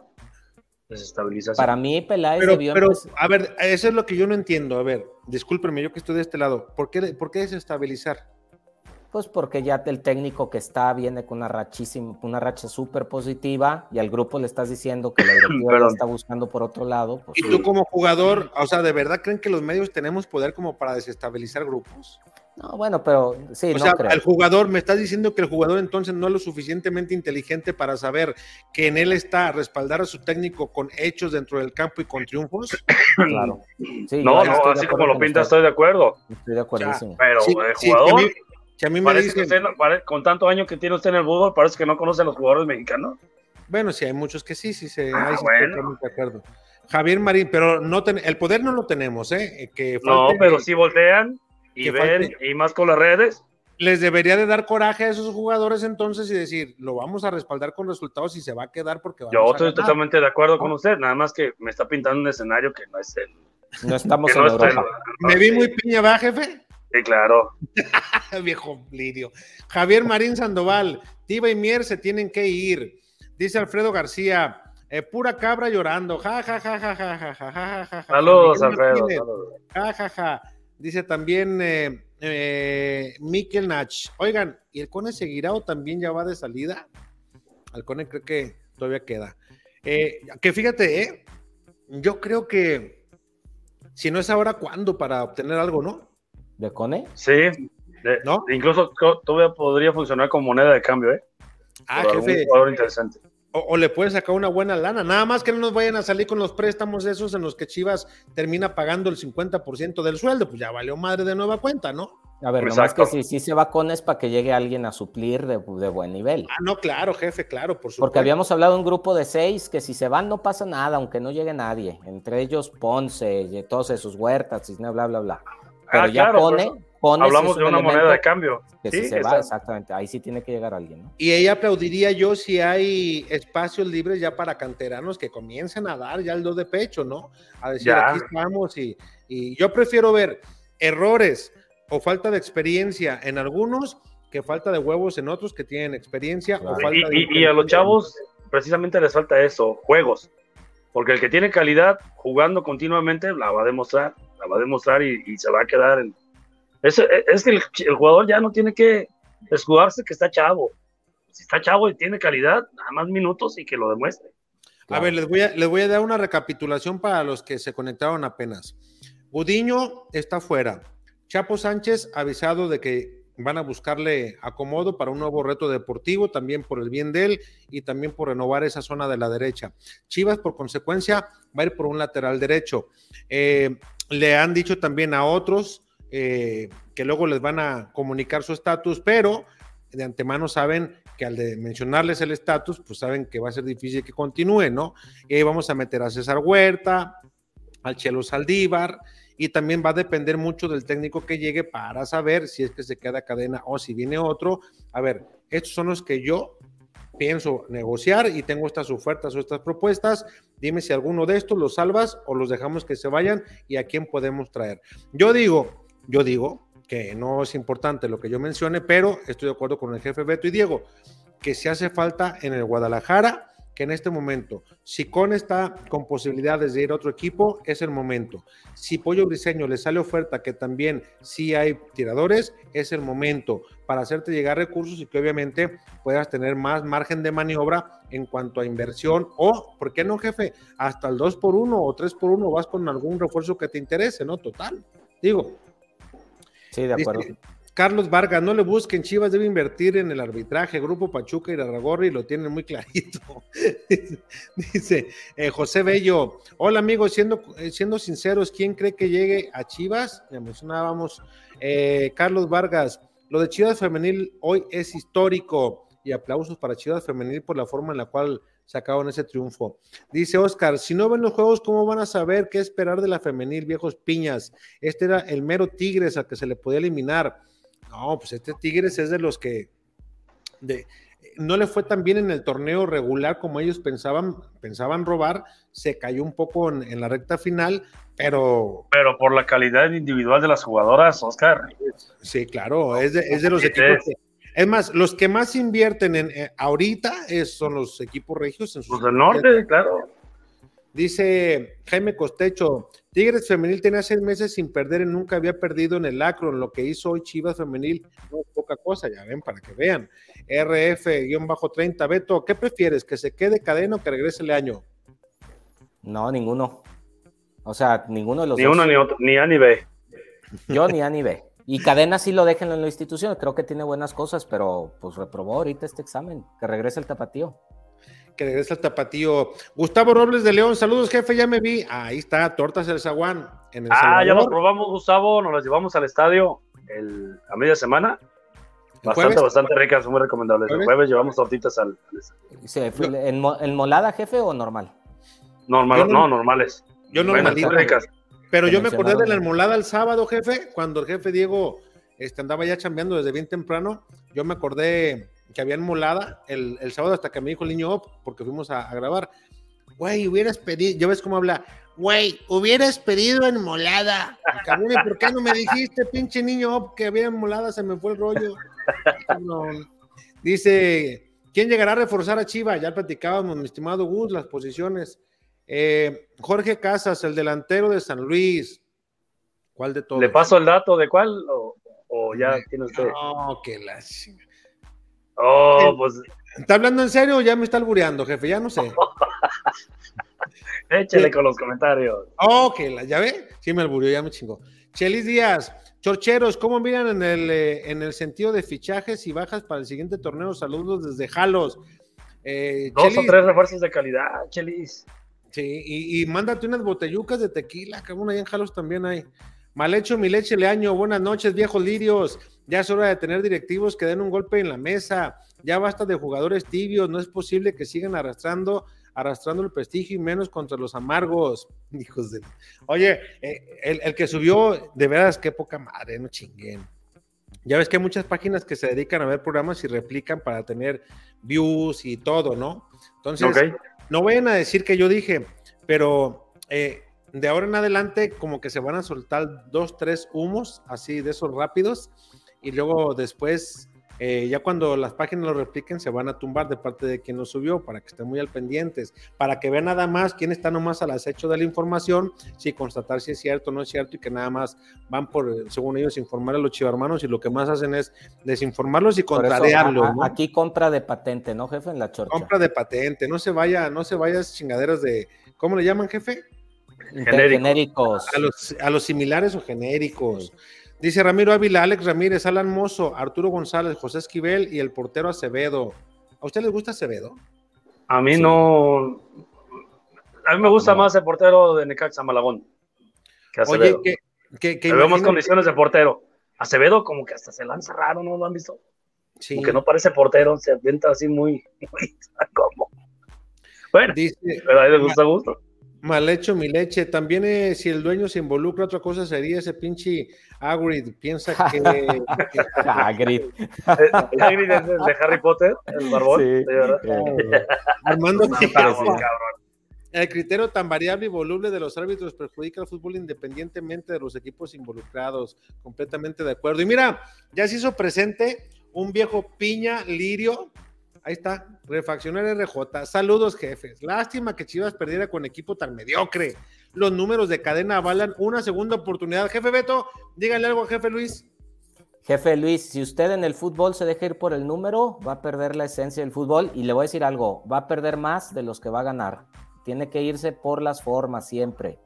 desestabilización. Para mí, Peláez pero, pero a ver, eso es lo que yo no entiendo. A ver, discúlpeme, yo que estoy de este lado. ¿Por qué, por qué desestabilizar? Pues porque ya el técnico que está viene con una rachísima, una racha súper positiva y al grupo le estás diciendo que la directiva lo está buscando por otro lado. Pues ¿Y tú como jugador, o sea, de verdad creen que los medios tenemos poder como para desestabilizar grupos? No, bueno, pero sí, o sea, el jugador, me estás diciendo que el jugador entonces no es lo suficientemente inteligente para saber que en él está a respaldar a su técnico con hechos dentro del campo y con triunfos. Claro. no, no, así como lo pinta, estoy de acuerdo. Estoy de acuerdo. pero el jugador a mí me dicen, con tantos años que tiene usted en el fútbol, parece que no conoce a los jugadores mexicanos. Bueno, sí, hay muchos que sí, sí, se, ah, de acuerdo. Javier Marín, pero no el poder no lo tenemos, ¿eh? Que no, pero si voltean y ven, y más con las redes. Les debería de dar coraje a esos jugadores entonces y decir, lo vamos a respaldar con resultados y se va a quedar porque Yo estoy totalmente de acuerdo con usted, nada más que me está pintando un escenario que no es el... No estamos en Europa. ¿Me vi muy piña, va, jefe? Sí, claro. Viejo Lidio. Javier Marín Sandoval, Tiva y Mier se tienen que ir. Dice Alfredo García, pura cabra llorando. Ja, ja, ja, ja, ja, ja, ja, ja, ja. Saludos, Alfredo. Ja, ja, ja. Dice también eh, eh, Mikel Nach. Oigan, ¿y el Cone seguirá o también ya va de salida? Al Cone creo que todavía queda. Eh, que fíjate, eh, yo creo que si no es ahora, ¿cuándo para obtener algo, no? ¿De Cone? Sí, ¿no? Incluso todavía podría funcionar como moneda de cambio, ¿eh? Ah, jefe. interesante. O, le puede sacar una buena lana. Nada más que no nos vayan a salir con los préstamos esos en los que Chivas termina pagando el 50% del sueldo. Pues ya valió madre de nueva cuenta, ¿no? A ver, nomás que si, si se va con es para que llegue alguien a suplir de, de, buen nivel. Ah, no, claro, jefe, claro, por supuesto. Porque habíamos hablado de un grupo de seis que si se van no pasa nada, aunque no llegue nadie. Entre ellos Ponce, todos esos huertas, bla, bla, bla, bla. Pero ah, ya pone, Hablamos de una moneda de cambio. sí, se va, exactamente. Ahí sí tiene que llegar alguien. ¿no? Y ella aplaudiría yo si hay espacios libres ya para canteranos que comiencen a dar ya el do de pecho, ¿no? A decir, aquí estamos y, y yo prefiero ver errores o falta de experiencia en algunos que falta de huevos en otros que tienen experiencia. O falta y, y, a los chavos precisamente les falta eso, juegos. Porque el que tiene calidad jugando continuamente la va a demostrar, la va a demostrar y, y se va a quedar en, es, es que el, jugador ya no tiene que escudarse que está chavo. Si está chavo y tiene calidad, nada más minutos y que lo demuestre. A ver, les voy a, les voy a dar una recapitulación para los que se conectaron apenas. Gudiño está fuera. Chapo Sánchez avisado de que van a buscarle acomodo para un nuevo reto deportivo, también por el bien de él y también por renovar esa zona de la derecha. Chivas, por consecuencia, va a ir por un lateral derecho. Eh, le han dicho también a otros eh, que luego les van a comunicar su estatus, pero de antemano saben que al de mencionarles el estatus, pues saben que va a ser difícil que continúe, ¿no? Y ahí vamos a meter a César Huerta, al Chelo Saldívar, y también va a depender mucho del técnico que llegue para saber si es que se queda cadena o si viene otro. A ver, estos son los que yo pienso negociar y tengo estas ofertas o estas propuestas. Dime si alguno de estos los salvas o los dejamos que se vayan y a quién podemos traer. Yo digo, yo digo que no es importante lo que yo mencione, pero estoy de acuerdo con el jefe Beto y Diego, que si hace falta en el Guadalajara, que en este momento, si Con está con posibilidades de ir a otro equipo, es el momento. Si Pollo Briseño le sale oferta que también sí hay tiradores, es el momento para hacerte llegar recursos y que obviamente puedas tener más margen de maniobra en cuanto a inversión o, ¿por qué no, jefe? Hasta el 2 por 1 o 3 por 1 vas con algún refuerzo que te interese, ¿no? Total. Digo, Sí, de acuerdo. Carlos Vargas, no le busquen, Chivas debe invertir en el arbitraje, Grupo Pachuca y Raragorri lo tienen muy clarito. Dice eh, José Bello, hola amigos, siendo, eh, siendo sinceros, ¿quién cree que llegue a Chivas? Ya mencionábamos, eh, Carlos Vargas, lo de Chivas Femenil hoy es histórico y aplausos para Chivas Femenil por la forma en la cual sacaron ese triunfo. Dice Oscar, si no ven los juegos, ¿cómo van a saber qué esperar de la femenil, viejos piñas? Este era el mero Tigres al que se le podía eliminar. No, pues este Tigres es de los que de, no le fue tan bien en el torneo regular como ellos pensaban, pensaban robar, se cayó un poco en, la recta final, pero... Pero por la calidad individual de las jugadoras, Oscar. Sí, claro, es de, los equipos... es más, los que más invierten en eh, ahorita son los equipos regios. En sus los del norte, claro. Dice Jaime Costecho, Tigres Femenil tenía seis meses sin perder y nunca había perdido en el Acron. Lo que hizo hoy Chivas Femenil no es poca cosa, ya ven, para que vean. RF-30, Beto, ¿qué prefieres? ¿Que se quede cadena o que regrese el año? No, ninguno. O sea, ninguno de los ni dos. Ni uno ni otro, ni A ni B. Yo ni A ni B. Y cadena sí lo dejen en la institución, creo que tiene buenas cosas, pero pues reprobó ahorita este examen, que regrese el tapatío que regresa el tapatío. Gustavo Robles de León, saludos, jefe, ya me vi. Ahí está, Tortas el Zaguán. En el ah, ya nos probamos, Gustavo, nos las llevamos al estadio el, a media semana. Bastante, bastante ricas, muy recomendables. El jueves llevamos tortitas al, estadio. ¿en, molada, jefe, o normal? Normal, no, normales. Yo normalito. Ricas. Pero yo me acordé de la molada el sábado, jefe, cuando el jefe Diego este, andaba ya chambeando desde bien temprano. Yo me acordé que habían molada el, el, sábado hasta que me dijo el niño op, porque fuimos a, grabar. Güey, hubieras pedido, ya ves cómo habla, güey, hubieras pedido en molada. Cabrón, ¿por qué no me dijiste, pinche niño op, que había en molada? Se me fue el rollo. Dice, ¿quién llegará a reforzar a Chiva? Ya platicábamos, mi estimado Gus, las posiciones. Eh, Jorge Casas, el delantero de San Luis. ¿Cuál de todos? ¿Le paso el dato de cuál o, ya tiene usted? No, que la Oh, pues. ¿Está hablando en serio o ya me está albureando, jefe? Ya no sé. Échale con los comentarios. Ok, ya ve. Sí, me albureó, ya me chingó. Chelis Díaz, Chorcheros, ¿cómo miran en el, eh, en el sentido de fichajes y bajas para el siguiente torneo? Saludos desde Jalos. Eh, Dos o tres refuerzos de calidad, Chelis. Sí, y, y, mándate unas botellucas de tequila, cabrón, ahí en Jalos también hay. Mal hecho, mi leche Leaño, buenas noches, viejos lirios. Ya es hora de tener directivos que den un golpe en la mesa. Ya basta de jugadores tibios. No es posible que sigan arrastrando, arrastrando el prestigio y menos contra los amargos. Hijos de. Oye, eh, el, que subió, de veras, qué poca madre, no chinguen. Ya ves que hay muchas páginas que se dedican a ver programas y replican para tener views y todo, ¿no? Entonces, no vayan a decir que yo dije, pero eh, de ahora en adelante como que se van a soltar dos, tres humos así de esos rápidos y luego después, eh, ya cuando las páginas lo repliquen, se van a tumbar de parte de quien lo subió para que estén muy al pendientes, para que vean nada más quién está nomás al acecho de la información, si constatar si es cierto o no es cierto y que nada más van por, según ellos, informar a los chivarmanos y lo que más hacen es desinformarlos y contrariarlos. Aquí compra de patente, ¿no, jefe? En la chorcha. Compra de patente, no se vaya, no se vaya chingaderas de, ¿cómo le llaman, jefe? Genéricos. A los, similares o genéricos. Dice Ramiro Ávila, Alex Ramírez, Alan Mozo, Arturo González, José Esquivel y el portero Acevedo. ¿A usted les gusta Acevedo? A mí no. A mí me gusta más el portero de Necaxa Malagón que Acevedo. Oye, que, que, vemos condiciones de portero. Acevedo como que hasta se lanza raro, ¿no lo han visto? Sí. Como que no parece portero, se avienta así muy, muy como. Bueno, Dice, pero a él le gusta gusto. Mal hecho mi leche. También eh, si el dueño se involucra, otra cosa sería ese pinche Agrid. Piensa que. Agrid. Agrid es el de Harry Potter, el barbón. Sí. Armando El criterio tan variable y voluble de los árbitros perjudica al fútbol independientemente de los equipos involucrados. Completamente de acuerdo. Y mira, ya se hizo presente un viejo piña lirio Ahí está, Refaccionar RJ. Saludos, jefes. Lástima que Chivas perdiera con equipo tan mediocre. Los números de cadena avalan una segunda oportunidad. Jefe Beto, dígale algo a jefe Luis. Jefe Luis, si usted en el fútbol se deja ir por el número, va a perder la esencia del fútbol y le voy a decir algo, va a perder más de los que va a ganar. Tiene que irse por las formas siempre.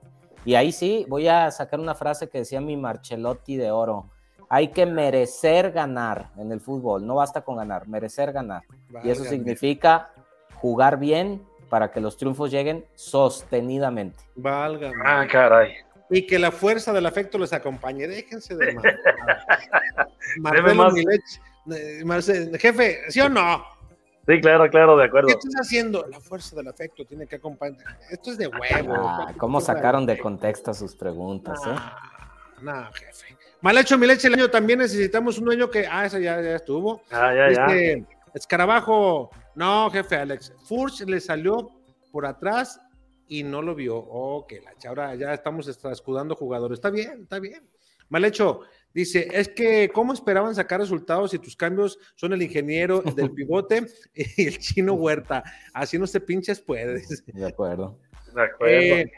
Y ahí sí, voy a sacar una frase que decía mi Marcelotti de oro hay que merecer ganar en el fútbol, no basta con ganar, merecer ganar. Y eso significa jugar bien para que los triunfos lleguen sostenidamente. Valga. Ah, caray. Y que la fuerza del afecto les acompañe. Déjense de Marcelo más. Eh, jefe, ¿sí o no? Sí, claro, claro, de acuerdo. ¿Qué estás haciendo? La fuerza del afecto tiene que acompañar. Esto es de huevo. Ah, ¿Cómo sacaron de contexto sus preguntas? Eh? No, jefe. Mal hecho, mi leche el año también necesitamos un dueño que. Ah, esa ya, ya estuvo. Ah, ya, ya. Escarabajo. No, jefe Alex. Furch le salió por atrás y no lo vio. Ok, la ahora ya estamos escudando jugadores. Está bien, está bien. Mal hecho. Dice, es que, ¿cómo esperaban sacar resultados si tus cambios son el ingeniero del pivote y el chino Huerta? Así no se pinches puedes. De acuerdo. De acuerdo. Eh,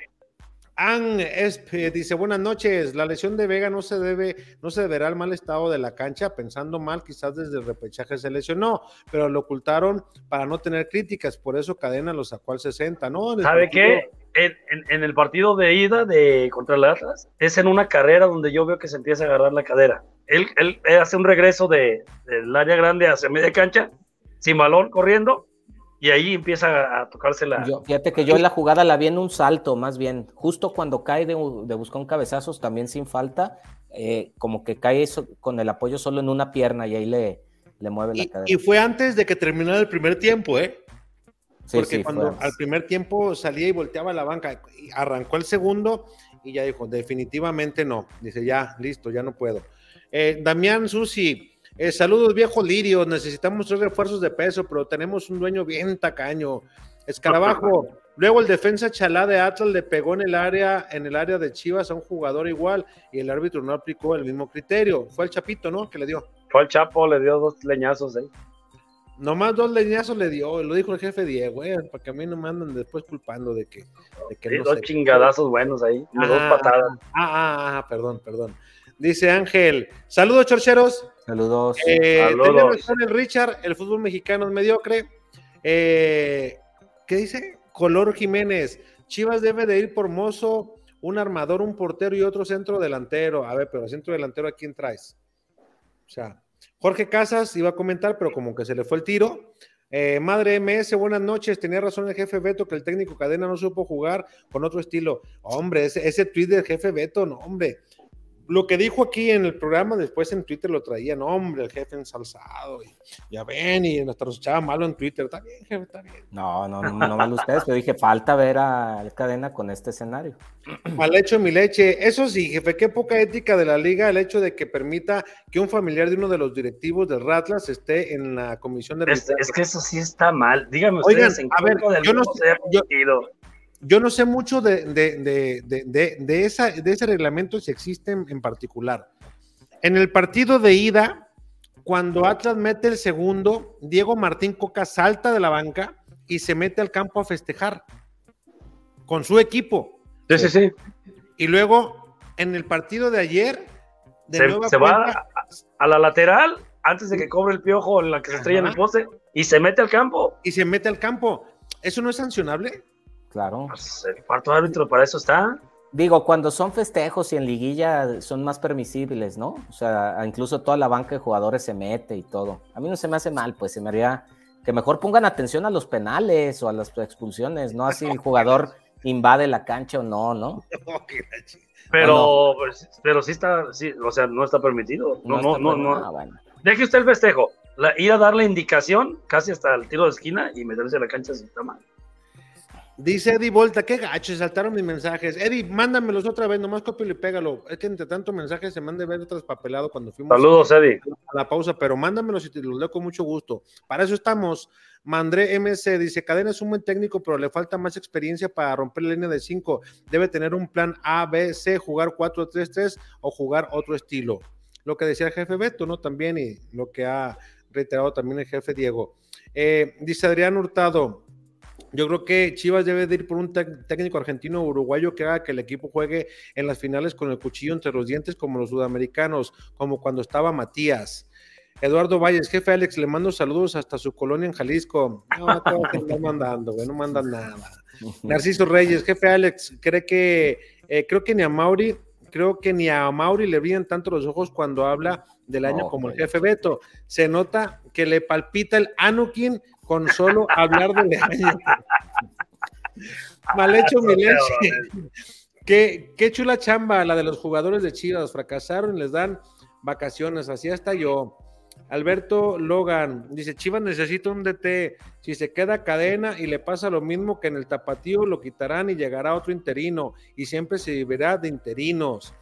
Espe dice, buenas noches, la lesión de Vega no se debe, no se deberá al mal estado de la cancha, pensando mal, quizás desde el repechaje se lesionó, pero lo ocultaron para no tener críticas, por eso Cadena lo sacó al 60, ¿no? ¿Sabe qué? En, en, el partido de ida de contra el Atlas, es en una carrera donde yo veo que se empieza a agarrar la cadera. Él, él, hace un regreso de, del área grande hacia media cancha, sin balón, corriendo, y ahí empieza a tocarse la. fíjate que yo en la jugada la vi en un salto, más bien, justo cuando cae de, de buscar un cabezazos, también sin falta, eh, como que cae eso, con el apoyo solo en una pierna y ahí le, le mueve la cadera. Y fue antes de que terminara el primer tiempo, ¿eh? Porque cuando al primer tiempo salía y volteaba la banca, arrancó el segundo y ya dijo, definitivamente no. Dice, ya, listo, ya no puedo. Eh, Damián Susi, eh, saludos, viejo Lirio. Necesitamos tres refuerzos de peso, pero tenemos un dueño bien tacaño. Escarabajo. Luego el defensa Chalá de Atlas le pegó en el área, en el área de Chivas a un jugador igual y el árbitro no aplicó el mismo criterio. Fue el Chapito, ¿no? Que le dio. Fue el Chapo, le dio dos leñazos ahí. Nomás dos leñazos le dio, lo dijo el jefe Diego, eh, para que a mí no me andan después culpando de que. De dos chingadazos buenos ahí, dos ah, patadas. Ah, ah, ah, perdón, perdón. Dice Ángel, saludos chorcheros. Saludos. Eh, Saludos. el Richard, el fútbol mexicano es mediocre. Eh, ¿Qué dice? Color Jiménez. Chivas debe de ir por mozo, un armador, un portero y otro centro delantero. A ver, pero centro delantero, ¿a quién traes? O sea, Jorge Casas iba a comentar, pero como que se le fue el tiro. Eh, madre MS, buenas noches. Tenía razón el jefe Beto que el técnico Cadena no supo jugar con otro estilo. Hombre, ese, ese tweet del jefe Beto, no, hombre lo que dijo aquí en el programa, después en Twitter lo traía, no, hombre, el jefe ensalzado, y ya ven, y nos echaba malo en Twitter, está bien, jefe, está bien. No, no, no, no mal ustedes, pero dije, falta ver a cadena con este escenario. Mal hecho mi leche, eso sí, jefe, qué poca ética de la liga el hecho de que permita que un familiar de uno de los directivos del Ratlas esté en la comisión de... Es, es que eso sí está mal, díganme ustedes, en a ver, yo no sé, yo no sé mucho de, de, esa, de ese reglamento si existe en, particular. En el partido de ida, cuando Atlas mete el segundo, Diego Martín Coca salta de la banca y se mete al campo a festejar con su equipo. Sí, sí, sí. Y luego, en el partido de ayer, de se, va a, la lateral antes de que cobre el piojo en la que se estrella en el poste y se mete al campo. Y se mete al campo. ¿Eso no es sancionable? Claro. Pues el cuarto árbitro para eso está. Digo, cuando son festejos y en liguilla son más permisibles, ¿no? O sea, incluso toda la banca de jugadores se mete y todo. A mí no se me hace mal, pues se me haría que mejor pongan atención a los penales o a las expulsiones, no así el jugador invade la cancha o no, ¿no? Pero, pues, pero sí está, sí, o sea, no está permitido. No, no, no, no. Ah, Deje usted el festejo, ir a darle indicación casi hasta el tiro de esquina y meterse a la cancha si está mal. Dice Eddie Volta, qué gacho, saltaron mis mensajes. Eddie, mándamelos otra vez, nomás copio y pégalo. Es que entre tanto mensaje se mande ver traspapelado cuando fuimos Saludos, Eddie. a la pausa, pero mándamelos y te los leo con mucho gusto. Para eso estamos. Mandré MC dice: Cadena es un buen técnico, pero le falta más experiencia para romper la línea de 5. Debe tener un plan A, B, C, jugar 4-3-3 o jugar otro estilo. Lo que decía el jefe Beto, ¿no? También, y lo que ha reiterado también el jefe Diego. Eh, dice Adrián Hurtado. Yo creo que Chivas debe de ir por un técnico argentino o uruguayo que haga que el equipo juegue en las finales con el cuchillo entre los dientes como los sudamericanos, como cuando estaba Matías. Eduardo Valles, jefe Alex, le mando saludos hasta su colonia en Jalisco. No, todo mandando, güey, no mandan nada. Narciso Reyes, jefe Alex, cree que, eh, creo que ni a Mauri, creo que ni a Mauri le brillan tanto los ojos cuando habla del año como el jefe Beto. Se nota que le palpita el Anukin con solo hablar año. Mal hecho, mi leche. Qué, qué chula chamba la de los jugadores de Chivas. Fracasaron y les dan vacaciones. Así hasta yo. Alberto Logan dice: Chivas necesita un DT. Si se queda cadena y le pasa lo mismo que en el tapatío, lo quitarán y llegará otro interino. Y siempre se vivirá de interinos.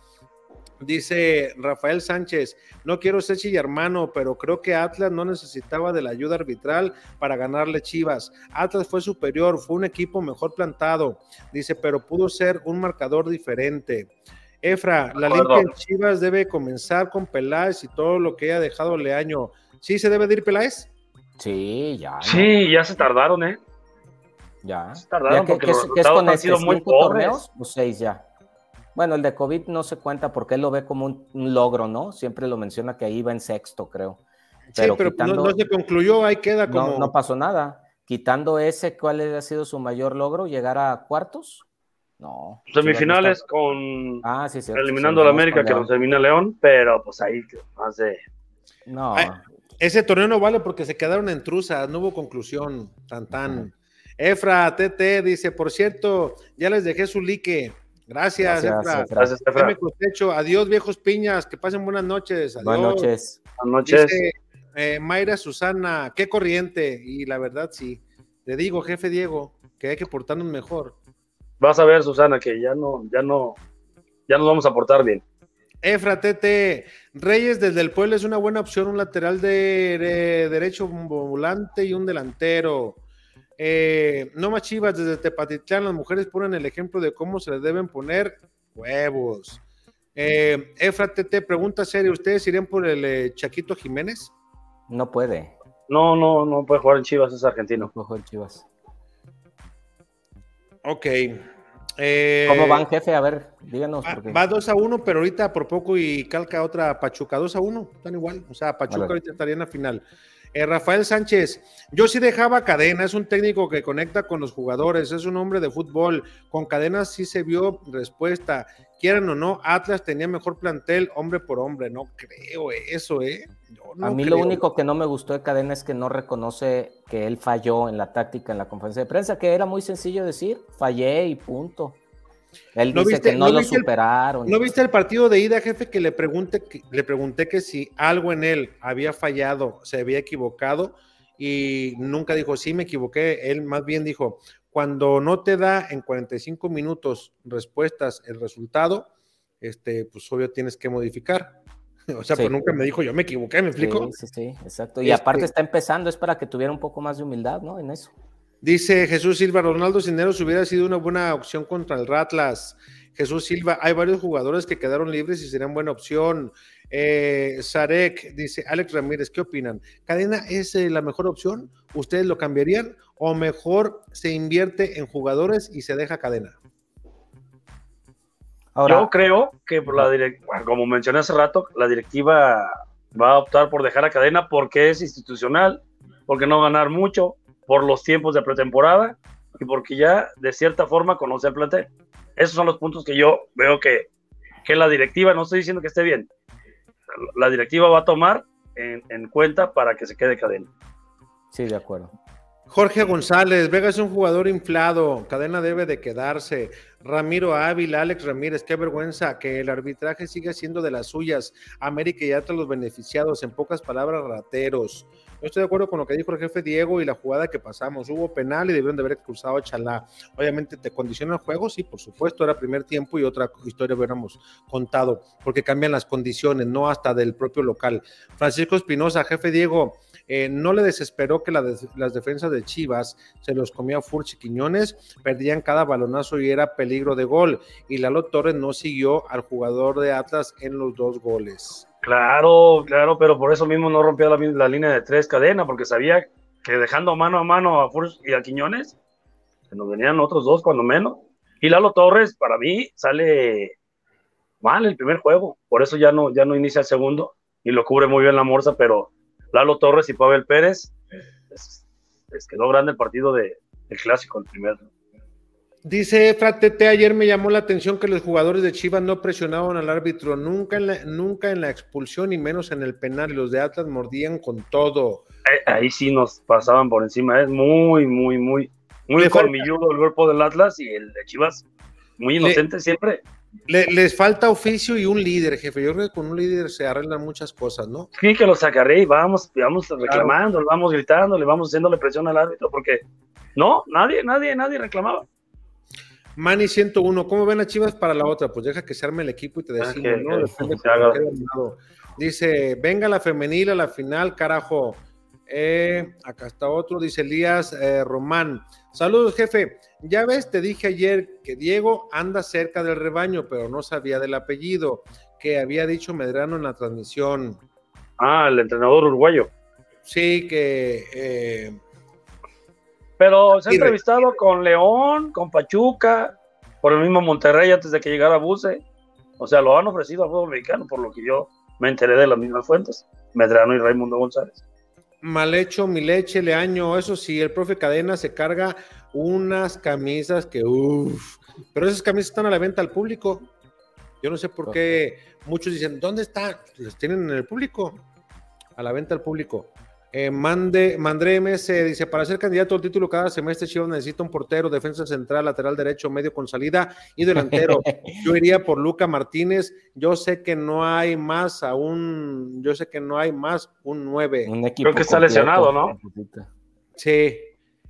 Dice Rafael Sánchez, no quiero ser hermano, pero creo que Atlas no necesitaba de la ayuda arbitral para ganarle Chivas. Atlas fue superior, fue un equipo mejor plantado. Dice, pero pudo ser un marcador diferente. Efra, la limpia en Chivas debe comenzar con Peláez y todo lo que haya dejado Leaño. ¿Sí se debe de ir Peláez? Sí, ya. Sí, ya se tardaron, ¿eh? Ya. Se tardaron que, porque que, los que es con han este, sido muy pobres. torneos o seis ya. Bueno, el de COVID no se cuenta porque él lo ve como un, un logro, ¿no? Siempre lo menciona que ahí va en sexto, creo. sí, pero no- no, se concluyó, ahí queda no, como. no pasó nada. Quitando ese, ¿cuál ha sido su mayor logro? ¿Llegar a cuartos? No. Semifinales con Ah, sí, cierto, eliminando a la América que nos elimina León, pero pues ahí más de No, Ay, Ese torneo no vale porque se quedaron en truzas, no hubo conclusión. Tan tan. Efra, TT dice, por cierto, ya les dejé su like. Gracias, Gracias, Efra. Gracias, Efra. Costecho, adiós, viejos piñas, que pasen buenas noches. Adiós. buenas noches. Buenas noches. Dice eh, Mayra Susana, qué corriente. Y la verdad, sí. Le digo, jefe Diego, que hay que portarnos mejor. Vas a ver, Susana, que ya no, ya no, ya nos vamos a portar bien. Efra TT, Reyes desde el pueblo es una buena opción, un lateral de, de derecho, un volante y un delantero. Eh, no más chivas, desde Tepatitlán las mujeres ponen el ejemplo de cómo se les deben poner huevos. Eh, Efra TT, pregunta seria, ¿ustedes irían por el eh, Chaquito Jiménez? No puede. No, no, no puede jugar en Chivas, es argentino. Ojo el Chivas. Ok. Eh, ¿Cómo van, jefe? A ver, díganos. Va, porque- va 2 a 1, pero ahorita por poco y calca otra Pachuca 2 a 1, están igual. O sea, Pachuca ahorita estaría en la final. Eh, Rafael Sánchez, yo sí dejaba cadena, es un técnico que conecta con los jugadores, es un hombre de fútbol. Con cadenas sí se vio respuesta. Quieran o no, Atlas tenía mejor plantel hombre por hombre. No creo eso, ¿eh? No a mí lo único que no me gustó de Cadena es que no reconoce que él falló en la táctica en la conferencia de prensa, que era muy sencillo decir, fallé y punto. Él ¿No dice viste- que no, no lo viste el- superaron. ¿No viste el partido de ida, jefe? Que le pregunté que, le pregunté que si algo en él había fallado, se había equivocado y nunca dijo, sí, me equivoqué. Él más bien dijo, cuando no te da en 45 minutos respuestas el resultado, este, pues obvio tienes que modificar. O sea, Sí. pues nunca me dijo, yo me equivoqué, ¿me explico? Sí, sí, sí, exacto. Y Este- aparte está empezando, es para que tuviera un poco más de humildad, ¿no? En eso. Dice Jesús Silva, Ronaldo Cineros hubiera sido una buena opción contra el Ratlas. Jesús Silva, hay varios jugadores que quedaron libres y serían buena opción. Eh, Sarek dice, Alex Ramírez, ¿qué opinan? ¿Cadena es eh, la mejor opción? ¿Ustedes lo cambiarían? ¿O mejor se invierte en jugadores y se deja cadena? Ahora, Yo creo que por la direc- bueno, como mencioné hace rato, la directiva va a optar por dejar a cadena porque es institucional, porque no ganar mucho, por los tiempos de pretemporada y porque ya de cierta forma conoce el plantel. Esos son los puntos que yo veo que, que la directiva, no estoy diciendo que esté bien, la directiva va a tomar en, en cuenta para que se quede cadena. sí, de acuerdo. Jorge González, Vega es un jugador inflado, cadena debe de quedarse. Ramiro Ávila, Alex Ramírez, qué vergüenza que el arbitraje siga siendo de las suyas. América y Atlas los beneficiados, en pocas palabras, rateros. Yo estoy de acuerdo con lo que dijo el jefe Diego y la jugada que pasamos. Hubo penal y debieron de haber cruzado a Chalá. Obviamente te condiciona el juego, sí, por supuesto, era primer tiempo y otra historia hubiéramos contado, porque cambian las condiciones, no hasta del propio local. Francisco Espinosa, jefe Diego, eh, no le desesperó que las defensas de Chivas se los comía Furch y Quiñones, perdían cada balonazo y era peligro de gol. Y Lalo Torres no siguió al jugador de Atlas en los dos goles. Claro, claro, pero por eso mismo no rompía la, línea de tres cadena, porque sabía que dejando mano a mano a Furch y a Quiñones, se nos venían otros dos cuando menos. Y Lalo Torres, para mí, sale mal el primer juego, por eso ya no, ya no inicia el segundo y lo cubre muy bien la Morsa, pero Lalo Torres y Pavel Pérez, les, les quedó grande el partido de, del clásico, el primero. Dice Fratete, ayer me llamó la atención que los jugadores de Chivas no presionaban al árbitro, nunca en la, nunca en la expulsión y menos en el penal. Los de Atlas mordían con todo. Eh, Ahí sí nos pasaban por encima, es muy, muy, muy, muy Le falta- el cuerpo del Atlas y el de Chivas, muy inocente siempre. Les falta oficio y un líder, jefe. Yo creo que con un líder se arreglan muchas cosas, ¿no? Sí, que lo sacaré y vamos, vamos reclamando, vamos gritando, le vamos haciéndole presión al árbitro, porque no, nadie, nadie, nadie reclamaba. Mani 101, ¿cómo ven a Chivas para la otra? Pues deja que se arme el equipo y te decimos, ¿no? Dice, venga la femenil a la final, carajo. Eh, acá está otro, dice Elías eh, Román. Saludos, jefe. Ya ves, te dije ayer que Diego anda cerca del rebaño, pero no sabía del apellido que había dicho Medrano en la transmisión. Ah, el entrenador uruguayo. Sí, que. Eh, pero se ha entrevistado con León, con Pachuca, por el mismo Monterrey antes de que llegara Buse. O sea, lo han ofrecido al fútbol mexicano, por lo que yo me enteré de las mismas fuentes. Medrano y Raimundo González mal hecho, mi leche, le año, eso sí, el profe Cadena se carga unas camisas que, uff, pero esas camisas están a la venta al público. Yo no sé por qué muchos dicen, ¿dónde están? Los tienen en el público, a la venta al público. Eh, mande, Mandré MS dice: Para ser candidato al título cada semestre, Chivas necesita un portero, defensa central, lateral derecho, medio con salida y delantero. Yo iría por Luca Martínez. Yo sé que no hay más aún, yo sé que no hay más un 9. Creo que está lesionado, ¿no? Sí,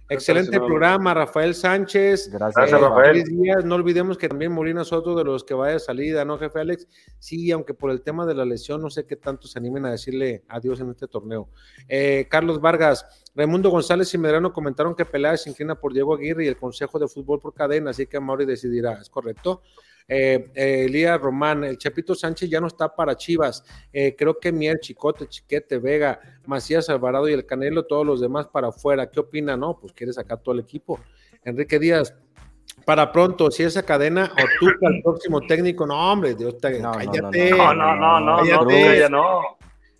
Excelente programa, Rafael Sánchez. Gracias, Rafael. No olvidemos que también Molina es otro de los que va de salida, ¿no, jefe Alex? Sí, aunque por el tema de la lesión, no sé qué tanto se animen a decirle adiós en este torneo. Eh, Carlos Vargas, Raimundo González y Medrano comentaron que Peláez se inclina por Diego Aguirre y el Consejo de Fútbol por cadena, así que Mauri decidirá, ¿es correcto? Eh, eh, Elías Román, el Chapito Sánchez ya no está para Chivas. Eh, creo que Mier, Chicote, Chiquete, Vega, Macías Alvarado y el Canelo, todos los demás para afuera. ¿Qué opina? No, pues quiere sacar todo el equipo. Enrique Díaz, para pronto, si esa cadena o tú el próximo técnico, no, hombre, Dios te cállate. No, no, no, no, no, no,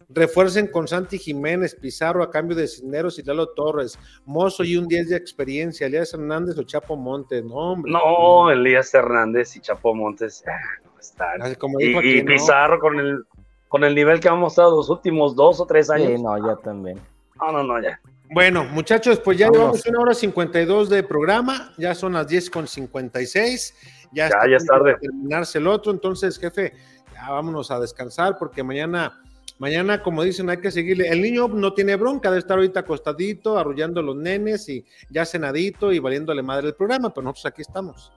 Refuercen con Santi Jiménez, Pizarro a cambio de Cisneros y Lalo Torres, Mozo y un 10 de experiencia, Elías Hernández o Chapo Montes, no, hombre. No, Elías Hernández y Chapo Montes ah, no están. y, Pizarro con el con el nivel que hemos mostrado los últimos dos o tres años. Sí, no, ya también. No, no, no, ya. Bueno, muchachos, pues ya llevamos una hora 52 de programa, ya son las 10 con 56, ya, ya, ya es tarde. terminarse el otro, entonces, jefe, ya vámonos a descansar porque mañana Mañana, como dicen, hay que seguirle. El niño no tiene bronca de estar ahorita acostadito, arrullando los nenes y ya cenadito y valiéndole madre el programa, pero nosotros aquí estamos.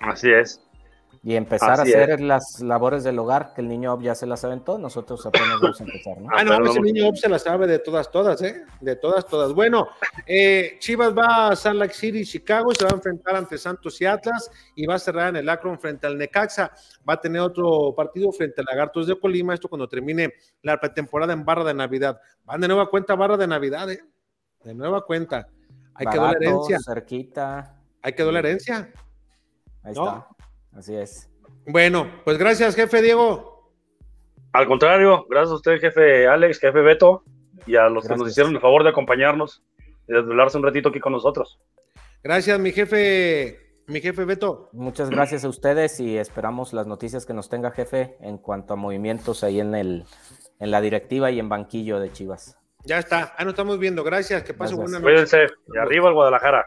Así es. Y empezar a hacer las labores del hogar, que el niño ya se las aventó, nosotros apenas vamos a empezar, ¿no? Ah, no, ese niño se las sabe de todas, todas, ¿eh? De todas, todas. Bueno, eh, Chivas va a Salt Lake City, Chicago, se va a enfrentar ante Santos y Atlas y va a cerrar en el Akron frente al Necaxa. Va a tener otro partido frente al Lagartos de Colima, esto cuando termine la pretemporada en Barra de Navidad. Van de nueva cuenta Barra de Navidad, ¿eh? De nueva cuenta. Hay que dar herencia. cerquita. Hay que dar herencia. Ahí está. Así es. Bueno, pues gracias, jefe Diego. Al contrario, gracias a usted, jefe Alex, jefe Beto, y a los que nos hicieron el favor de acompañarnos y desvelarse un ratito aquí con nosotros. Gracias, mi jefe, mi jefe Beto. Muchas gracias a ustedes y esperamos las noticias que nos tenga, jefe, en cuanto a movimientos ahí en el en la directiva y en banquillo de Chivas. Ya está, ahí nos estamos viendo. Gracias, que pase buena noche. Cuídense, y arriba el Guadalajara.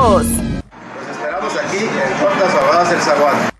Los esperamos aquí en Tortas Ahogadas El Zaguán.